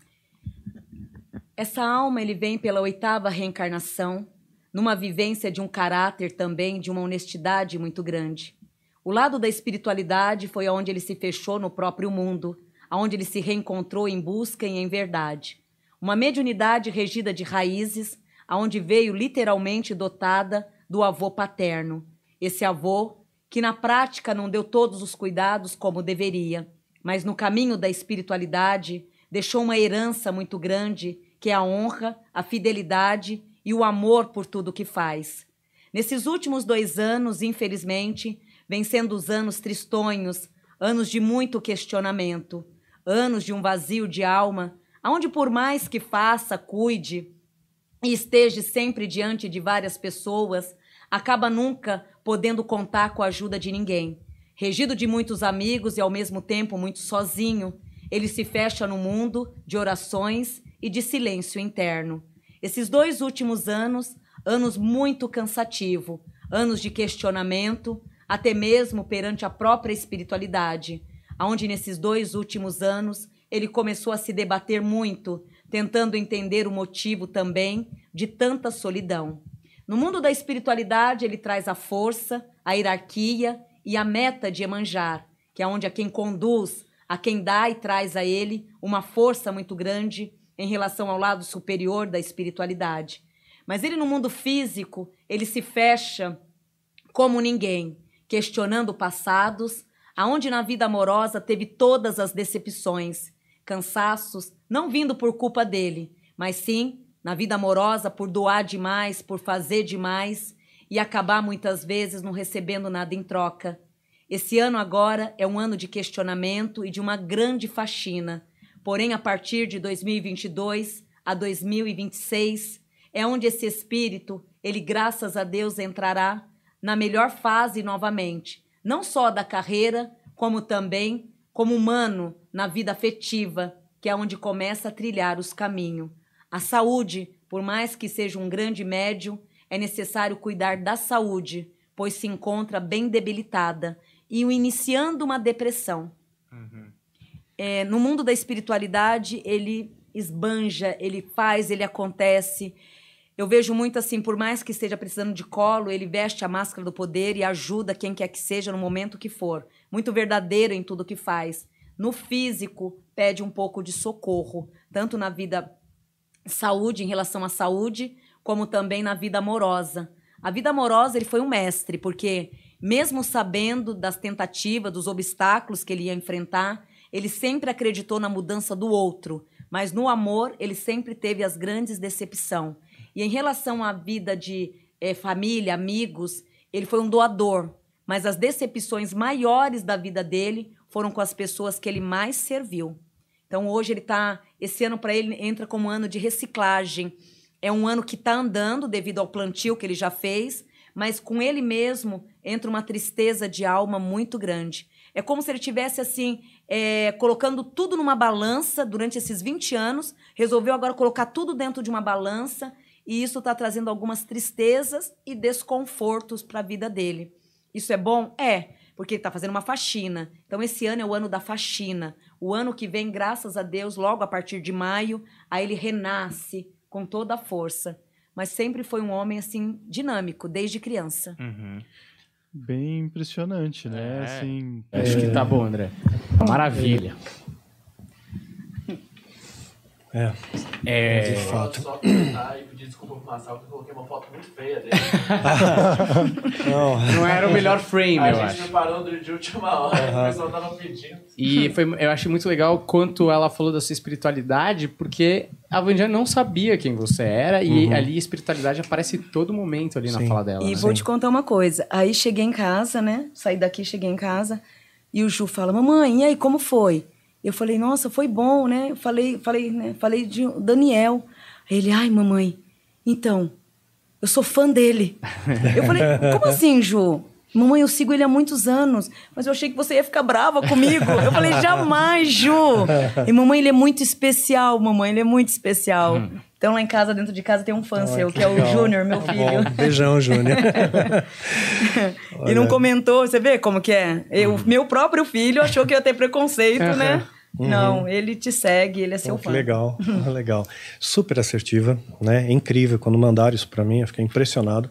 Essa alma ele vem pela oitava reencarnação, numa vivência de um caráter também de uma honestidade muito grande. O lado da espiritualidade foi aonde ele se fechou no próprio mundo, aonde ele se reencontrou em busca e em verdade. Uma mediunidade regida de raízes, aonde veio literalmente dotada do avô paterno. Esse avô que na prática não deu todos os cuidados como deveria, mas no caminho da espiritualidade deixou uma herança muito grande, que é a honra, a fidelidade e o amor por tudo que faz. Nesses últimos dois anos, infelizmente, vem sendo os anos tristonhos, anos de muito questionamento, anos de um vazio de alma, aonde por mais que faça, cuide e esteja sempre diante de várias pessoas, acaba nunca podendo contar com a ajuda de ninguém. Regido de muitos amigos e ao mesmo tempo muito sozinho, ele se fecha no mundo de orações e de silêncio interno. Esses dois últimos anos, anos muito cansativo, anos de questionamento, até mesmo perante a própria espiritualidade, aonde nesses dois últimos anos ele começou a se debater muito, tentando entender o motivo também de tanta solidão. No mundo da espiritualidade, ele traz a força, a hierarquia e a meta de Emanjar, que é onde a quem conduz, a quem dá e traz a ele uma força muito grande em relação ao lado superior da espiritualidade. Mas ele no mundo físico, ele se fecha como ninguém, questionando passados, aonde na vida amorosa teve todas as decepções, cansaços, não vindo por culpa dele, mas sim na vida amorosa por doar demais, por fazer demais e acabar muitas vezes não recebendo nada em troca. Esse ano agora é um ano de questionamento e de uma grande faxina. Porém, a partir de 2022 a 2026 é onde esse espírito, ele graças a Deus entrará na melhor fase novamente, não só da carreira, como também como humano na vida afetiva, que é onde começa a trilhar os caminhos. A saúde, por mais que seja um grande médium, é necessário cuidar da saúde, pois se encontra bem debilitada e iniciando uma depressão. É, no mundo da espiritualidade, ele esbanja, ele faz, ele acontece. Eu vejo muito assim, por mais que esteja precisando de colo, ele veste a máscara do poder e ajuda quem quer que seja no momento que for. Muito verdadeiro em tudo que faz. No físico, pede um pouco de socorro, tanto na vida saúde, em relação à saúde, como também na vida amorosa. A vida amorosa, ele foi um mestre, porque mesmo sabendo das tentativas, dos obstáculos que ele ia enfrentar, ele sempre acreditou na mudança do outro, mas no amor ele sempre teve as grandes decepções. E em relação à vida de eh, família, amigos, ele foi um doador, mas as decepções maiores da vida dele foram com as pessoas que ele mais serviu. Então hoje ele tá, esse ano para ele entra como ano de reciclagem. É um ano que está andando devido ao plantio que ele já fez, mas com ele mesmo entra uma tristeza de alma muito grande. É como se ele tivesse assim, é, colocando tudo numa balança durante esses 20 anos, resolveu agora colocar tudo dentro de uma balança, e isso está trazendo algumas tristezas e desconfortos para a vida dele. Isso é bom? É, porque ele está fazendo uma faxina. Então, esse ano é o ano da faxina. O ano que vem, graças a Deus, logo a partir de maio, aí ele renasce com toda a força. Mas sempre foi um homem, assim, dinâmico, desde criança.
Bem impressionante, né?
É.
Assim,
Acho que tá bom, André. Maravilha.
É,
É,
de
Só,
fato.
só comentar e pedir desculpa pro Marcelo que eu coloquei uma foto muito feia dele.
Não,
não era o melhor frame,
a
eu
gente
acho.
preparou de de última hora, o pessoal tava pedindo.
E foi, eu achei muito legal quanto ela falou da sua espiritualidade, porque a Vandiane não sabia quem você era, e ali a espiritualidade aparece em todo momento ali na
Sim.
fala dela.
E
né?
vou te contar uma coisa. Aí cheguei em casa, né? Saí daqui, cheguei em casa. E o Ju fala, mamãe, e aí, como foi? Eu falei, nossa, foi bom, né? Eu falei, falei, né? Falei de Daniel. Aí ele, ai, mamãe, então, eu sou fã dele. eu falei, como assim, Ju? Mamãe, eu sigo ele há muitos anos, mas eu achei que você ia ficar brava comigo. Eu falei, jamais, Ju. E mamãe, ele é muito especial, mamãe, ele é muito especial. Então lá em casa, dentro de casa, tem um fã seu, que, é o. Júnior, meu
Tá
filho.
bom. Beijão, Júnior.
E não comentou, você vê como que é? Eu, meu próprio filho achou que ia ter preconceito, né? Não, ele te segue, ele é seu
que
fã.
legal, legal. Super assertiva, né? Incrível. Quando mandaram isso para mim, eu fiquei impressionado.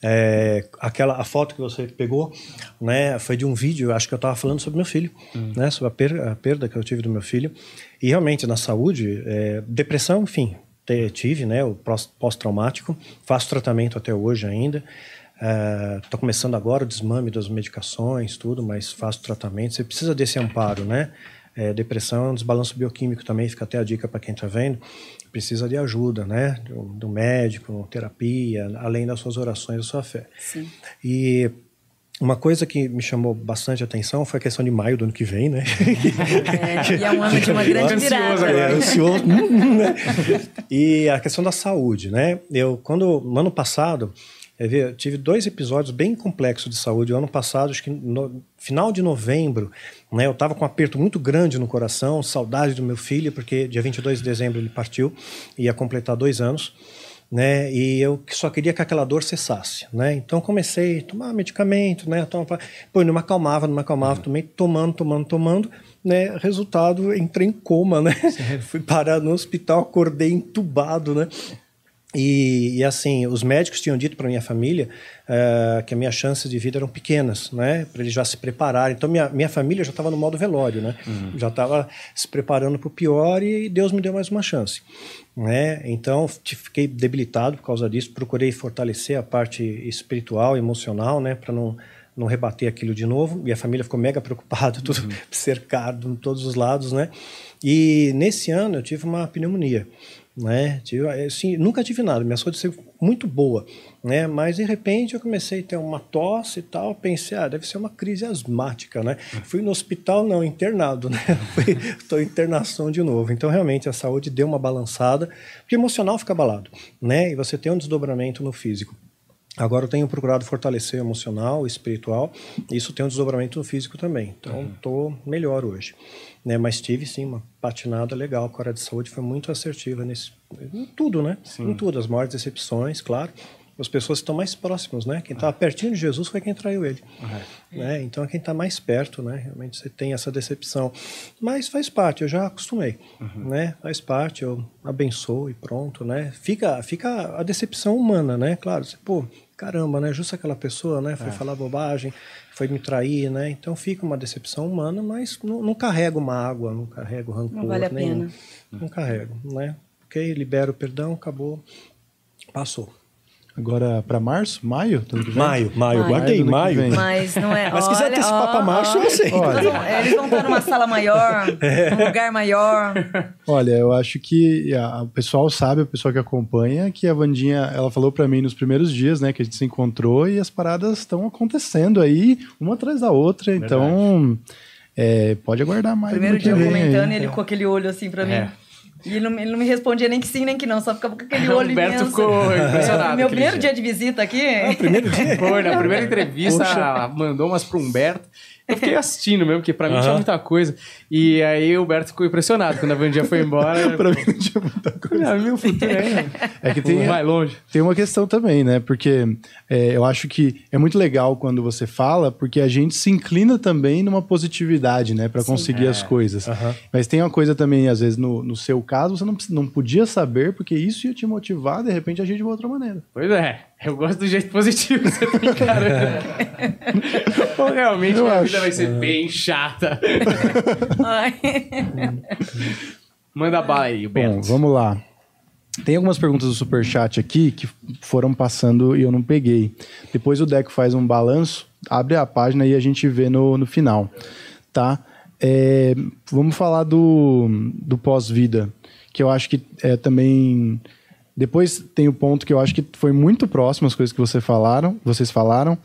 É, aquela a foto que você pegou, né, foi de um vídeo. Acho que eu estava falando sobre meu filho, né, sobre a, per- a perda que eu tive do meu filho. E realmente na saúde, é, depressão, enfim, te- tive, né, o pós- pós-traumático. Faço tratamento até hoje ainda. Estou começando agora o desmame das medicações, tudo, mas faço tratamento. Você precisa desse amparo, né? É, depressão é um desbalanço bioquímico também, fica até a dica para quem está vendo. Precisa de ajuda, né? Do, do médico, terapia, além das suas orações, da sua fé.
Sim.
E uma coisa que me chamou bastante atenção foi a questão de maio do ano que vem, né?
É, e é um ano de uma grande virada.
agora.
É, ansioso. né? E a questão da saúde, né? Eu, quando, no ano passado, eu tive dois episódios bem complexos de saúde. O ano passado, acho que no final de novembro, né? Eu estava com um aperto muito grande no coração, saudade do meu filho, porque dia 22 de dezembro ele partiu, ia completar dois anos. Né, e eu só queria que aquela dor cessasse, né? Então comecei a tomar medicamento, né? Tomar, pô, não me acalmava, não me acalmava, tomei tomando, tomando, tomando, né? Resultado, entrei em coma, né? Fui parar no hospital, acordei entubado, né? E, e, assim, os médicos tinham dito para minha família eh, que as minhas chances de vida eram pequenas, né? Para eles já se prepararem. Então, minha, minha família já estava no modo velório, né? Já estava se preparando para o pior e Deus me deu mais uma chance, né? Então, fiquei debilitado por causa disso. Procurei fortalecer a parte espiritual, emocional, né? Para não não rebater aquilo de novo. E a família ficou mega preocupada, tudo cercado de todos os lados, né? E nesse ano eu tive uma pneumonia né? Tive, assim, nunca tive nada, minha saúde sempre muito boa, né? Mas de repente eu comecei a ter uma tosse e tal, pensei, ah, deve ser uma crise asmática, né? Fui no hospital, não, internado, né? Em internação de novo. Então realmente a saúde deu uma balançada, porque emocional fica abalado, né? E você tem um desdobramento no físico. Agora eu tenho procurado fortalecer o emocional, o espiritual, e isso tem um desdobramento no físico também. Então estou melhor hoje. Né? Mas tive sim uma patinada legal. A área de saúde foi muito assertiva nesse, em tudo, né? Em tudo. As maiores decepções, claro. As pessoas estão mais próximas, né? Quem estava pertinho de Jesus foi quem traiu ele. Né? Então, quem está mais perto, né? Realmente você tem essa decepção. Mas faz parte, eu já acostumei, né? Faz parte, eu abençoo e pronto, né? Fica, fica a decepção humana, né? Claro, você, pô, caramba, né? Justo aquela pessoa, né? Foi falar bobagem, foi me trair, né? Então fica uma decepção humana, mas não, não carrego mágoa, não carrego rancor
Não vale a
nenhum.
pena.
Não carrego, né? Ok, libero o perdão, acabou, passou.
Agora, para março, maio?
Maio, maio,
Maio.
guardei,
Maio
maio.
Mas não é.
Mas se quiser antecipar pra
ó,
março, eu aceito.
Olha.
Eles vão estar numa sala maior, num lugar maior.
Olha, eu acho que a- o pessoal sabe, o pessoal que acompanha, que a Vandinha, ela falou pra mim nos primeiros dias, né, que a gente se encontrou e as paradas estão acontecendo aí, uma atrás da outra, então é, pode aguardar mais.
Primeiro dia eu comentando, ele com aquele olho assim pra mim. E ele não, ele não me respondia nem que sim, nem que não, só ficava com aquele olho
Humberto
imenso.
ficou impressionado
Meu primeiro
dia.
dia de visita aqui.
Primeiro dia.
Foi, na primeira entrevista, ela mandou umas pro Humberto. Eu fiquei assistindo mesmo, porque pra mim tinha muita coisa. E aí o Humberto ficou impressionado quando a Vandinha foi embora.
pra mim não tinha muita coisa.
Ah, meu futuro é,
É que tem,
vai longe.
tem uma questão também, né? Porque é, eu acho que é muito legal quando você fala, porque a gente se inclina também numa positividade, né? Pra conseguir
É.
as coisas. Mas tem uma coisa também, às vezes, no, no seu caso, você não, não podia saber, porque isso ia te motivar, de repente, a gente de uma outra maneira.
Pois é, eu gosto do jeito positivo que você tá encarando. Ou realmente
Eu
a
acho.
vida vai ser bem chata. Manda bala aí,
Bom,
Beto.
vamos lá. Tem algumas perguntas do Superchat aqui que foram passando e eu não peguei. Depois o Deco faz um balanço, abre a página e a gente vê no, no final, tá? É, vamos falar do, do pós-vida, que eu acho que é também... Depois tem o ponto que eu acho que foi muito próximo às coisas que você falaram, vocês falaram,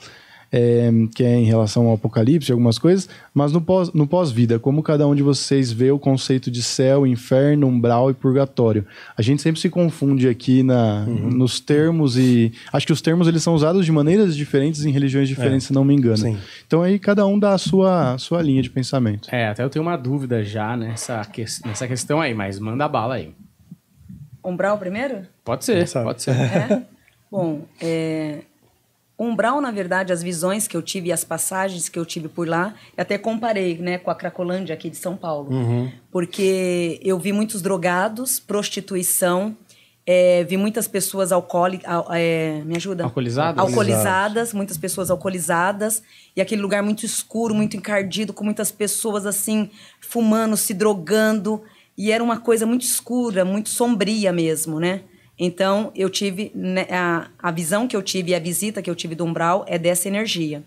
é, que é em relação ao apocalipse, algumas coisas, mas no pós- no pós-vida, como cada um de vocês vê o conceito de céu, inferno, umbral e purgatório. A gente sempre se confunde aqui na, nos termos e acho que os termos eles são usados de maneiras diferentes em religiões diferentes, se não me engano.
Sim.
Então aí cada um dá a sua, sua linha de pensamento.
É, até eu tenho uma dúvida já nessa, que- nessa questão aí, mas manda bala aí.
Umbral primeiro?
Pode ser, pode ser.
É? Bom, é, Umbral, na verdade, as visões que eu tive e as passagens que eu tive por lá, até comparei né, com a Cracolândia aqui de São Paulo. Porque eu vi muitos drogados, prostituição, é, vi muitas pessoas alcoólicas. me ajuda?
Alcoolizadas?
Alcoolizadas, muitas pessoas alcoolizadas. E aquele lugar muito escuro, muito encardido, com muitas pessoas assim, fumando, se drogando. E era uma coisa muito escura, muito sombria mesmo, né? Então, eu tive. né, a, a visão que eu tive e a visita que eu tive do umbral é dessa energia.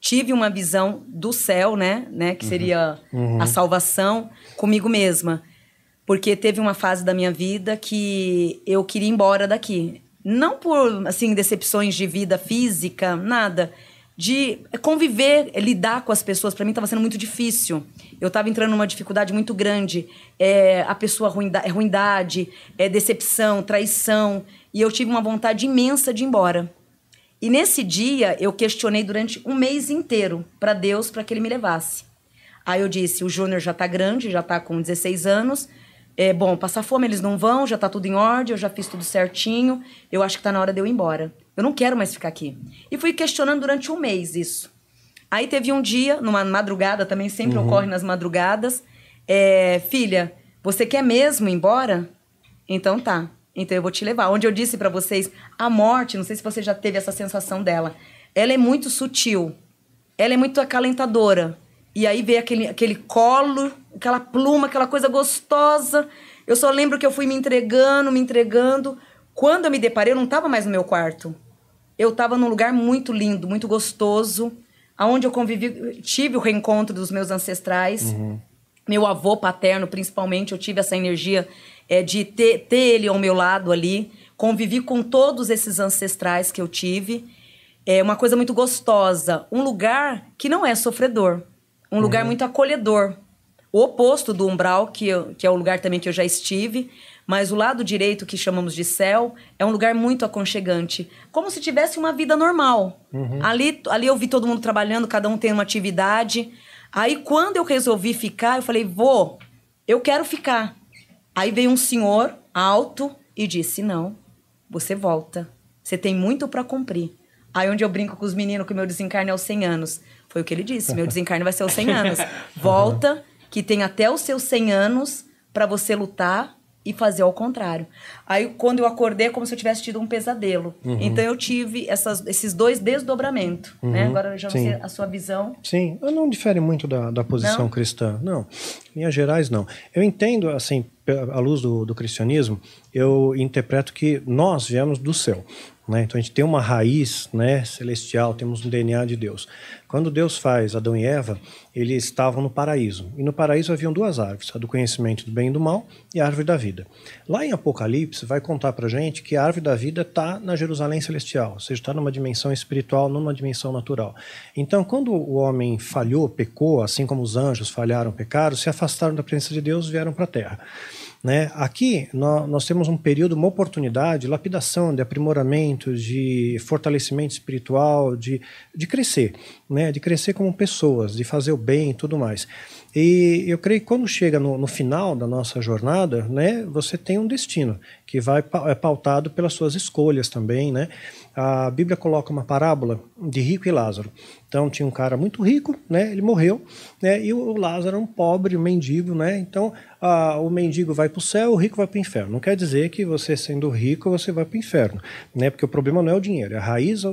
Tive uma visão do céu, né? né que seria a salvação comigo mesma. Porque teve uma fase da minha vida que eu queria ir embora daqui. Não por, assim, decepções de vida física, nada. De conviver, lidar com as pessoas, para mim estava sendo muito difícil. Eu estava entrando numa dificuldade muito grande. É, a pessoa ruinda, é ruindade, é decepção, traição. E eu tive uma vontade imensa de ir embora. E nesse dia eu questionei durante um mês inteiro para Deus para que ele me levasse. Aí eu disse: o Júnior já tá grande, já tá com 16 anos. É bom, passar fome eles não vão, já tá tudo em ordem, eu já fiz tudo certinho. Eu acho que tá na hora de eu ir embora. Eu não quero mais ficar aqui. E fui questionando durante um mês isso. Aí teve um dia, numa madrugada, também sempre ocorre nas madrugadas. é, filha, você quer mesmo ir embora? Então tá. Então eu vou te levar. Onde eu disse pra vocês, a morte, não sei se você já teve essa sensação dela. Ela é muito sutil. Ela é muito acalentadora. E aí veio aquele, aquele colo, aquela pluma, aquela coisa gostosa. Eu só lembro que eu fui me entregando, me entregando. Quando eu me deparei, eu não estava mais no meu quarto. Eu estava num lugar muito lindo, muito gostoso, aonde eu convivi, tive o reencontro dos meus ancestrais. Meu avô paterno, principalmente, eu tive essa energia é, de ter, ter ele ao meu lado ali. Convivi com todos esses ancestrais que eu tive. É uma coisa muito gostosa. Um lugar que não é sofredor. Um lugar muito acolhedor. O oposto do umbral, que, eu- que é o lugar também que eu já estive. Mas o lado direito, que chamamos de céu, é um lugar muito aconchegante. Como se tivesse uma vida normal. Ali, ali eu vi todo mundo trabalhando, cada um tem uma atividade. Aí quando eu resolvi ficar, eu falei, vô, eu quero ficar. Aí veio um senhor alto e disse: Não, você volta. Você tem muito para cumprir. Aí onde eu brinco com os meninos que o meu desencarne é aos 100 anos. Foi o que ele disse: meu desencarne vai ser aos 100 anos. Volta, que tem até os seus 100 anos para você lutar e fazer ao contrário. Aí quando eu acordei é como se eu tivesse tido um pesadelo. Então eu tive essas, esses dois desdobramentos. Né? Agora eu já não sei a sua visão.
Sim, não difere muito da, da posição
Não?
cristã. Não, em linhas gerais, não. Eu entendo, assim, à luz do, do cristianismo, eu interpreto que nós viemos do céu. Né? Então a gente tem uma raiz né, celestial, temos um DNA de Deus. Quando Deus faz Adão e Eva, eles estavam no paraíso. E no paraíso haviam duas árvores, a do conhecimento do bem e do mal e a árvore da vida. Lá em Apocalipse vai contar pra gente que a árvore da vida está na Jerusalém celestial, ou seja, está numa dimensão espiritual, numa dimensão natural. Então, quando o homem falhou, pecou, assim como os anjos falharam, pecaram, se afastaram da presença de Deus e vieram para a terra. Né? Aqui nó- nós temos um período, uma oportunidade de lapidação, de aprimoramento, de fortalecimento espiritual, de, de crescer, né? de crescer como pessoas, de fazer o bem e tudo mais. E eu creio que quando chega no, no final da nossa jornada, né, você tem um destino que vai é pautado pelas suas escolhas também, né? A Bíblia coloca uma parábola de rico e Lázaro. Então tinha um cara muito rico, né? Ele morreu, né? E o Lázaro era um pobre, um mendigo, né? Então ah, o mendigo vai para o céu, o rico vai para o inferno. Não quer dizer que você sendo rico você vai para o inferno, né? Porque o problema não é o dinheiro, a raiz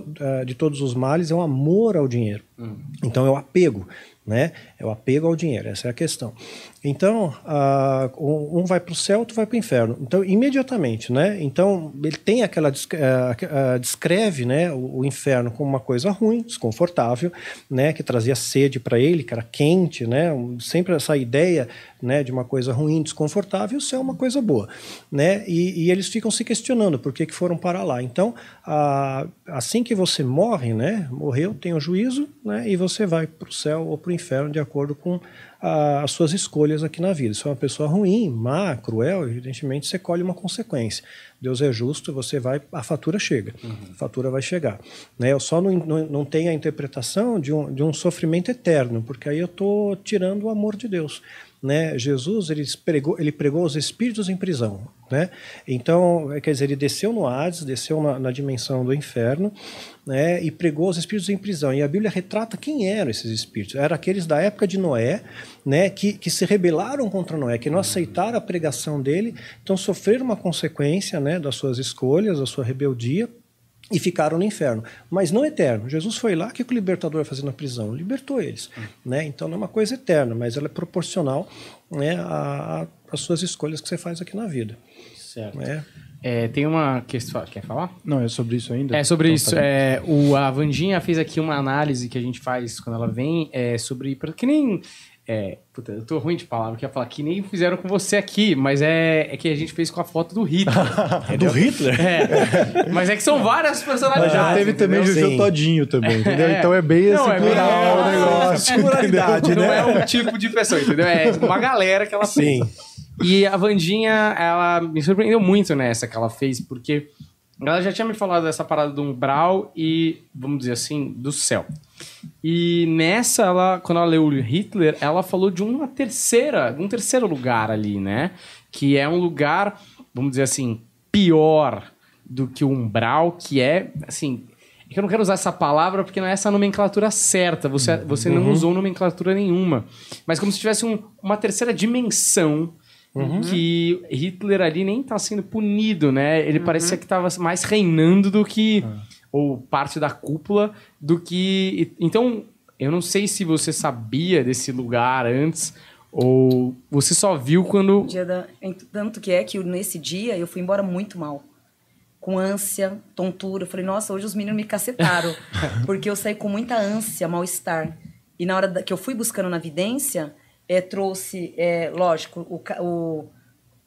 de todos os males é o amor ao dinheiro. Então é o apego, né? É o apego ao dinheiro, essa é a questão. Então, um vai para o céu, outro vai para o inferno. Então, imediatamente, né? Então, ele tem aquela desc- descreve, né, o, o inferno como uma coisa ruim, desconfortável, né, que trazia sede para ele, que era quente, né? sempre essa ideia, né, de uma coisa ruim, desconfortável, o céu é uma coisa boa, né? E, e eles ficam se questionando por que que foram para lá. Então, assim que você morre, né, morreu, tem o juízo, né, e você vai para o céu ou para o inferno de acordo com ah, as suas escolhas aqui na vida. Se é uma pessoa ruim, má, cruel, evidentemente você colhe uma consequência. Deus é justo, você vai, a fatura chega, a fatura vai chegar. Né? Eu só não, não, não tenho a interpretação de um, de um sofrimento eterno, porque aí eu estou tirando o amor de Deus. Né? Jesus ele pregou, ele pregou os espíritos em prisão. Né? Então, quer dizer, ele desceu no Hades, desceu na, na dimensão do inferno né? e pregou os espíritos em prisão. E a Bíblia retrata quem eram esses espíritos. Eram aqueles da época de Noé, né? que, que se rebelaram contra Noé, que não aceitaram a pregação dele, então sofreram uma consequência né? das suas escolhas, da sua rebeldia, e ficaram no inferno, mas não eterno. Jesus foi lá, o que o libertador vai fazer na prisão? Libertou eles. Né? Então não é uma coisa eterna, mas ela é proporcional né, a- a- às suas escolhas que você faz aqui na vida.
Certo.
Né?
É, tem uma questão. Quer falar?
Não, é sobre isso ainda?
É sobre
Então,
isso.
tá.
É, o, a Vandinha fez aqui uma análise que a gente faz quando ela vem é, sobre. Que nem. É, puta, eu tô ruim de palavra, que ia falar que nem fizeram com você aqui, mas é, é que a gente fez com a foto do Hitler.
Do Hitler?
É, mas é que são várias personalidades.
Mas já teve também
Sim.
Todinho também, entendeu? Então é bem
Não, é
plural
bem-
o negócio,
pluralidade?
Não é um tipo de pessoa, entendeu? É uma galera que ela fez.
Sim.
E a Vandinha, ela me surpreendeu muito nessa que ela fez, porque ela já tinha me falado dessa parada do umbral e, vamos dizer assim, do céu. E nessa, ela, quando ela leu o Hitler, ela falou de uma terceira, um terceiro lugar ali, né? Que é um lugar, vamos dizer assim, pior do que o umbral, que é, assim... é Eu não quero usar essa palavra porque não é essa nomenclatura certa. Você, você não usou nomenclatura nenhuma. Mas como se tivesse um- uma terceira dimensão que Hitler ali nem tá sendo punido, né? Ele parecia que tava mais reinando do que... Ou parte da cúpula do que... Então, eu não sei se você sabia desse lugar antes ou você só viu quando...
Dia da- Tanto que é que nesse dia eu fui embora muito mal. Com ânsia, tontura. Eu falei, nossa, hoje os meninos me cacetaram. porque eu saí com muita ânsia, mal-estar. E na hora que eu fui buscando na vidência, é, trouxe, é, lógico, o, o,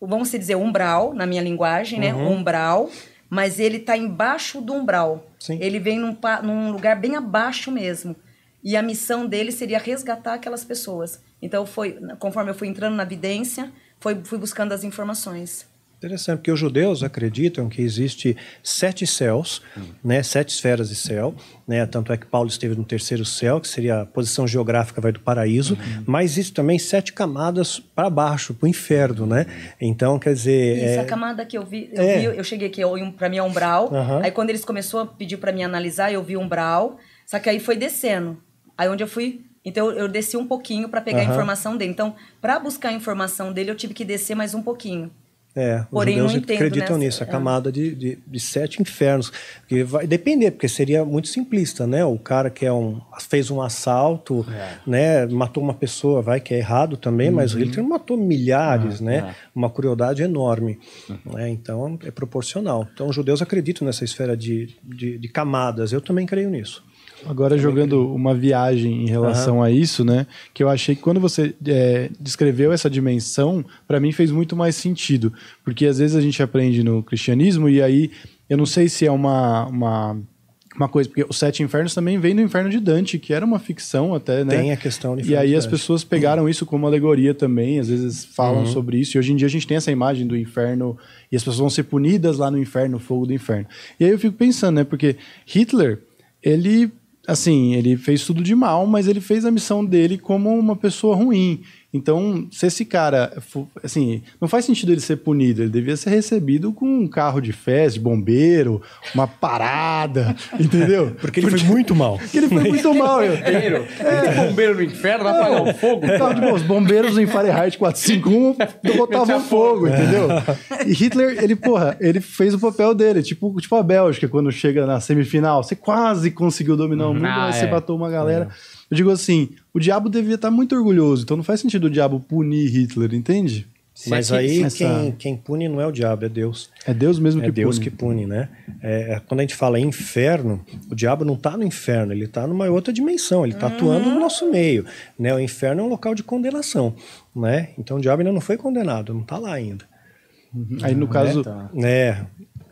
o- vamos dizer, umbral, na minha linguagem, né? O umbral, mas ele tá embaixo do umbral.
Sim.
Ele vem num, num lugar bem abaixo mesmo. E a missão dele seria resgatar aquelas pessoas. Então, foi, conforme eu fui entrando na vidência, foi, fui buscando as informações.
Interessante, porque os judeus acreditam que existe sete céus, né, sete esferas de céu, né, tanto é que Paulo esteve no terceiro céu, que seria a posição geográfica vai do paraíso, mas existe também sete camadas para baixo, para o inferno, né? Então, quer dizer,
Isso,
é,
a camada que eu vi, eu,
É.
vi, eu cheguei aqui, pra mim é umbral.
Aham.
Aí quando eles começaram a pedir pra mim analisar, eu vi umbral. Só que aí foi descendo. Aí onde eu fui. Então eu desci um pouquinho pra pegar a
Aham.
informação dele. Então, pra buscar a informação dele, eu tive que descer mais um pouquinho.
É, os
Porém,
judeus
não entendo
acreditam
nessa-
nisso, a
é.
camada de, de, de sete infernos. Porque vai depender, porque seria muito simplista, né? O cara que é um, fez um assalto, né? Matou uma pessoa, vai que é errado também, mas o Hitler matou milhares, né? Uma crueldade enorme. né? Então é proporcional. Então os judeus acreditam nessa esfera de, de, de camadas. Eu também creio nisso.
Agora jogando uma viagem em relação a isso, né? Que eu achei que quando você é, descreveu essa dimensão, para mim fez muito mais sentido, porque às vezes a gente aprende no cristianismo e aí eu não sei se é uma uma, uma coisa, porque os sete infernos também vem do inferno de Dante, que era uma ficção até, né?
Tem a questão de
E aí as pessoas pegaram isso como alegoria também, às vezes falam
Uhum.
sobre isso. E hoje em dia a gente tem essa imagem do inferno e as pessoas vão ser punidas lá no inferno, no fogo do inferno. E aí eu fico pensando, né? Porque Hitler, ele, assim, ele fez tudo de mal, mas ele fez a missão dele como uma pessoa ruim. Então, se esse cara, assim, não faz sentido ele ser punido, ele devia ser recebido com um carro de festa, de bombeiro, uma parada, entendeu?
Porque ele foi muito mal.
Porque ele foi muito mal. Eu.
Bombeiro. É. Bombeiro no inferno, vai apagar o fogo.
De bom, os bombeiros em Fahrenheit 451 botavam fogo, entendeu? E Hitler, ele, porra, ele fez o papel dele, tipo, tipo a Bélgica, quando chega na semifinal, você quase conseguiu dominar o mundo,
Ah,
mas você
é.
matou uma galera. Eu digo assim, o diabo devia estar muito orgulhoso, então não faz sentido o diabo punir Hitler, entende?
Mas aí
essa-
quem, quem pune não é o diabo, é Deus.
É Deus mesmo
É
que
Deus
pune.
que pune, né? É, é, quando a gente fala inferno, o diabo não está no inferno, ele está numa outra dimensão, ele está atuando no nosso meio. Né? O inferno é um local de condenação. Né? Então o diabo ainda não foi condenado, não está lá ainda.
Aí no caso,
tá.
É,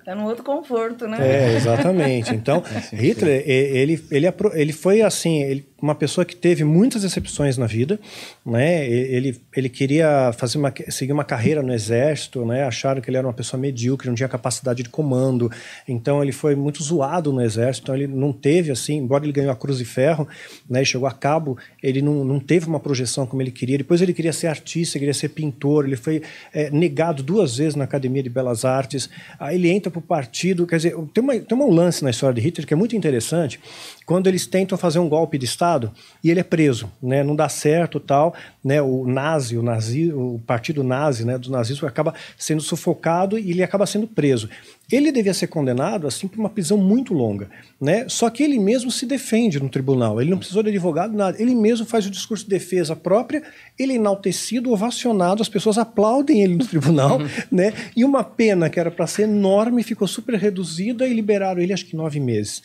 Tá no outro conforto, né?
é, exatamente. Então, Hitler, e- ele, ele, ele foi assim, ele- uma pessoa que teve muitas decepções na vida, né? Ele, ele queria fazer uma, seguir uma carreira no exército, né? Acharam que ele era uma pessoa medíocre, não tinha capacidade de comando. Então, ele foi muito zoado no exército. Então, ele não teve assim, embora ele ganhou a Cruz de Ferro, né? e Chegou a cabo, ele não, não teve uma projeção como ele queria. Depois, ele queria ser artista, queria ser pintor. Ele foi é, negado duas vezes na Academia de Belas Artes. Aí ele entra para o partido. Quer dizer, tem, uma, tem um lance na história de Hitler que é muito interessante. Quando eles tentam fazer um golpe de Estado e ele é preso, né? não dá certo tal. Né? O nazi, o, nazi, o partido nazi né? do nazismo acaba sendo sufocado e ele acaba sendo preso. Ele devia ser condenado assim por uma prisão muito longa, né? Só que ele mesmo se defende no tribunal. Ele não precisou de advogado nada. Ele mesmo faz o discurso de defesa própria. Ele é enaltecido, ovacionado. As pessoas aplaudem ele no tribunal, né? E uma pena que era para ser enorme ficou super reduzida e liberaram ele acho que nove meses.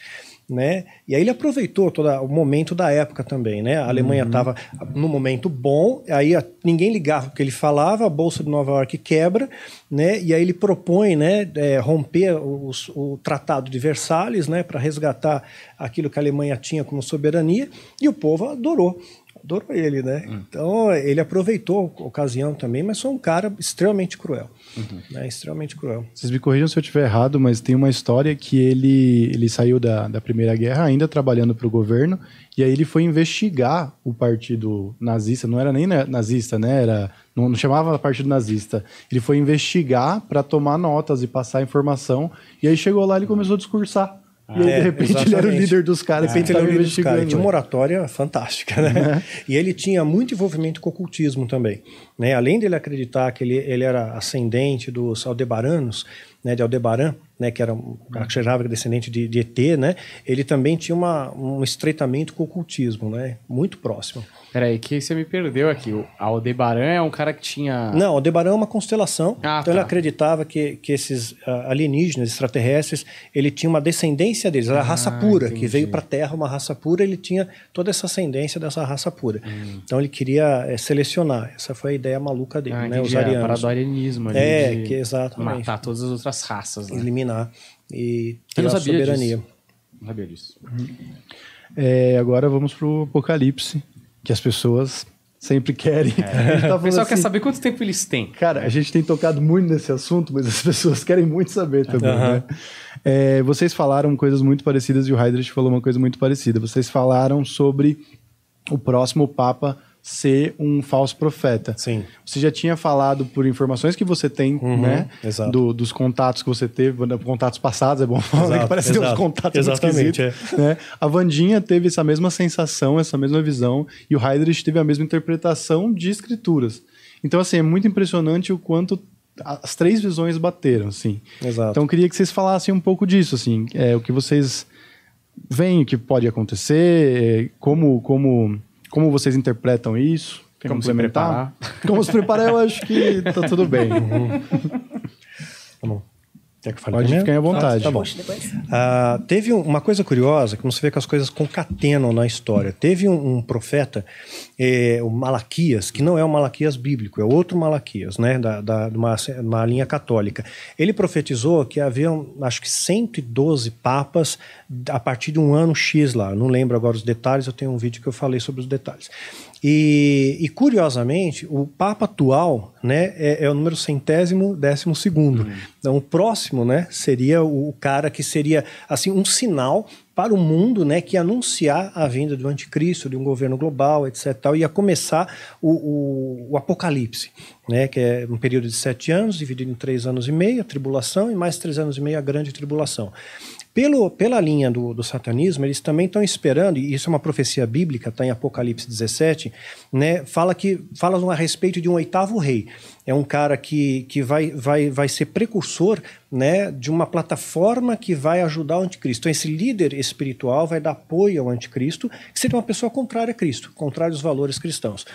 Né? E aí ele aproveitou todo o momento da época também, né? A Alemanha estava no momento bom, aí a- ninguém ligava o que ele falava, a bolsa de Nova York quebra, né? E aí ele propõe, né, é, romper os- o Tratado de Versalhes, né, para resgatar aquilo que a Alemanha tinha como soberania, e o povo adorou. Adorou ele, né? Então ele aproveitou a ocasião também, mas foi um cara extremamente cruel, né? Extremamente cruel.
Vocês me corrijam se eu estiver errado, mas tem uma história que ele, ele saiu da, da Primeira Guerra ainda trabalhando para o governo, e aí ele foi investigar o partido nazista, não era nem na- nazista, né? Era, não, não chamava partido nazista. Ele foi investigar para tomar notas e passar informação, e aí chegou lá e ele começou a discursar. E aí,
É,
de repente, ele era o
exatamente.
líder dos caras.
De repente ele era o líder dos caras. Tinha uma
investigando.
oratória fantástica, né? E ele tinha muito envolvimento com o ocultismo também. Né? Além dele acreditar que ele, ele era ascendente dos Aldebaranos, né, de Aldebaran, né, que era um que descendente de, de ET, né? Ele também tinha uma, um estreitamento com o ocultismo, né? Muito próximo.
Peraí, que você me perdeu aqui. O Aldebaran é um cara que tinha.
Não, Aldebaran é uma constelação.
Ah,
então ele
tá.
acreditava que, que esses ah, alienígenas, extraterrestres, ele tinha uma descendência deles, era a raça
Ah,
pura,
entendi.
que veio para a Terra, uma raça pura, ele tinha toda essa ascendência dessa raça pura.
Hum.
Então ele queria eh, selecionar. Essa foi a ideia maluca dele,
Ah,
né?
entendi.
Os
É, a
arianos.
parada do arianismo ali.
É,
de
que exatamente.
Matar todas as outras raças. Né?
Eliminar e ter a soberania.
disso. Não sabia disso.
É, agora vamos pro apocalipse, que as pessoas sempre querem. Gente tá
O pessoal quer
assim,
saber quanto tempo eles têm.
Cara, a gente tem tocado muito nesse assunto, mas as pessoas querem muito saber também, né? É, vocês falaram coisas muito parecidas e o Heidrich falou uma coisa muito parecida. Vocês falaram sobre o próximo Papa ser um falso profeta.
Sim.
Você já tinha falado por informações que você tem, né?
exato.
do- dos contatos que você teve, contatos passados, é bom falar, né, que
Exato,
parece ter uns
exato.
contatos
Exatamente,
esquisitos, né? A Vandinha teve essa mesma sensação, essa mesma visão, e o Heidrich teve a mesma interpretação de escrituras. Então, assim, é muito impressionante o quanto as três visões bateram, assim.
Exato.
Então, eu queria que vocês falassem um pouco disso, assim, é, o que vocês veem, o que pode acontecer, é, como, como, como vocês interpretam isso. Quer
Como se
complementar? Como se preparar, eu acho que tá tudo bem.
Tá bom. Quer que eu fale
Pode
primeiro?
ficar à vontade.
Tá bom. Ah, teve um- uma coisa curiosa, que você vê que as coisas concatenam na história. Teve um, um profeta, eh, o Malaquias, que não é o Malaquias bíblico, é outro Malaquias, né, da, da, de uma, uma linha católica. Ele profetizou que haviam, acho que 112 papas a partir de um ano X lá. Não lembro agora os detalhes, eu tenho um vídeo que eu falei sobre os detalhes. E, e, curiosamente, o Papa atual né, é, é o número centésimo décimo segundo. Então, o próximo né, seria o, o cara que seria assim um sinal para o mundo, né, que ia anunciar a vinda do anticristo, de um governo global, etc. Tal, ia começar o, o, o, apocalipse, né, que é um período de sete anos, dividido em três anos e meio, a tribulação, e mais três anos e meio a grande tribulação. Pelo, pela linha do, do satanismo, eles também estão esperando, e isso é uma profecia bíblica, está em Apocalipse 17, né, fala, que, fala a respeito de um oitavo rei é um cara que, que vai, vai, vai ser precursor né, de uma plataforma que vai ajudar o anticristo. Então, esse líder espiritual vai dar apoio ao anticristo, que seria uma pessoa contrária a Cristo, contrária aos valores cristãos,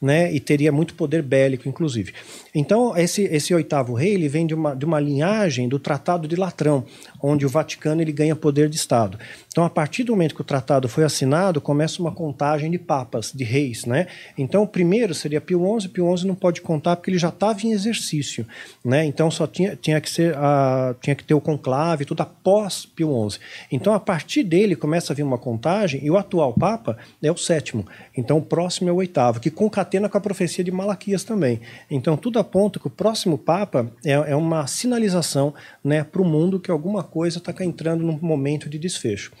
né, e teria muito poder bélico, inclusive. Então, esse, esse oitavo rei ele vem de uma, de uma linhagem do Tratado de Latrão, onde o Vaticano ele ganha poder de Estado. Então, a partir do momento que o tratado foi assinado, começa uma contagem de papas, de reis. Né? Então, o primeiro seria Pio XI, Pio XI não pode contar porque ele já estava em exercício. Né? Então, só tinha, tinha, que ser a, tinha que ter o conclave, tudo após Pio XI. Então, a partir dele começa a vir uma contagem, e o atual papa é o sétimo. Então, o próximo é o oitavo, que concatena com a profecia de Malaquias também. Então, tudo aponta que o próximo papa é, é uma sinalização né, para o mundo que alguma coisa está entrando num momento de desfecho.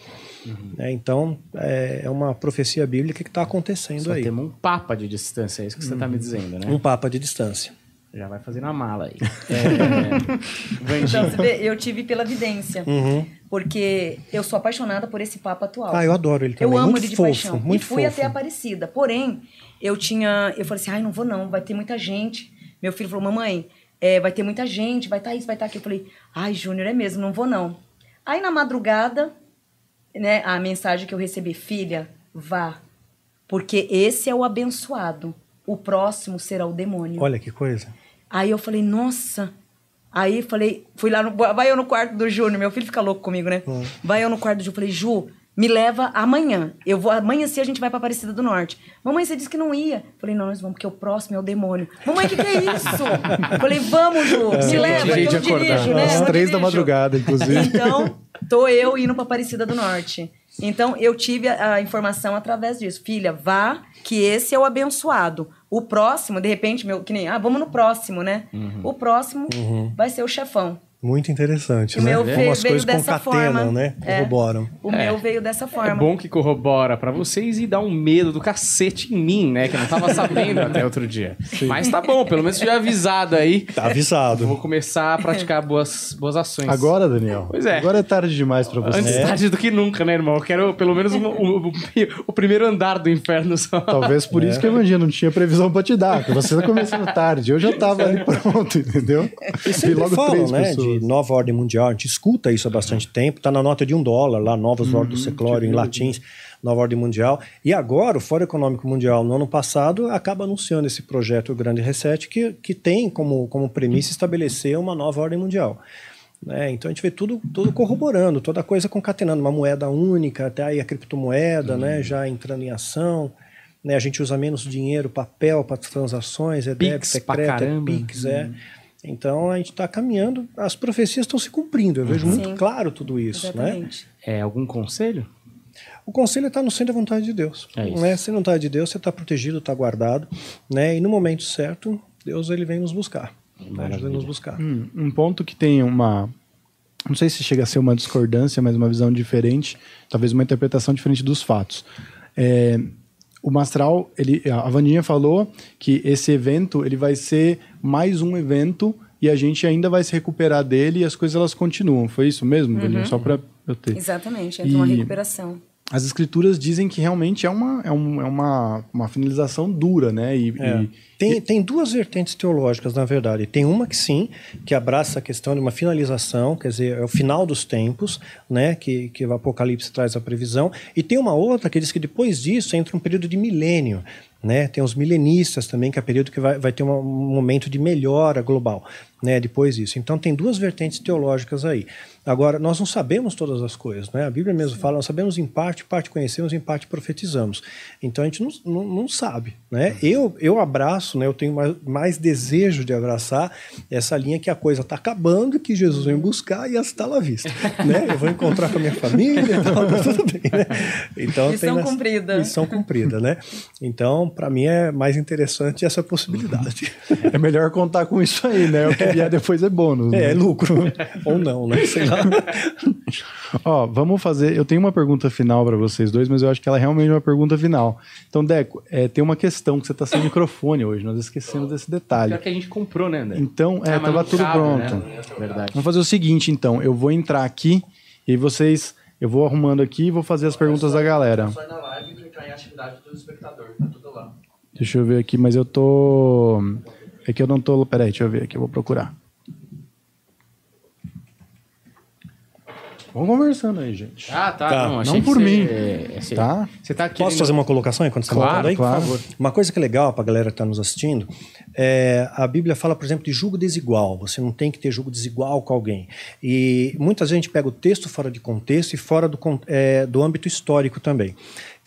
Uhum. É, então, é, é, uma profecia bíblica que está acontecendo
Só
aí.
Temos um papa de distância, é isso que você está me dizendo, né?
Um papa de distância.
Já vai fazendo a mala aí.
É... então, você vê, eu tive pela vidência. Uhum. Porque eu sou apaixonada por esse Papa atual.
Ah, eu adoro ele também.
Eu amo
muito
ele de
fofo,
paixão.
Muito
e fui
fofo.
até Aparecida. Porém, eu tinha. Eu falei assim: ai, não vou não, vai ter muita gente. Meu filho falou: mamãe, é, vai ter muita gente, vai estar tá isso, vai estar tá aqui. Eu falei: ai, Júnior, é mesmo, não vou não. Aí na madrugada, né, a mensagem que eu recebi: filha, vá. Porque esse é o abençoado. O próximo será o demônio.
Olha que coisa.
Aí eu falei, nossa. Aí falei, fui lá no. Vai eu no quarto do Júnior, meu filho fica louco comigo, né? Hum. Vai eu no quarto do Ju. Falei, Ju, me leva amanhã. Eu vou amanhã se a gente vai pra Aparecida do Norte. Mamãe, você disse que não ia. Falei, não, nós vamos, porque o próximo é o demônio. Mamãe, o que, que é isso? Falei, vamos, Ju, me
É,
leva, que eu dirijo, né?
Às três da madrugada, inclusive.
Então, tô eu indo pra Aparecida do Norte. Então, eu tive a, a informação através disso. Filha, vá, que esse é o abençoado. O próximo, de repente, meu, que nem, ah, vamos no próximo, né? O próximo vai ser o chefão.
Muito interessante,
O
né?
meu
Como
veio-
as
veio
coisas
dessa
concatenam,
forma.
né?
É.
Corroboram.
O meu veio dessa forma.
É bom que corrobora pra vocês e dá um medo do cacete em mim, né? Que eu não tava sabendo até outro dia. Mas tá bom, pelo menos fui avisado aí.
Tá avisado.
Vou começar a praticar boas, boas ações.
Agora, Daniel.
Pois é.
Agora é tarde demais pra você.
Antes tarde do que nunca, né, irmão? Eu quero pelo menos um- o, o- o primeiro andar do inferno só.
Talvez por isso que a Evangelho não tinha previsão pra te dar, que você tá começando tarde. Eu já tava ali pronto, entendeu?
E sempre falam,
três
né,
pessoas.
De nova ordem mundial. A gente escuta isso há bastante tempo. Está na nota de um dólar lá, novos
Uhum,
ordem do seclório em latins, nova ordem mundial. E agora, o Fórum Econômico Mundial, no ano passado, acaba anunciando esse projeto o Grande Reset, que, que tem como, como premissa estabelecer uma nova ordem mundial. né? então a gente vê tudo, tudo corroborando, toda coisa concatenando, uma moeda única, até aí a criptomoeda
Uhum.
né, já entrando em ação. Né, a gente usa menos dinheiro, papel para transações, é
Pix
débito, é crédito, é. Pix, é. Então a gente está caminhando, as profecias estão se cumprindo. Eu vejo muito
Sim.
claro tudo isso. Né?
Exatamente.
É, algum conselho?
O conselho está no centro da vontade de Deus.
É isso.
né? Se não está de Deus, você está protegido, está guardado. Né? E no momento certo, Deus ele vem nos buscar. Né? Deus vem nos buscar.
Hum, um ponto que tem uma. Não sei se chega a ser uma discordância, mas uma visão diferente, talvez uma interpretação diferente dos fatos. É, o Mastral, ele, a Vandinha falou que esse evento ele vai ser mais um evento e a gente ainda vai se recuperar dele e as coisas elas continuam. Foi isso mesmo, Vandinha? Só para eu ter.
Exatamente, entra uma
E-
recuperação.
As escrituras dizem que realmente é uma, é um- é uma, uma finalização dura, né? E,
É.
e-
Tem, tem duas vertentes teológicas, na verdade. Tem uma que sim, que abraça a questão de uma finalização, quer dizer, é o final dos tempos, né, que, que o Apocalipse traz a previsão. E tem uma outra que diz que depois disso entra um período de milênio. Né? Tem os milenistas também, que é período que vai, vai ter um momento de melhora global. Né, depois disso. Então tem duas vertentes teológicas aí. Agora, nós não sabemos todas as coisas, né? A Bíblia mesmo fala, nós sabemos em parte, parte conhecemos, em parte profetizamos. Então a gente não, não, não sabe, né? Eu, eu abraço, né? Eu tenho mais, mais desejo de abraçar essa linha que a coisa está acabando, que Jesus vem buscar e está lá vista, né? Eu vou encontrar com a minha família, então tá tudo bem, né? Então
Missão
tem
cumprida.
Missão cumprida, né? Então, para mim é mais interessante essa possibilidade.
É melhor contar com isso aí, né? O que vier depois é bônus.
É,
né?
é lucro ou não, né? Sei lá.
Ó, vamos fazer. Eu tenho uma pergunta final para vocês dois, mas eu acho que ela é realmente uma pergunta final. Então, Deco, é, tem uma questão que você está sem microfone hoje. Nós esquecemos desse detalhe.
Pior que a gente comprou, né, André?
Então, é,
Ah,
tava tudo
cabe,
pronto.
né? Verdade.
Vamos fazer o seguinte, então. Eu vou entrar aqui e vocês. Eu vou arrumando aqui e vou fazer as perguntas da galera.
Só ir na live e clicar em atividade do espectador, tá tudo lá.
Deixa eu ver aqui, mas eu tô. É que eu não tô. Peraí, deixa eu ver aqui, eu vou procurar. Vamos conversando aí, gente.
Ah, tá.
Tá.
Não,
Não por mim.
é, assim,
Tá?
Você tá aqui.
Posso fazer uma colocação enquanto você está
Claro,
aí?
claro.
por favor.
Uma coisa que é legal para a galera que está nos assistindo, é, a Bíblia fala, por exemplo, de julgo desigual. Você não tem que ter julgo desigual com alguém. E muitas vezes a gente pega o texto fora de contexto e fora do, é, do âmbito histórico também.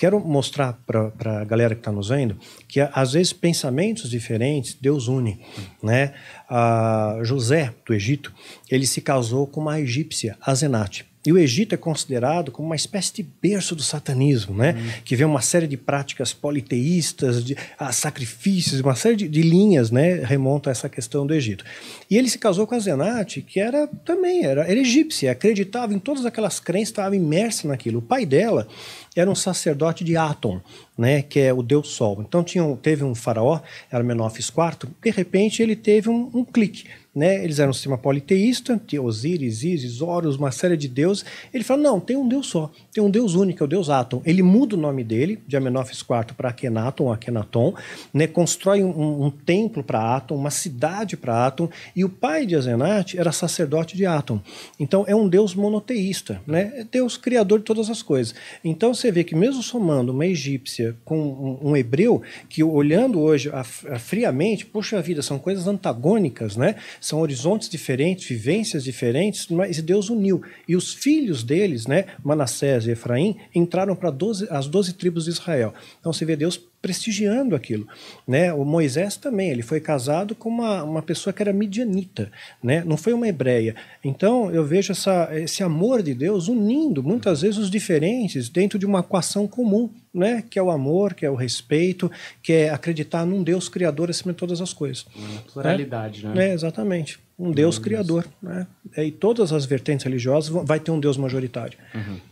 Quero mostrar para a galera que está nos vendo que às vezes pensamentos diferentes Deus une, né? Ah, José do Egito ele se casou com uma egípcia, Azenate. E o Egito é considerado como uma espécie de berço do satanismo, né? Que vê uma série de práticas politeístas, de ah, sacrifícios, uma série de, de linhas, né? Remonta a essa questão do Egito. E ele se casou com a Zenate, que era também era, era egípcia, acreditava em todas aquelas crenças, estava imersa naquilo. O pai dela era um sacerdote de Atom, né, que é o deus Sol. Então tinha teve um faraó, era Menófis IV, de repente ele teve um, um clique. Né? Eles eram um sistema politeísta, Osíris, Ísis, Horus, uma série de deuses. Ele falou: não, tem um deus só, tem um deus único, é o deus Atom. Ele muda o nome dele, de Amenófis IV para Akhenaton, Akhenaton, né? constrói um, um templo para Atom, uma cidade para Atom, e o pai de Azenate era sacerdote de Atom. Então é um deus monoteísta, né? é Deus criador de todas as coisas. Então você vê que mesmo somando uma egípcia com um, um hebreu, que olhando hoje a, a friamente, poxa vida, são coisas antagônicas, né? São horizontes diferentes, vivências diferentes, mas Deus uniu. E os filhos deles, né, Manassés e Efraim, entraram para as 12 tribos de Israel. Então você vê Deus prestigiando aquilo, né? O Moisés também, ele foi casado com uma, uma pessoa que era midianita, né? Não foi uma hebreia. Então eu vejo essa, esse amor de Deus unindo muitas vezes os diferentes dentro de uma equação comum, né? Que é o amor, que é o respeito, que é acreditar num Deus criador acima de todas as coisas.
Pluralidade, né?
É, exatamente. Um Deus criador. Né? É, E todas as vertentes religiosas vão- vai ter um Deus majoritário.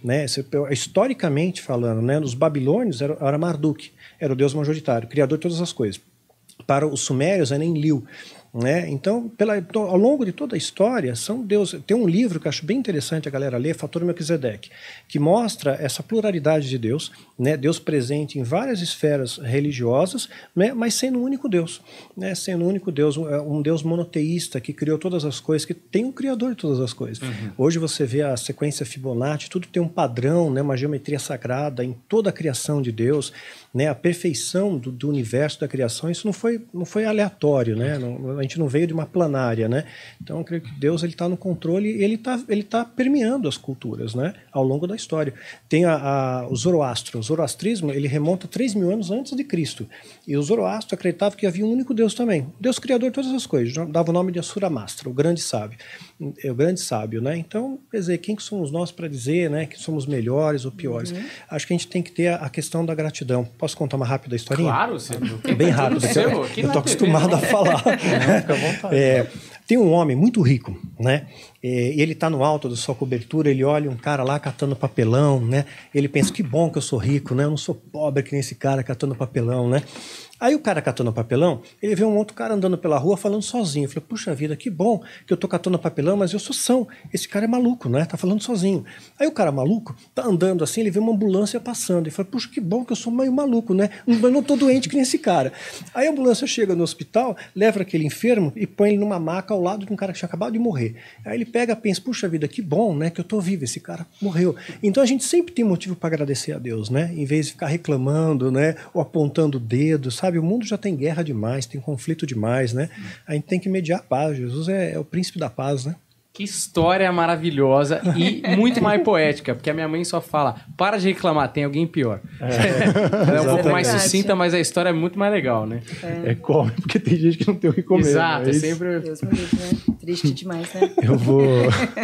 Né? Você- Historicamente falando, né? os babilônios era, era Marduk, era o Deus majoritário, criador de todas as coisas. Para os sumérios era Enlil. Né? Então, pela, to- ao longo de toda a história, são Deus. Tem um livro que eu acho bem interessante a galera ler, Fator Melquisedeque, que mostra essa pluralidade de Deus, né? Deus presente em várias esferas religiosas, né? mas sendo um único Deus, né? sendo um único Deus, um, um Deus monoteísta que criou todas as coisas, que tem um criador de todas as coisas. Hoje você vê a sequência Fibonacci, tudo tem um padrão, né? uma geometria sagrada em toda a criação de Deus, né? a perfeição do, do universo da criação. Isso não foi, não foi aleatório, né? Não- a gente não veio de uma planária, né? Então eu creio que Deus ele está no controle e ele está ele tá permeando as culturas, né? Ao longo da história. Tem a, a- o Zoroastro. O zoroastrismo ele remonta 3 mil anos antes de Cristo. E o Zoroastro acreditava que havia um único Deus também. Deus criador de todas as coisas. Dava o nome de Asura Mastra, o grande sábio. É o grande sábio, né? Então, quer dizer, quem que somos nós para dizer, né, que somos melhores ou piores? Acho que a gente tem que ter a, a questão da gratidão. Posso contar uma rápida historinha?
Claro, você.
Bem rápido.
Seu,
Eu,
TV,
acostumado
né?
a falar. É, tem um homem muito rico, né? É, E ele está no alto da sua cobertura, ele olha um cara lá catando papelão, né? Ele pensa, que bom que eu sou rico, né? Eu não sou pobre que nem esse cara catando papelão, né? Aí o cara catando papelão, ele vê um outro cara andando pela rua falando sozinho. Eu falei, puxa vida, que bom que eu tô catando papelão, mas eu sou são. Esse cara é maluco, né? Tá falando sozinho. Aí o cara maluco tá andando assim, ele vê uma ambulância passando. E fala, puxa, que bom que eu sou meio maluco, né? Eu não tô doente que nem esse cara. Aí a ambulância chega no hospital, leva aquele enfermo e põe ele numa maca ao lado de um cara que tinha acabado de morrer. Aí ele pega e pensa, puxa vida, que bom, né? Que eu tô vivo, esse cara morreu. Então a gente sempre tem motivo para agradecer a Deus, né? Em vez de ficar reclamando, né? Ou apontando o dedo, sabe? Sabe, o mundo já tem guerra demais, tem conflito demais, né? A gente tem que mediar a paz. Jesus é, é o príncipe da paz, né?
Que história maravilhosa e muito mais poética, porque a minha mãe só fala: para de reclamar, tem alguém pior. Ela é um pouco mais sucinta, mas a história é muito mais legal, né?
É come, porque tem gente que não tem o que comer.
Exato, é
mas
sempre.
Deus me livre, né? Triste demais, né?
Eu vou,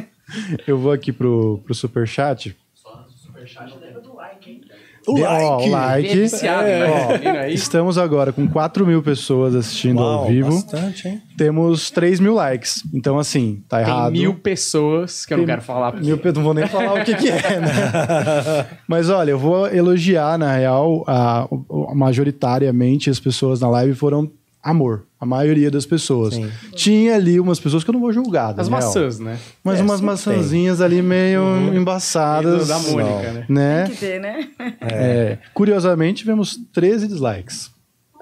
eu vou aqui pro, pro superchat.
Só no superchat lembra do like,
O Ó, o like.
Ele é viciado,
É,
né?
ó. Estamos agora com 4 mil pessoas assistindo ao
Uau,
vivo.
bastante, hein?
Temos 3 mil likes. Então, assim, tá
Tem
errado.
mil pessoas que eu não quero falar. porque-
Mil, não vou nem falar o que, que é, né? Mas olha, eu vou elogiar, na real, a, o- majoritariamente as pessoas na live foram amor. A maioria das pessoas.
Sim.
Tinha ali umas pessoas que eu não vou julgar.
As
Daniel,
maçãs, né?
Mas
É,
umas maçãzinhas ali meio embaçadas.
Da Mônica, né?
né?
Tem que ter, né?
É, curiosamente, tivemos 13 dislikes.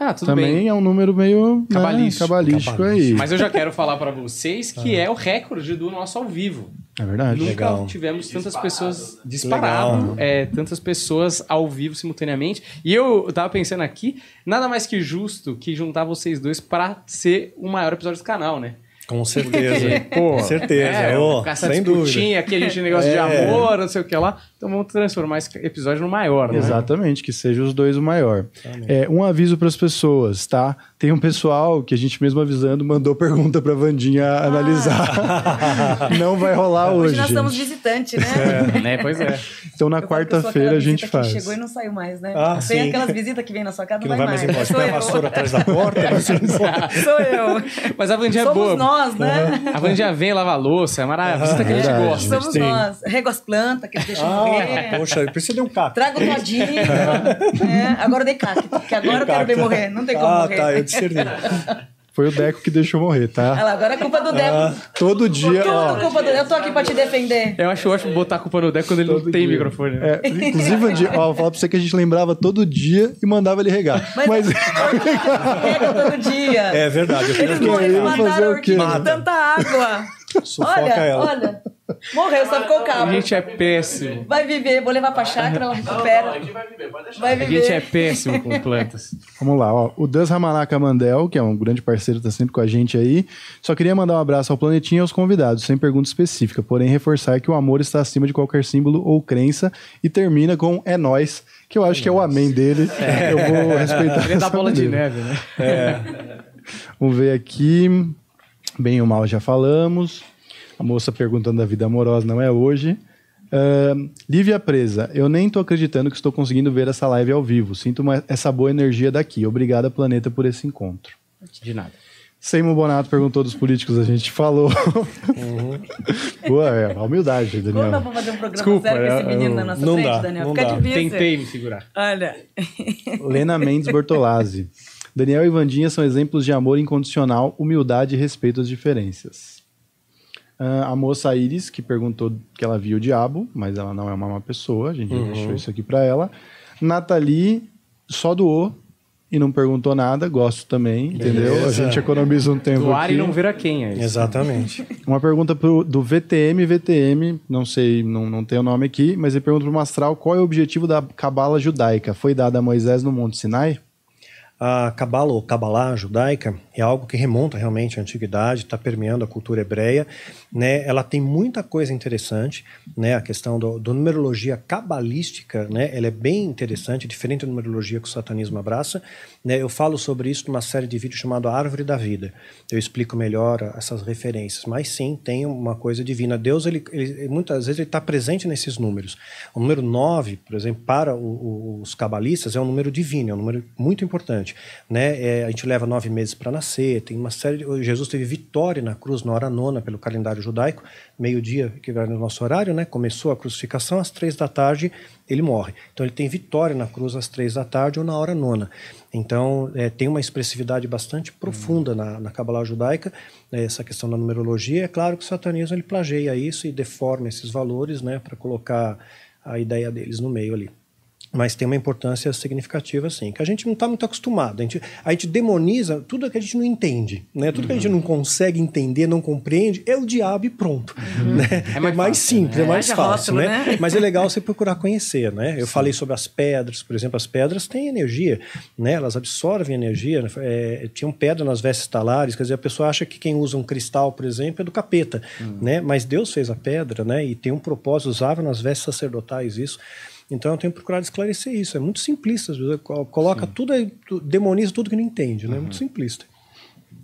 Ah, tudo
Também
bem.
é um número meio né,
Cabalístico.
cabalístico aí.
Mas eu já quero falar pra vocês que é o recorde do nosso ao vivo.
É verdade.
Nunca
Legal.
tivemos tantas
Disparado.
pessoas disparado,
Legal.
é, tantas pessoas ao vivo simultaneamente. E eu tava pensando aqui, nada mais que justo que juntar vocês dois pra ser o maior episódio do canal, né?
Com certeza.
Pô,
Com certeza.
É, essa
sem
disputinha aqui, a gente tem negócio de
É.
amor, não sei o que lá. Então vamos transformar esse episódio no maior, né?
Exatamente, que seja os dois o maior. É, um aviso para as pessoas, tá? Tem um pessoal que a gente mesmo avisando mandou pergunta para Vandinha analisar. Não vai rolar hoje.
Hoje nós
gente.
estamos visitante, né?
Né? Pois é.
Então na quarta-feira a gente faz.
Que chegou e não saiu mais, né?
Ah,
Tem
sim.
aquelas visitas que vem na sua casa,
Que
não vai
vai mais
mais.
embora.
Sou eu.
vassoura atrás da porta, pode.
Sou eu.
Mas a Vandinha é
Somos
boa.
nós, né?
A Vandinha vem, lava a louça, é maravilhoso. Visita que a gente gosta.
Somos
Sim.
nós. Rego as plantas, que eles deixam morrer.
Ah, poxa, precisa de um caco.
Traga o todinho. é, agora eu dei cacto, porque agora eu quero ver morrer. Não tem como
ah,
morrer.
tá, eu discerni.
Foi o Deco que deixou morrer, tá?
Olha lá, agora é culpa do Deco.
Todo dia,
Tudo
ó.
culpa do Eu tô aqui pra te defender.
Eu acho ótimo botar a culpa no Deco quando ele não
Todo
tem
dia.
microfone. né?
É, inclusive, ó, vou falar pra você que a gente lembrava todo dia e mandava ele regar.
Mas,
Mas,
rega todo dia.
É verdade. Eu
Eles não eles
eu fazer
mataram
o quê?
Mata.
tanta água.
Sufoca
olha,
ela.
olha. Morreu, só ficou o
A
cabo.
gente é péssimo.
Vai viver, vou levar pra chácara, ela
Não, não,
recupera.
a gente vai viver, pode deixar.
Vai
A
viver.
gente é péssimo com plantas.
Vamos lá, ó. O Das Ramanaka Mandel, que é um grande parceiro, tá sempre com a gente aí. Só queria mandar um abraço ao Planetinha e aos convidados, sem pergunta específica, porém reforçar que o amor está acima de qualquer símbolo ou crença e termina com é nós, que eu acho que é o amém dele. Eu vou respeitar.
Ele é da
essa
bola de neve, né?
Vamos ver aqui. Bem ou mal já falamos. A moça perguntando da vida amorosa não é hoje. Ahn, Lívia Presa, eu nem tô acreditando que estou conseguindo ver essa live ao vivo. Sinto uma- essa boa energia daqui. Obrigada, planeta, por esse encontro.
De nada.
Seimo Bonato perguntou dos políticos, a gente falou. Boa, é, a humildade,
Como nós
Daniel.
vamos fazer um programa
Desculpa,
sério com esse
eu-
menino na
eu-
nossa
não
frente,
dá,
Daniel?
não
Fica
dá.
difícil.
Tentei me segurar.
Olha.
Lena Mendes Bortolazzi. Daniel e Vandinha são exemplos de amor incondicional, humildade e respeito às diferenças. Ah, a moça Iris, que perguntou que ela viu o diabo, mas ela não é uma má pessoa, a gente já deixou isso aqui pra ela. Nathalie só doou e não perguntou nada, gosto também, entendeu? A
Beleza.
gente economiza um tempo
Doar
aqui.
e não ver a quem é isso.
Exatamente.
Uma pergunta pro, do VTM, VTM, não sei, não, não tem o nome aqui, mas ele pergunta pro Mastral qual é o objetivo da cabala judaica? Foi dada a Moisés no Monte Sinai?
A Cabala ou Cabalá judaica é algo que remonta realmente à antiguidade, está permeando a cultura hebreia. Né? Ela tem muita coisa interessante, né? a questão do, do numerologia cabalística, né? ela é bem interessante, diferente da numerologia que o satanismo abraça. Né? Eu falo sobre isso numa série de vídeos chamado Árvore da Vida. Eu explico melhor essas referências, mas sim, tem uma coisa divina. Deus, ele, ele- muitas vezes, ele está presente nesses números. O número 9, por exemplo, para o- o- os cabalistas, é um número divino, é um número muito importante. Né? É, a gente leva nove meses para nascer, tem uma série. De, Jesus teve vitória na cruz na hora nona, pelo calendário judaico, meio-dia, que vai no nosso horário, né? começou a crucificação, às três da tarde ele morre. Então ele tem vitória na cruz às três da tarde ou na hora nona. Então é, tem uma expressividade bastante profunda na, na Kabbalah judaica, né, essa questão da numerologia. É claro que o satanismo ele plageia isso e deforma esses valores né, para colocar a ideia deles no meio ali. Mas tem uma importância significativa, sim, que a gente não está muito acostumado. A gente, a gente demoniza tudo que a gente não entende, né? Tudo que a gente não consegue entender, não compreende, é o diabo e pronto. Né? É mais,
mais
fácil, simples,
né?
é mais
Haja
fácil,
rótulo,
né?
né?
Mas é legal você procurar conhecer, né? Eu falei sobre as pedras, por exemplo, as pedras têm energia, né? Elas absorvem energia. né? É, tinham pedra nas vestes talares, quer dizer, a pessoa acha que quem usa um cristal, por exemplo, é do capeta, né? Mas Deus fez a pedra, né? E tem um propósito, usava nas vestes sacerdotais isso. Então eu tenho procurado esclarecer isso. É muito simplista, às vezes, co- coloca tudo aí, tu- demoniza tudo que não entende, né? É muito simplista.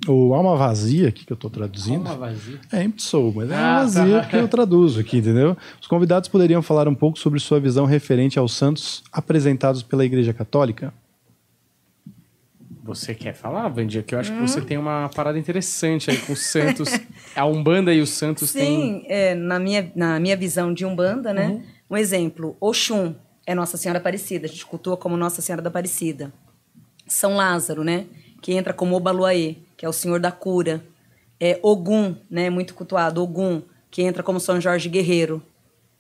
O alma vazia, aqui que eu tô traduzindo.
Alma vazia.
É empty soul, mas é
Ah,
alma vazia
tá.
que eu traduzo aqui, entendeu? Os convidados poderiam falar um pouco sobre sua visão referente aos santos apresentados pela Igreja Católica?
Você quer falar, Vandia? Que eu acho que você tem uma parada interessante aí com os santos. A Umbanda e os santos têm.
Sim, é, na, minha, na minha visão de Umbanda, né? Um exemplo, Oxum é Nossa Senhora Aparecida, a gente cultua como Nossa Senhora da Aparecida. São Lázaro, né? Que entra como Obaluaê, que é o Senhor da Cura. É Ogum, né? Muito cultuado, Ogum, que entra como São Jorge Guerreiro.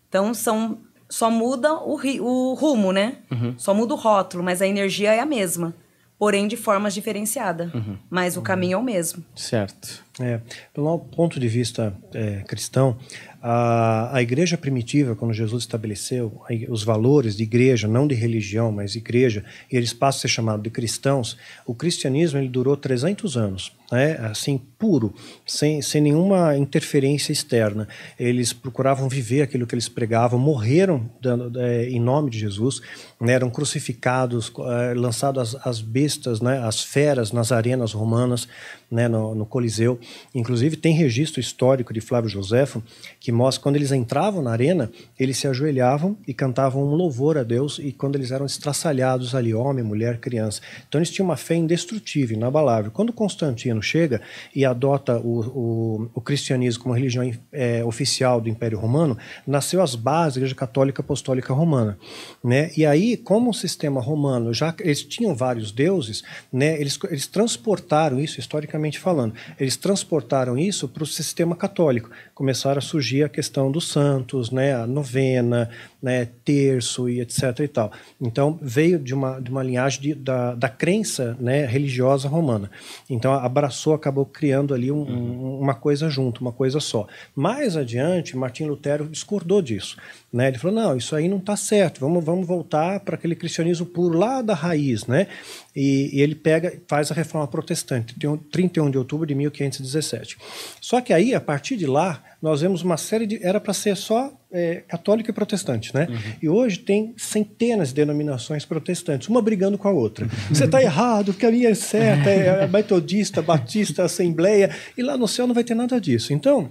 Então, são, só muda o, ri- o rumo, né? Só muda o rótulo, mas a energia é a mesma. Porém, de formas diferenciadas. Mas o caminho é o mesmo.
Certo.
É, pelo ponto de vista é, cristão, a, a igreja primitiva, quando Jesus estabeleceu os valores de igreja, não de religião, mas igreja, e eles passam a ser chamados de cristãos, o cristianismo ele durou 300 anos, né, assim, puro, sem, sem nenhuma interferência externa. Eles procuravam viver aquilo que eles pregavam, morreram é, em nome de Jesus, né, eram crucificados, é, lançados as, as bestas, né, as feras nas arenas romanas, né, no, no Coliseu. Inclusive, tem registro histórico de Flávio Joséfo que mostra que quando eles entravam na arena, eles se ajoelhavam e cantavam um louvor a Deus, e quando eles eram estraçalhados ali, homem, mulher, criança. Então, eles tinham uma fé indestrutível, inabalável. Quando Constantino chega e adota o, o, o cristianismo como religião é, oficial do Império Romano, nasceu as bases da Igreja Católica Apostólica Romana. Né? E aí, como o sistema romano, já eles tinham vários deuses, né? eles, eles transportaram isso, historicamente falando, eles transportaram isso para o sistema católico. Começaram a surgir a questão dos santos, né? a novena, né? terço e etc. e tal. Então, veio de uma, de uma linhagem de, da, da crença né? religiosa romana. Então, abraçou, acabou criando ali um, um, uma coisa junto, uma coisa só. Mais adiante, Martim Lutero discordou disso. Né? Ele falou: não, isso aí não está certo, vamos, vamos voltar para aquele cristianismo puro lá da raiz. Né? E, e ele pega faz a reforma protestante, tem um- 31 de outubro de 1517. Só que aí, a partir de lá, nós vemos uma série de. Era para ser só é, católico e protestante, né? E hoje tem centenas de denominações protestantes, uma brigando com a outra. Você está errado, que a minha é certa, é metodista, batista, assembleia, e lá no céu não vai ter nada disso. Então.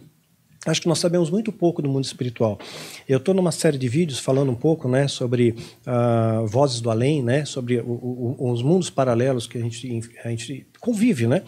Acho que nós sabemos muito pouco do mundo espiritual. Eu estou numa série de vídeos falando um pouco, né, sobre ah, vozes do além, né, sobre o- o- os mundos paralelos que a gente, a gente convive, né.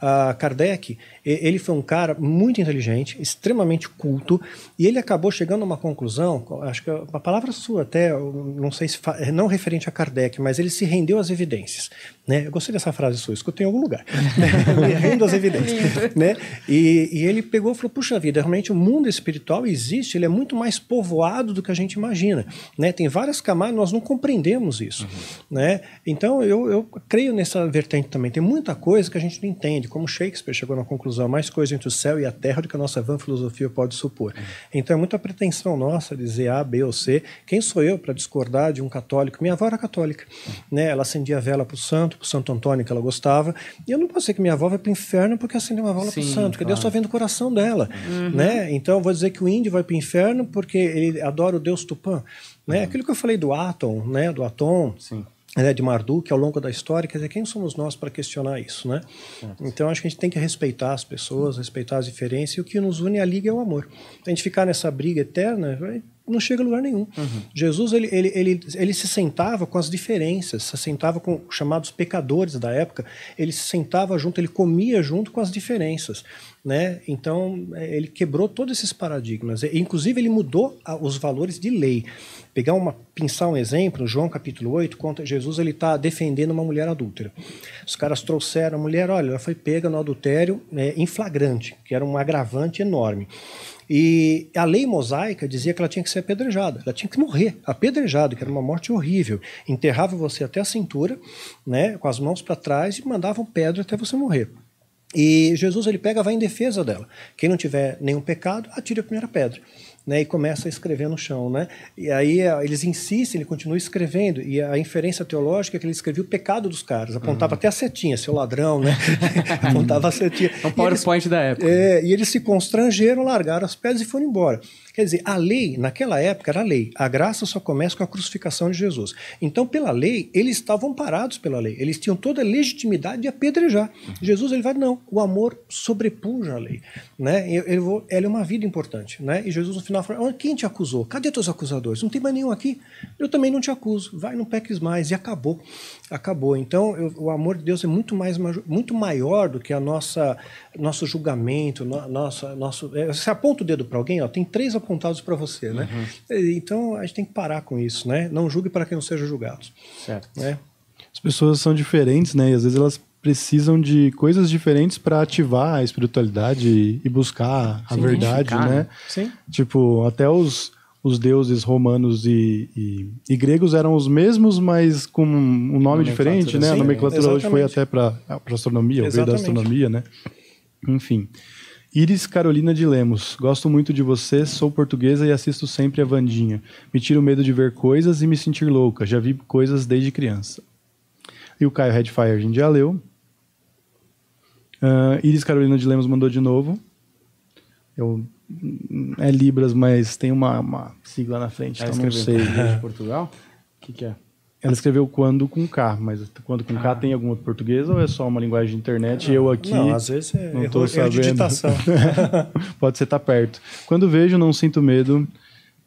Ah, Kardec, ele foi um cara muito inteligente, extremamente culto, e ele acabou chegando a uma conclusão. Acho que a palavra sua até, não sei se é não referente a Kardec, mas ele se rendeu às evidências, né. Eu gostei dessa frase sua, escutei em algum lugar. Me rendo às evidências, né. E, e ele pegou e falou: puxa vida, realmente o mundo espiritual existe, ele é muito mais povoado do que a gente imagina. Né? Tem várias camadas, nós não compreendemos isso. Né? Então eu, eu creio nessa vertente também. Tem muita coisa que a gente não entende, como Shakespeare chegou na conclusão: mais coisa entre o céu e a terra do que a nossa vã filosofia pode supor. Então é muita pretensão nossa dizer A, B ou C. Quem sou eu para discordar de um católico? Minha avó era católica. Né? Ela acendia a vela para o santo, para o Santo Antônio que ela gostava. E eu não posso dizer que minha avó vai para o inferno porque acendeu uma vela para o santo, porque Deus
claro.
está vendo o coração dela. Né? Então eu vou dizer que o índio vai para o inferno porque ele adora o deus Tupã. Né? Aquilo que eu falei do Atom, né? do Atom,
Sim.
Né, de Marduk ao longo da história, quer dizer, quem somos nós para questionar isso, né? Então acho que a gente tem que respeitar as pessoas, respeitar as diferenças e o que nos une à liga é o amor. A gente ficar nessa briga eterna não chega a lugar nenhum. Jesus ele, ele, ele, ele se sentava com as diferenças, se sentava com os chamados pecadores da época, ele se sentava junto, ele comia junto com as diferenças, né? Então eh, ele quebrou todos esses paradigmas. Inclusive ele mudou os valores de lei. Pegar uma pensar um exemplo, João capítulo 8, conta Jesus ele está defendendo uma mulher adúltera. Os caras trouxeram a mulher, olha, ela foi pega no adultério né, em flagrante, que era um agravante enorme. E a lei mosaica dizia que ela tinha que ser apedrejada, ela tinha que morrer, apedrejada, que era uma morte horrível. Enterrava você até a cintura, né, com as mãos para trás e mandavam pedra até você morrer. E Jesus ele pega, vai em defesa dela. Quem não tiver nenhum pecado, atire a primeira pedra. Né, e começa a escrever no chão, né? E aí a- eles insistem, ele continua escrevendo e a inferência teológica é que ele escrevia o pecado dos caras, apontava até a setinha, seu ladrão, né? apontava a setinha.
É um
E eles-
PowerPoint da época.
é, e eles se constrangeram, largaram as pedras e foram embora. Quer dizer, a lei, naquela época, era lei. A graça só começa com a crucificação de Jesus. Então, pela lei, eles estavam parados pela lei. Eles tinham toda a legitimidade de apedrejar. Jesus, ele vai, não, o amor sobrepuja a lei. Né? Eu, eu vou, ela é uma vida importante. Né? E Jesus, no final, fala, "Ah, quem te acusou? Cadê teus acusadores? Não tem mais nenhum aqui. Eu também não te acuso. Vai, não peques mais. E acabou. Acabou. Então, eu- o amor de Deus é muito, mais, muito maior do que a nossa nosso julgamento, no, nossa, nosso, é, você aponta o dedo para alguém, ó, tem três apontados para você, né? E- Então a gente tem que parar com isso, né? Não julgue para que não seja julgado,
Certo.
né?
As pessoas são diferentes, né? E às vezes elas precisam de coisas diferentes para ativar a espiritualidade e, buscar a
Se
verdade, né?
né?
Sim.
Tipo, até os, os deuses romanos e, e, e gregos eram os mesmos, mas com um nome diferente, né? A
sim,
nomenclatura hoje foi até para astronomia, o veio da astronomia, né? Enfim. Iris Carolina de Lemos. Gosto muito de você, sou portuguesa e assisto sempre a Vandinha. Me tira o medo de ver coisas e me sentir louca. Já vi coisas desde criança. E o Caio Redfire a gente já leu. Ah, Iris Carolina de Lemos mandou de novo. Eu, é Libras, mas tem uma, uma sigla na frente,
Ela
então não sei.
de Portugal? O que, que é?
Ela escreveu quando com K, mas quando com
Ah.
K tem algum outro português ou é só uma linguagem de internet e eu aqui
Não, às vezes é
não
erro,
sabendo.
digitação.
Pode ser estar perto. Quando vejo, não sinto medo,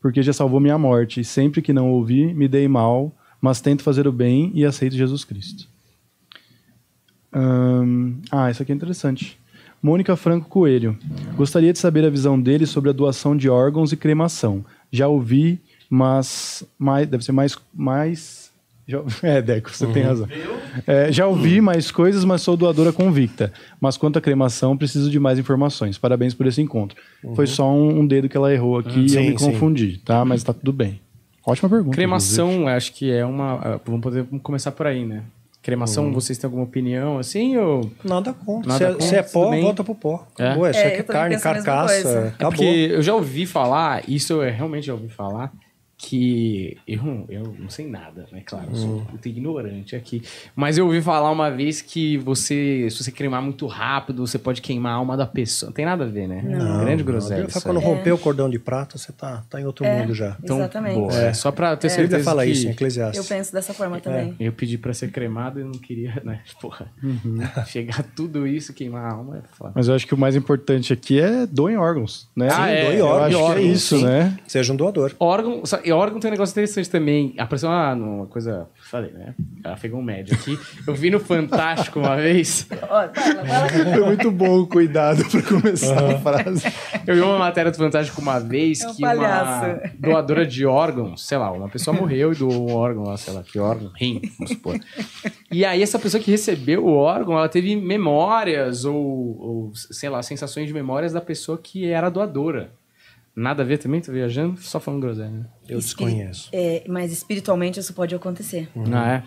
porque já salvou minha morte. E sempre que não ouvi, me dei mal, mas tento fazer o bem e aceito Jesus Cristo. Ahn, ah, isso aqui é interessante. Mônica Franco Coelho. Gostaria de saber a visão dele sobre a doação de órgãos e cremação. Já ouvi, mas mais, deve ser mais. mais já- é, Deco, você tem razão. É, já ouvi mais coisas, mas sou doadora convicta. Mas quanto à cremação, preciso de mais informações. Parabéns por esse encontro. Foi só um, um dedo que ela errou aqui e eu
Sim,
me
sim.
confundi, tá? Mas tá tudo bem. Ótima pergunta.
Cremação, acho que é uma. ah, Vamos poder começar por aí, né? Cremação, vocês têm alguma opinião assim? Ou...
Nada contra.
Nada
se, é,
contra,
se é pó, volta pro pó.
É?
Acabou, é, isso
É, eu também
carne, carcaça.
É porque eu já ouvi falar, isso eu realmente já ouvi falar, que eu, eu não sei nada, né? Claro, eu sou muito ignorante aqui. Mas eu ouvi falar uma vez que você, se você cremar muito rápido, você pode queimar a alma da pessoa. Não tem nada a ver, né? Grande groselha. Isso
quando
aí.
romper o cordão de prata, você tá, tá em outro mundo já.
Então,
Exatamente.
boa, é. Só pra ter
Bíblia
certeza
fala
que
isso em
Eu
Eclesiastes.
penso dessa forma também.
eu pedi pra ser cremado e não queria, né? Porra, chegar tudo isso, queimar a alma é foda.
Mas eu acho que o mais importante aqui é doem órgãos, né?
Ah, é,
doe
eu
órgãos,
acho que é
órgãos,
isso,
sim.
né?
Seja um doador.
Órgão, e órgão tem um negócio interessante também. Apareceu uma, uma coisa, falei, né? Ela pegou um médio aqui. Eu vi no Fantástico uma vez.
Foi muito bom o cuidado para começar a frase.
Eu vi uma matéria do Fantástico uma vez
É um
que uma
palhaço.
doadora de órgãos, sei lá, uma pessoa morreu e doou um órgão lá, sei lá, que órgão, rim, vamos supor. E aí essa pessoa que recebeu o órgão, ela teve memórias ou, ou, sei lá, sensações de memórias da pessoa que era doadora. Nada a ver também? Tô viajando? Só falando groselha. né?
Eu desconheço.
É, mas espiritualmente isso pode acontecer.
Ah, é?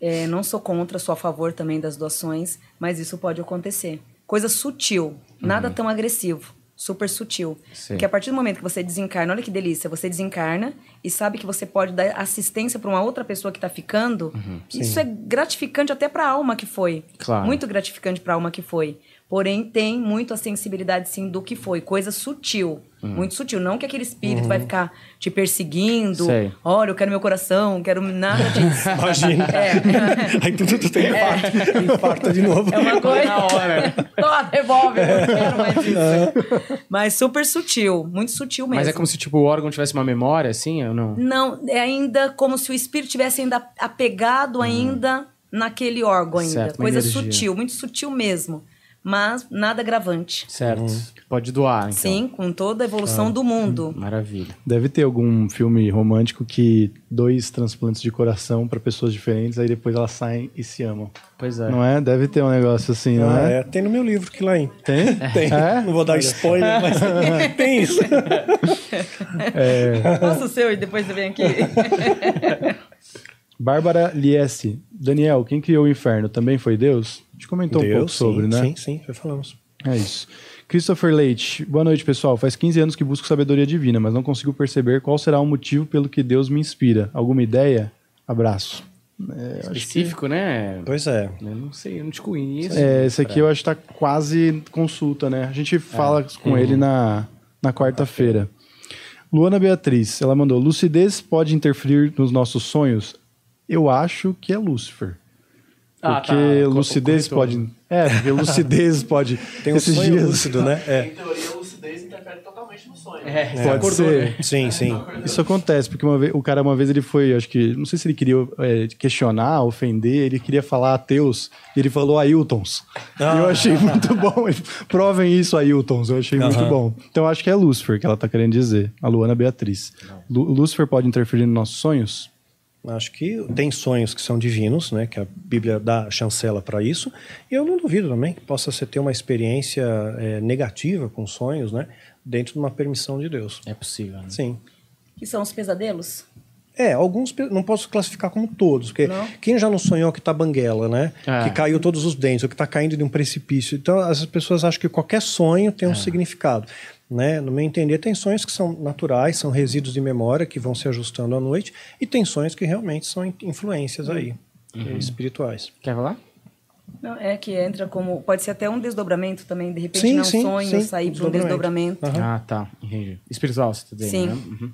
É, não sou contra, sou a favor também das doações, mas isso pode acontecer. Coisa sutil, nada tão agressivo, super sutil.
Sim.
Porque a partir do momento que você desencarna, olha que delícia, você desencarna e sabe que você pode dar assistência para uma outra pessoa que está ficando. Isso é gratificante até para a alma que foi.
Claro.
Muito gratificante para a alma que foi. Porém, tem muito a sensibilidade, sim, do que foi. Coisa sutil. Muito sutil. Não que aquele espírito vai ficar te perseguindo.
Sei.
Olha, eu quero meu coração, quero nada disso.
Imagina.
É.
Aí tu, tu tem infarto, infarta de novo.
É uma coisa.
Na hora.
Toma, devolve, eu não quero mais isso. Mas super sutil, muito sutil mesmo.
Mas é como se tipo, o órgão tivesse uma memória, assim, ou não?
Não, é ainda como se o espírito tivesse ainda apegado ainda naquele órgão ainda.
Certo,
Coisa
energia.
sutil, muito sutil mesmo. Mas nada gravante.
Certo. Pode doar, então.
Sim, com toda a evolução do mundo.
Maravilha.
Deve ter algum filme romântico que dois transplantes de coração para pessoas diferentes, aí depois elas saem e se amam.
Pois é.
Não é? Deve ter um negócio assim, não
Ah,
é?
é, tem no meu livro que lá em.
Tem?
Tem.
É?
Não vou dar spoiler, mas tem isso.
Faça o seu e depois você vem aqui.
Bárbara Liesse. Daniel, quem criou o inferno? Também foi Deus? A gente comentou um pouco
sim,
sobre, né?
Sim, sim, já falamos.
É isso. Christopher Leite. Boa noite, pessoal. Faz 15 anos que busco sabedoria divina, mas não consigo perceber qual será o motivo pelo que Deus me inspira. Alguma ideia? Abraço. É, acho que-
Específico, né?
Pois é.
Eu não sei, eu não te conheço.
É, esse aqui eu acho que tá quase consulta, né? A gente fala com ele na, na quarta-feira. Luana Beatriz, ela mandou: lucidez pode interferir nos nossos sonhos? Eu acho que é Lúcifer.
Ah,
Porque
tá.
Lucidez pode. É, porque lucidez pode.
Tem um
esses
sonho
dias-
lúcido, né? É.
Em teoria, a lucidez interfere totalmente no sonho.
É, você
Pode
acordou,
ser.
né?
Sim, sim.
Isso acontece, porque uma vez, o cara uma vez ele foi, acho que, não sei se ele queria é, questionar, ofender, ele queria falar ateus, e ele falou Ailtons. E eu achei muito bom. Provem isso, Ailtons, eu achei muito
Aham.
bom. Então eu acho que é Lúcifer que ela tá querendo dizer, a Luana Beatriz. Lúcifer pode interferir nos nossos sonhos?
Acho que tem sonhos que são divinos, né? Que a Bíblia dá chancela para isso. E eu não duvido também que possa ser ter uma experiência é, negativa com sonhos, né? Dentro de uma permissão de Deus.
É possível, né?
Sim.
Que são os pesadelos?
É, alguns não posso classificar como todos, porque
Não?
quem já não sonhou que tá banguela, né?
É.
Que caiu todos os dentes, ou que tá caindo de um precipício. Então, as pessoas acham que qualquer sonho tem um
É.
significado. Né? No meu entender, tem sonhos que são naturais, são resíduos de memória que vão se ajustando à noite, e tem sonhos que realmente são in- influências aí,
Uhum.
eh, espirituais.
Quer falar?
Não, é que entra como. Pode ser até um desdobramento também. De repente
Sim,
não é um
sim,
sonho
sim,
sair para um
desdobramento.
desdobramento.
Ah, tá. Entendi. Espiritual, você tá dizendo,
Sim.
né? Uhum.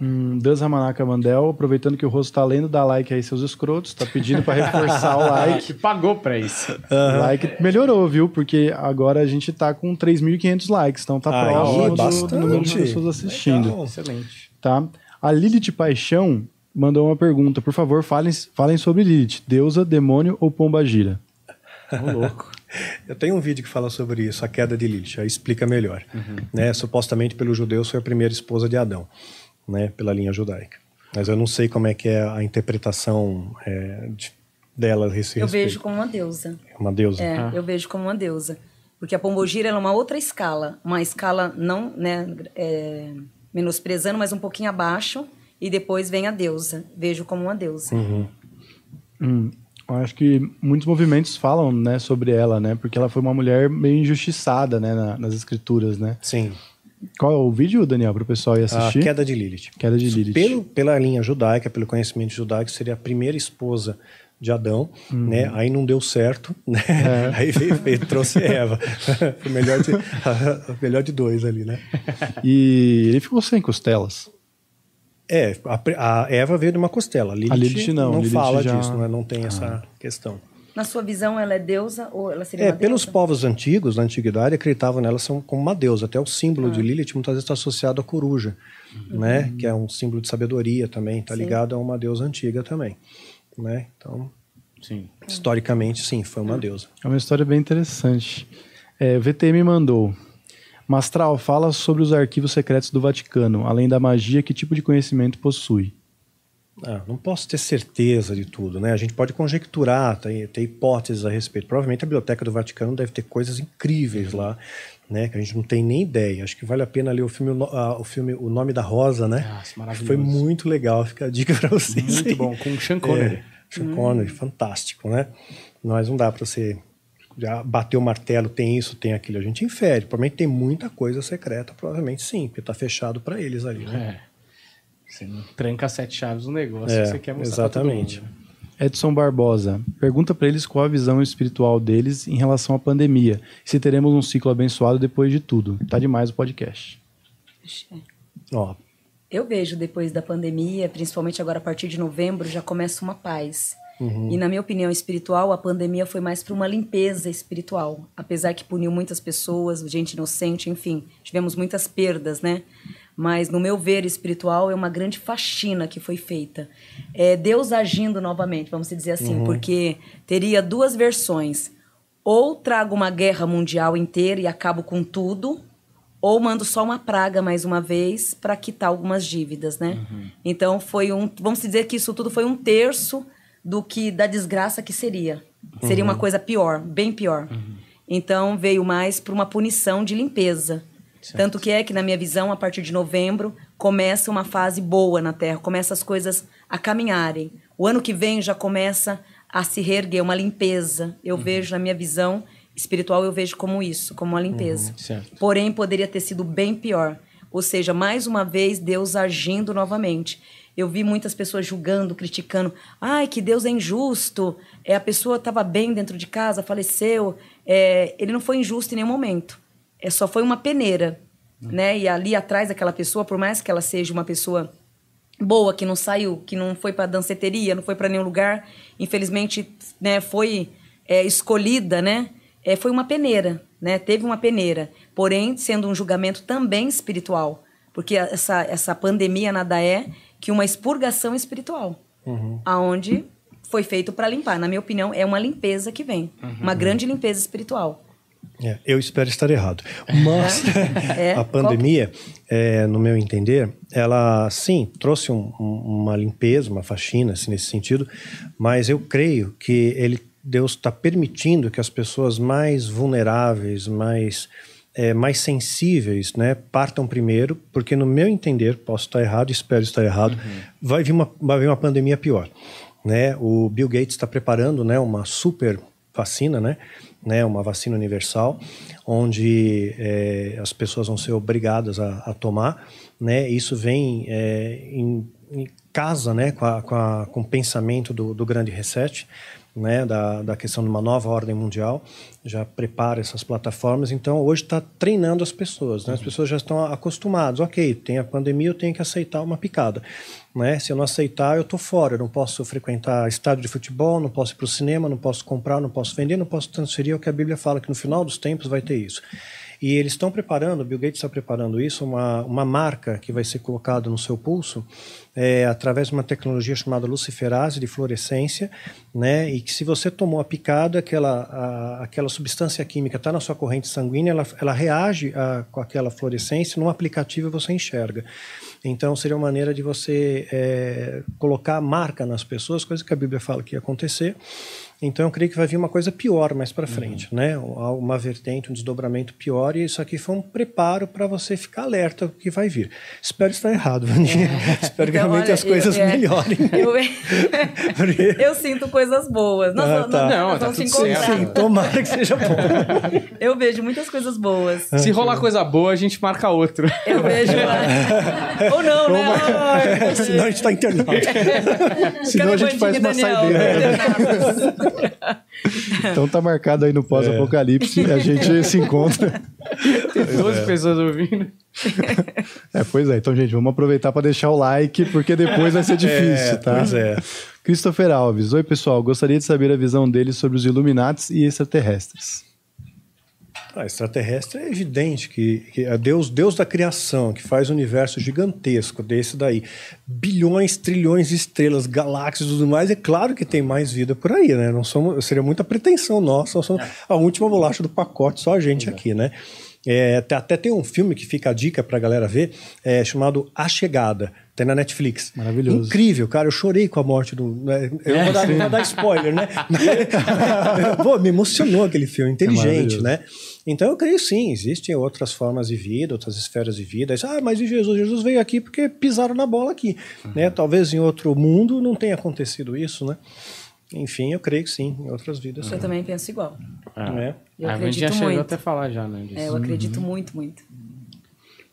Hum, Deus Ramanaka Mandel, aproveitando que o rosto tá lendo, dá like aí, seus escrotos, tá pedindo para reforçar o like.
Que pagou pra isso.
O like melhorou, viu? Porque agora a gente tá com 3.500 likes, então tá
Aí,
próximo do, do número de pessoas assistindo.
Legal.
Excelente.
tá? A Lilith Paixão mandou uma pergunta. Por favor, falem, falem sobre Lilith. Deusa, demônio ou pomba gira?
Ô, louco.
Eu tenho um vídeo que fala sobre isso, a queda de Lilith, aí explica melhor.
Uhum.
Né? Supostamente, pelos judeus, foi a primeira esposa de Adão, né? pela linha judaica. Mas eu não sei como é que é a interpretação é, de- dela a esse
Eu
respeito.
vejo como uma deusa.
É Uma deusa.
É,
Ah.
eu vejo como uma deusa. Porque a pombogira ela é uma outra escala. Uma escala não né, é, menosprezando, mas um pouquinho abaixo. E depois vem a deusa. Vejo como uma deusa.
Hum, eu acho que muitos movimentos falam né, sobre ela, né? Porque ela foi uma mulher meio injustiçada né, na- nas escrituras, né?
Sim.
Qual é o vídeo, Daniel, para o pessoal ir
A
assistir?
queda de Lilith.
Queda de Lilith.
Pelo, pela linha judaica, pelo conhecimento judaico, seria a primeira esposa de Adão,
Uhum.
né? Aí não deu certo, né?
É.
Aí veio, veio, trouxe Eva. O melhor de, a melhor de dois ali, né?
E ele ficou sem costelas.
É, a, a Eva veio de uma costela. A Lilith,
A Lilith não,
não
Lilith
fala
já-
disso, não, é? não tem essa questão.
Na sua visão, ela é deusa ou ela seria
É,
uma
pelos
deusa?
povos antigos, na antiguidade, acreditavam nela são como uma deusa. Até o símbolo
Ah.
de Lilith muitas vezes está associado à coruja, né? Que é um símbolo de sabedoria também, está ligado a uma deusa antiga também, né? Então,
Sim.
historicamente, sim, foi uma deusa.
É uma história bem interessante. É, o VTM mandou. Mastral, fala sobre os arquivos secretos do Vaticano. Além da magia, que tipo de conhecimento possui?
Ah, não posso ter certeza de tudo, né? A gente pode conjecturar, ter, ter hipóteses a respeito. Provavelmente a Biblioteca do Vaticano deve ter coisas incríveis lá, né? Que a gente não tem nem ideia. Acho que vale a pena ler o filme, o ah, filme o Nome da Rosa, né?
Nossa, maravilhoso.
Foi muito legal, fica a dica para vocês.
Muito
aí.
bom, com o Sean Connery.
É, Sean Connery, fantástico, né? Mas não dá para você já bater o martelo, tem isso, tem aquilo. A gente infere. Provavelmente tem muita coisa secreta, provavelmente sim, porque tá fechado para eles ali, né?
É. Você não tranca sete chaves no negócio
É,
que você quer mostrar pra todo
exatamente.
mundo, né?
Edson Barbosa pergunta para eles qual a visão espiritual deles em relação à pandemia. e Se teremos um ciclo abençoado depois de tudo. Tá demais o podcast.
Ó,
Eu vejo depois da pandemia, principalmente agora a partir de novembro, já começa uma paz.
Uhum.
E na minha opinião espiritual, a pandemia foi mais para uma limpeza espiritual. Apesar que puniu muitas pessoas, gente inocente, enfim, tivemos muitas perdas, né? Mas no meu ver espiritual é uma grande faxina que foi feita. É Deus agindo novamente, vamos dizer assim, porque teria duas versões. ou trago uma guerra mundial inteira e acabo com tudo, ou mando só uma praga mais uma vez para quitar algumas dívidas, né? Então foi um, vamos dizer que isso tudo foi um terço do que da desgraça que seria. Seria uma coisa pior, bem pior. Então veio mais para uma punição de limpeza. Tanto que é que na minha visão, a partir de novembro, começa uma fase boa na Terra, começa as coisas a caminharem. O ano que vem já começa a se reerguer, uma limpeza. Eu vejo na minha visão espiritual, eu vejo como isso, como uma limpeza.
certo.
Porém, poderia ter sido bem pior. Ou seja, mais uma vez, Deus agindo novamente. Eu vi muitas pessoas julgando, criticando. Ai, que Deus é injusto. É, a pessoa estava bem dentro de casa, faleceu. É, ele não foi injusto em nenhum momento. É, só foi uma peneira. Né? E ali atrás daquela pessoa, por mais que ela seja uma pessoa boa, que não saiu, que não foi para danceteria, não foi para nenhum lugar, infelizmente, né, foi é, escolhida, né? É, foi uma peneira, né? Teve uma peneira, porém sendo um julgamento também espiritual, porque essa essa pandemia nada é que uma expurgação espiritual, aonde foi feito para limpar. Na minha opinião, é uma limpeza que vem, uma grande limpeza espiritual.
É, eu espero estar errado. Mas
É,
a pandemia, é, no meu entender, ela sim trouxe um- um- uma limpeza, uma faxina assim, nesse sentido, mas eu creio que ele, Deus está permitindo que as pessoas mais vulneráveis, mais é, mais sensíveis, né, partam primeiro, porque no meu entender, posso estar errado, espero estar errado, vai vir uma vai vir uma pandemia pior, né? O Bill Gates está preparando, né, uma super vacina, né? Né, uma vacina universal, onde é, as pessoas vão ser obrigadas a, a tomar, né? Isso vem é, em, em casa, né, com, a, com, a, com o pensamento do, do grande reset, né, da, da questão de uma nova ordem mundial, já prepara essas plataformas. Então, hoje está treinando as pessoas. Né? As pessoas já estão acostumadas. Ok, tem a pandemia, eu tenho que aceitar uma picada. Né? Se eu não aceitar, eu estou fora. Eu não posso frequentar estádio de futebol, não posso ir para o cinema, não posso comprar, não posso vender, não posso transferir. É o que a Bíblia fala, que no final dos tempos vai ter isso. E eles estão preparando, Bill Gates está preparando isso, uma, uma marca que vai ser colocada no seu pulso é, através de uma tecnologia chamada luciferase de fluorescência, né? E que se você tomou a picada, aquela, a, aquela substância química está na sua corrente sanguínea, ela, ela reage a, com aquela fluorescência, num aplicativo você enxerga. Então seria uma maneira de você é, colocar marca nas pessoas, coisa que a Bíblia fala que ia acontecer. Então eu creio que vai vir uma coisa pior mais para frente, né? Uma vertente, um desdobramento pior e isso aqui foi um preparo para você ficar alerta do que vai vir. Espero estar errado, Vandinha. Espero que
Então,
realmente
olha,
as coisas
eu- é,
melhorem.
Eu, eu sinto coisas boas. Nós,
Ah,
nós-
tá.
nós
Não, tá
vamos
certo.
encontrar.
Sim, tomara que seja bom.
Eu vejo muitas coisas boas.
Se rolar coisa boa, a gente marca outro.
Eu vejo. Ou não, né? Ai,
Senão a gente está internado.
Senão a gente faz uma saideira. Então tá marcado aí no pós-apocalipse, a gente se encontra.
Tem 12 pessoas ouvindo.
É, pois é. Então, gente, vamos aproveitar para deixar o like, porque depois vai ser difícil,
É,
tá?
pois é.
Christopher Alves. Oi, pessoal. Gostaria de saber a visão deles sobre os Illuminates e extraterrestres.
Ah, extraterrestre é evidente que, que é Deus, Deus da criação, que faz um universo gigantesco desse daí. Bilhões, trilhões de estrelas, galáxias e tudo mais. É claro que tem mais vida por aí, né? Não somos, seria muita pretensão nossa. Nós somos a última bolacha do pacote, só a gente aqui, né? É, até, até tem um filme que fica a dica pra galera ver, é, chamado A Chegada. Tem na Netflix.
Maravilhoso.
Incrível, cara. Eu chorei com a morte do. né? Eu não vou dar, vou dar spoiler, né? Pô, me emocionou aquele filme. Inteligente,
maravilhoso.
né? Então eu creio sim, existem outras formas de vida, outras esferas de vida. Ah, mas e Jesus? Jesus veio aqui porque pisaram na bola aqui. Né? Talvez em outro mundo não tenha acontecido isso, né? Enfim, eu creio que sim, em outras vidas.
Eu também penso igual.
né?
Eu
a gente
acredito
já chegou
muito.
até falar já, né? disso.
É, eu acredito muito, muito.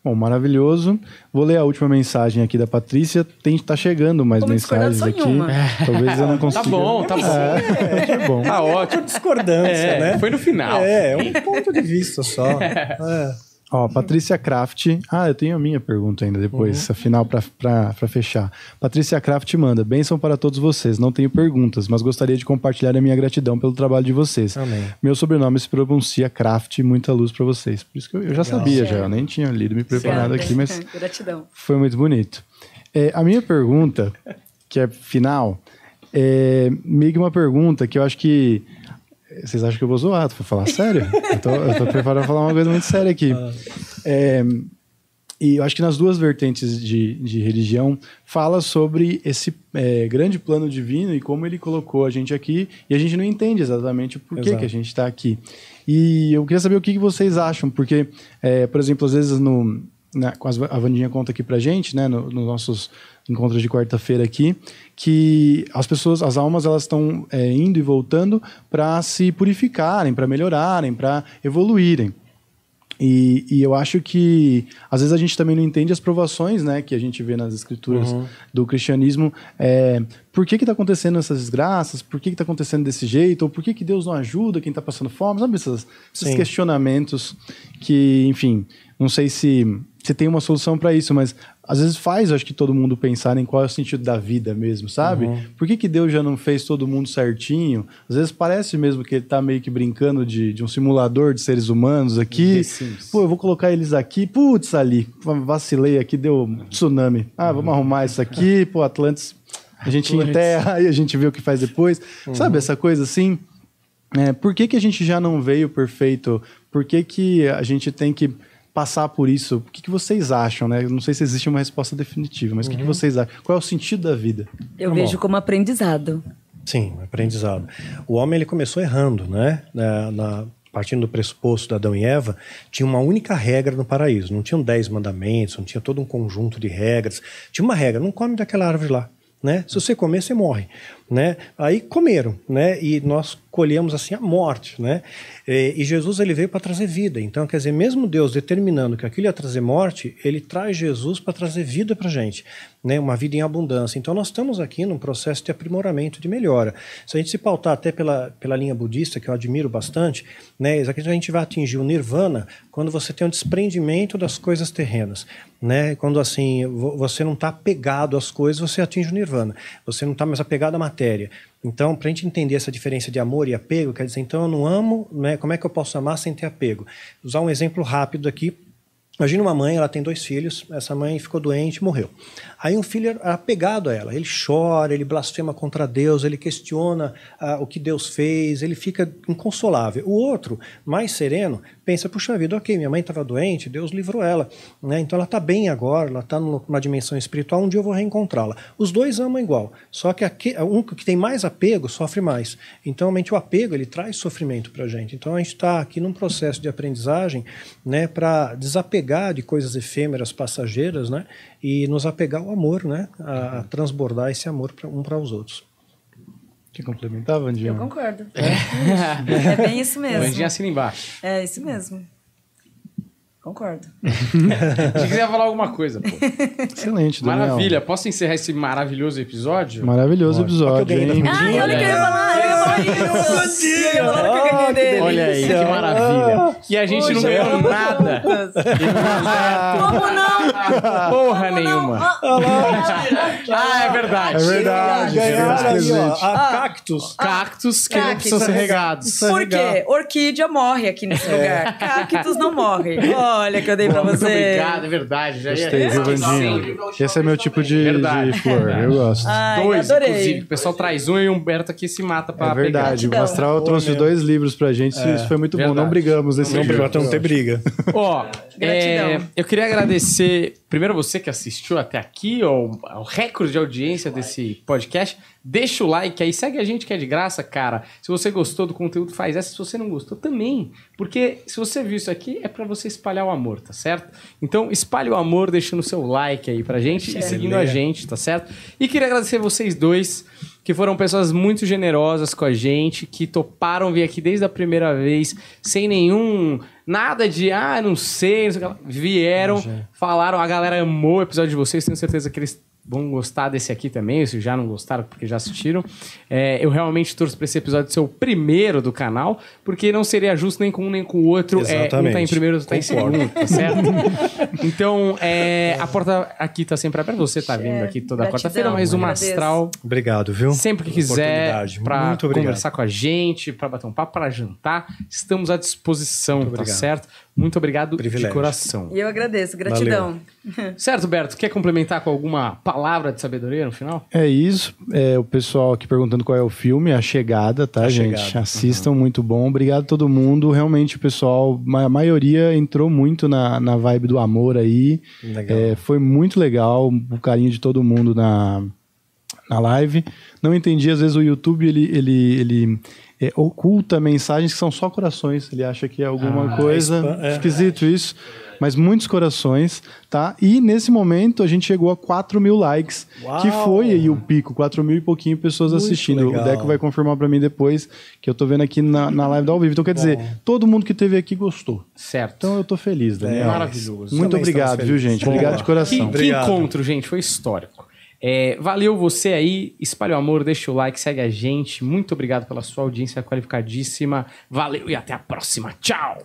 Bom, maravilhoso. Vou ler a última mensagem aqui da Patrícia. Tem, tá chegando mais
Como
mensagens aqui. Talvez eu não consiga.
Tá bom, tá bom.
É, tá bom.
Tá ótimo.
Discordância,
É,
né?
foi no final.
É, é um ponto de vista só. É.
Ó, Patrícia Kraft. Ah, eu tenho a minha pergunta ainda depois, afinal, para fechar. Patrícia Kraft manda: Bênção para todos vocês. Não tenho perguntas, mas gostaria de compartilhar a minha gratidão pelo trabalho de vocês.
Amém.
Meu sobrenome se pronuncia Kraft, muita luz para vocês. Por isso que eu, eu já sabia, já. Eu nem tinha lido, me preparado aqui, mas
Gratidão.
foi muito bonito. É, a minha pergunta, que é final, é meio que uma pergunta que eu acho que Vocês acham que eu vou zoar? Vou falar sério? eu, tô, eu tô preparado pra falar uma coisa muito séria aqui. É, e eu acho que nas duas vertentes de, de religião fala sobre esse é, grande plano divino e como ele colocou a gente aqui e a gente não entende exatamente por que, que a gente está aqui. E eu queria saber o que, que vocês acham, porque, é, por exemplo, às vezes no, na, a Vandinha conta aqui pra gente, né, no- nos nossos encontros de quarta-feira aqui, que as pessoas, as almas, elas estão é, indo e voltando para se purificarem, para melhorarem, para evoluírem. E, e eu acho que às vezes a gente também não entende as provações, né, que a gente vê nas escrituras do cristianismo. É, por que que está acontecendo essas desgraças? Por que que está acontecendo desse jeito? Ou por que que Deus não ajuda quem está passando fome? Sabe esses, esses
Sim.
questionamentos que, enfim, não sei se se tem uma solução para isso, mas às vezes faz, acho que todo mundo pensar em qual é o sentido da vida mesmo, sabe? Por que, que Deus já não fez todo mundo certinho? Às vezes parece mesmo que ele tá meio que brincando de, de um simulador de seres humanos aqui. Pô, eu vou colocar eles aqui. Putz, ali, vacilei aqui, deu tsunami. Ah, vamos arrumar isso aqui. Pô, Atlantis, a gente enterra e a gente vê o que faz depois. Sabe essa coisa assim? É, por que, que a gente já não veio perfeito? Por que, que a gente tem que passar por isso? O que, que vocês acham, né? Eu Não sei se existe uma resposta definitiva, mas o que, que vocês acham? Qual é o sentido da vida?
Eu vejo como aprendizado.
Sim, aprendizado. O homem ele começou errando, né? Na, na- partindo do pressuposto de Adão e Eva, tinha uma única regra no paraíso. Não tinham dez mandamentos, não tinha todo um conjunto de regras. Tinha uma regra: não come daquela árvore lá. Né? Se você comer, você morre. Né? Aí comeram, né? E nós colhemos assim a morte, né? E, e Jesus ele veio para trazer vida. Então, quer dizer, mesmo Deus determinando que aquilo ia trazer morte, ele traz Jesus para trazer vida para gente, né? Uma vida em abundância. Então, nós estamos aqui num processo de aprimoramento, de melhora. Se a gente se pautar até pela, pela linha budista, que eu admiro bastante, né? A gente vai atingir o nirvana quando você tem um desprendimento das coisas terrenas, né? Quando assim vo- você não está apegado às coisas, você atinge o nirvana. Você não está mais apegado à matéria. Então, para a gente entender essa diferença de amor e apego, quer dizer, então eu não amo, né? Como é que eu posso amar sem ter apego? Usar um exemplo rápido aqui. Imagina uma mãe, ela tem dois filhos, essa mãe ficou doente e morreu. Aí um filho era apegado a ela, ele chora, ele blasfema contra Deus, ele questiona ah, o que Deus fez, ele fica inconsolável. O outro, mais sereno, pensa, puxa vida, ok, minha mãe estava doente, Deus livrou ela, né? então ela está bem agora, ela está numa dimensão espiritual, um dia eu vou reencontrá-la. Os dois amam igual, só que um que tem mais apego sofre mais. Então, realmente, o apego, ele traz sofrimento para a gente. Então, a gente está aqui num processo de aprendizagem né, para desapegar de coisas efêmeras, passageiras, né, e nos apegar ao amor, né, a, a transbordar esse amor pra, um para os outros.
Quer complementar, Vandinha?
Eu concordo. É bem isso mesmo.
Vandinha assina embaixo.
É isso mesmo. Concordo.
Se quiser falar alguma coisa, pô.
Excelente, Daniel.
Maravilha. Posso encerrar esse maravilhoso episódio?
Maravilhoso
olha
episódio,
que eu ganhei
hein?
Ai, olha o que eu ia falar. Eu ia falar isso. Eu ia falar que eu.
Olha aí, que maravilha. E a gente não ganhou nada.
Como não?
Porra nenhuma. Ah, é verdade.
É verdade.
Ganharam
ganhamos
aí, ó,
presente.
a cactus.
Cactos que precisam ser regados.
Por quê? Orquídea morre aqui nesse lugar. Cactus não morre. Olha que eu dei pra você.
obrigado, é verdade. Já ia-
Gostei, viu,
Esqueci.
Vandinha? Esse é meu tipo de, de flor, eu gosto.
Ai,
Dois,
adorei.
inclusive. O pessoal traz um e o Humberto aqui se mata pra
É verdade, o
Gratidão.
Astral trouxe dois livros pra gente, isso- isso foi muito bom.
verdade.
Não brigamos nesse
Não, pra não ter briga.
pegar. Ó,
Gratidão.
é, eu queria agradecer primeiro você que assistiu até aqui, ao, ao recorde de audiência desse podcast. Deixa o like aí, segue a gente que é de graça, cara. Se você gostou do conteúdo, faz essa. Se você não gostou, também. Porque se você viu isso aqui, é pra você espalhar o amor, tá certo? Então, espalhe o amor deixando o seu like aí pra gente e seguindo a gente, tá certo? E queria agradecer vocês dois, que foram pessoas muito generosas com a gente, que toparam vir aqui desde a primeira vez, sem nenhum. Nada de, ah, não sei, não sei o que lá. Vieram, falaram, a galera amou o episódio de vocês, tenho certeza que eles vão gostar desse aqui também, se já não gostaram, porque já assistiram. É, eu realmente torço pra esse episódio ser o primeiro do canal, porque não seria justo nem com um nem com o outro. É, um tá em
Exatamente.
primeiro, outro tá em segundo, tá certo? então, é, a porta aqui tá sempre aberta. Você tá vindo aqui toda quarta-feira, mas uma astral
Obrigado, viu?
Sempre que quiser,
oportunidade.
pra
Muito obrigado.
conversar com a gente, pra bater um papo, pra jantar, estamos à disposição,
Muito
tá
obrigado.
certo? Muito obrigado de
Privilégio.
coração.
E eu agradeço. Gratidão.
Certo, Berto? Quer complementar com alguma pa- palavra de sabedoria no final?
É isso. É, o pessoal aqui perguntando qual é o filme, A Chegada, tá,
A
gente?
Chegada.
Assistam, muito bom. Obrigado a todo mundo. Realmente, o pessoal, a maioria entrou muito na, na vibe do amor aí.
Legal.
É, foi muito legal o carinho de todo mundo na, na live. Não entendi, às vezes o YouTube ele, ele, ele é, oculta mensagens que são só corações. Ele acha que é alguma
Ah,
coisa.
spam, é.
Esquisito isso. Mas muitos corações, tá? E nesse momento a gente chegou a 4 mil likes,
Uau!
que foi aí o pico, 4 mil e pouquinho pessoas
Muito
assistindo.
legal.
O Deco vai confirmar pra mim depois, que eu tô vendo aqui na, na live do ao vivo. Então quer dizer, todo mundo que teve aqui gostou.
Certo.
Então eu tô feliz, Daniel.
É,
maravilhoso.
Muito
Também
obrigado, viu, gente?
Boa.
Obrigado de
Que,
coração.
que
Obrigado.
encontro, gente. Foi histórico. É, valeu você aí. Espalha o amor, deixa o like, segue a gente. Muito obrigado pela sua audiência qualificadíssima. Valeu e até a próxima. Tchau!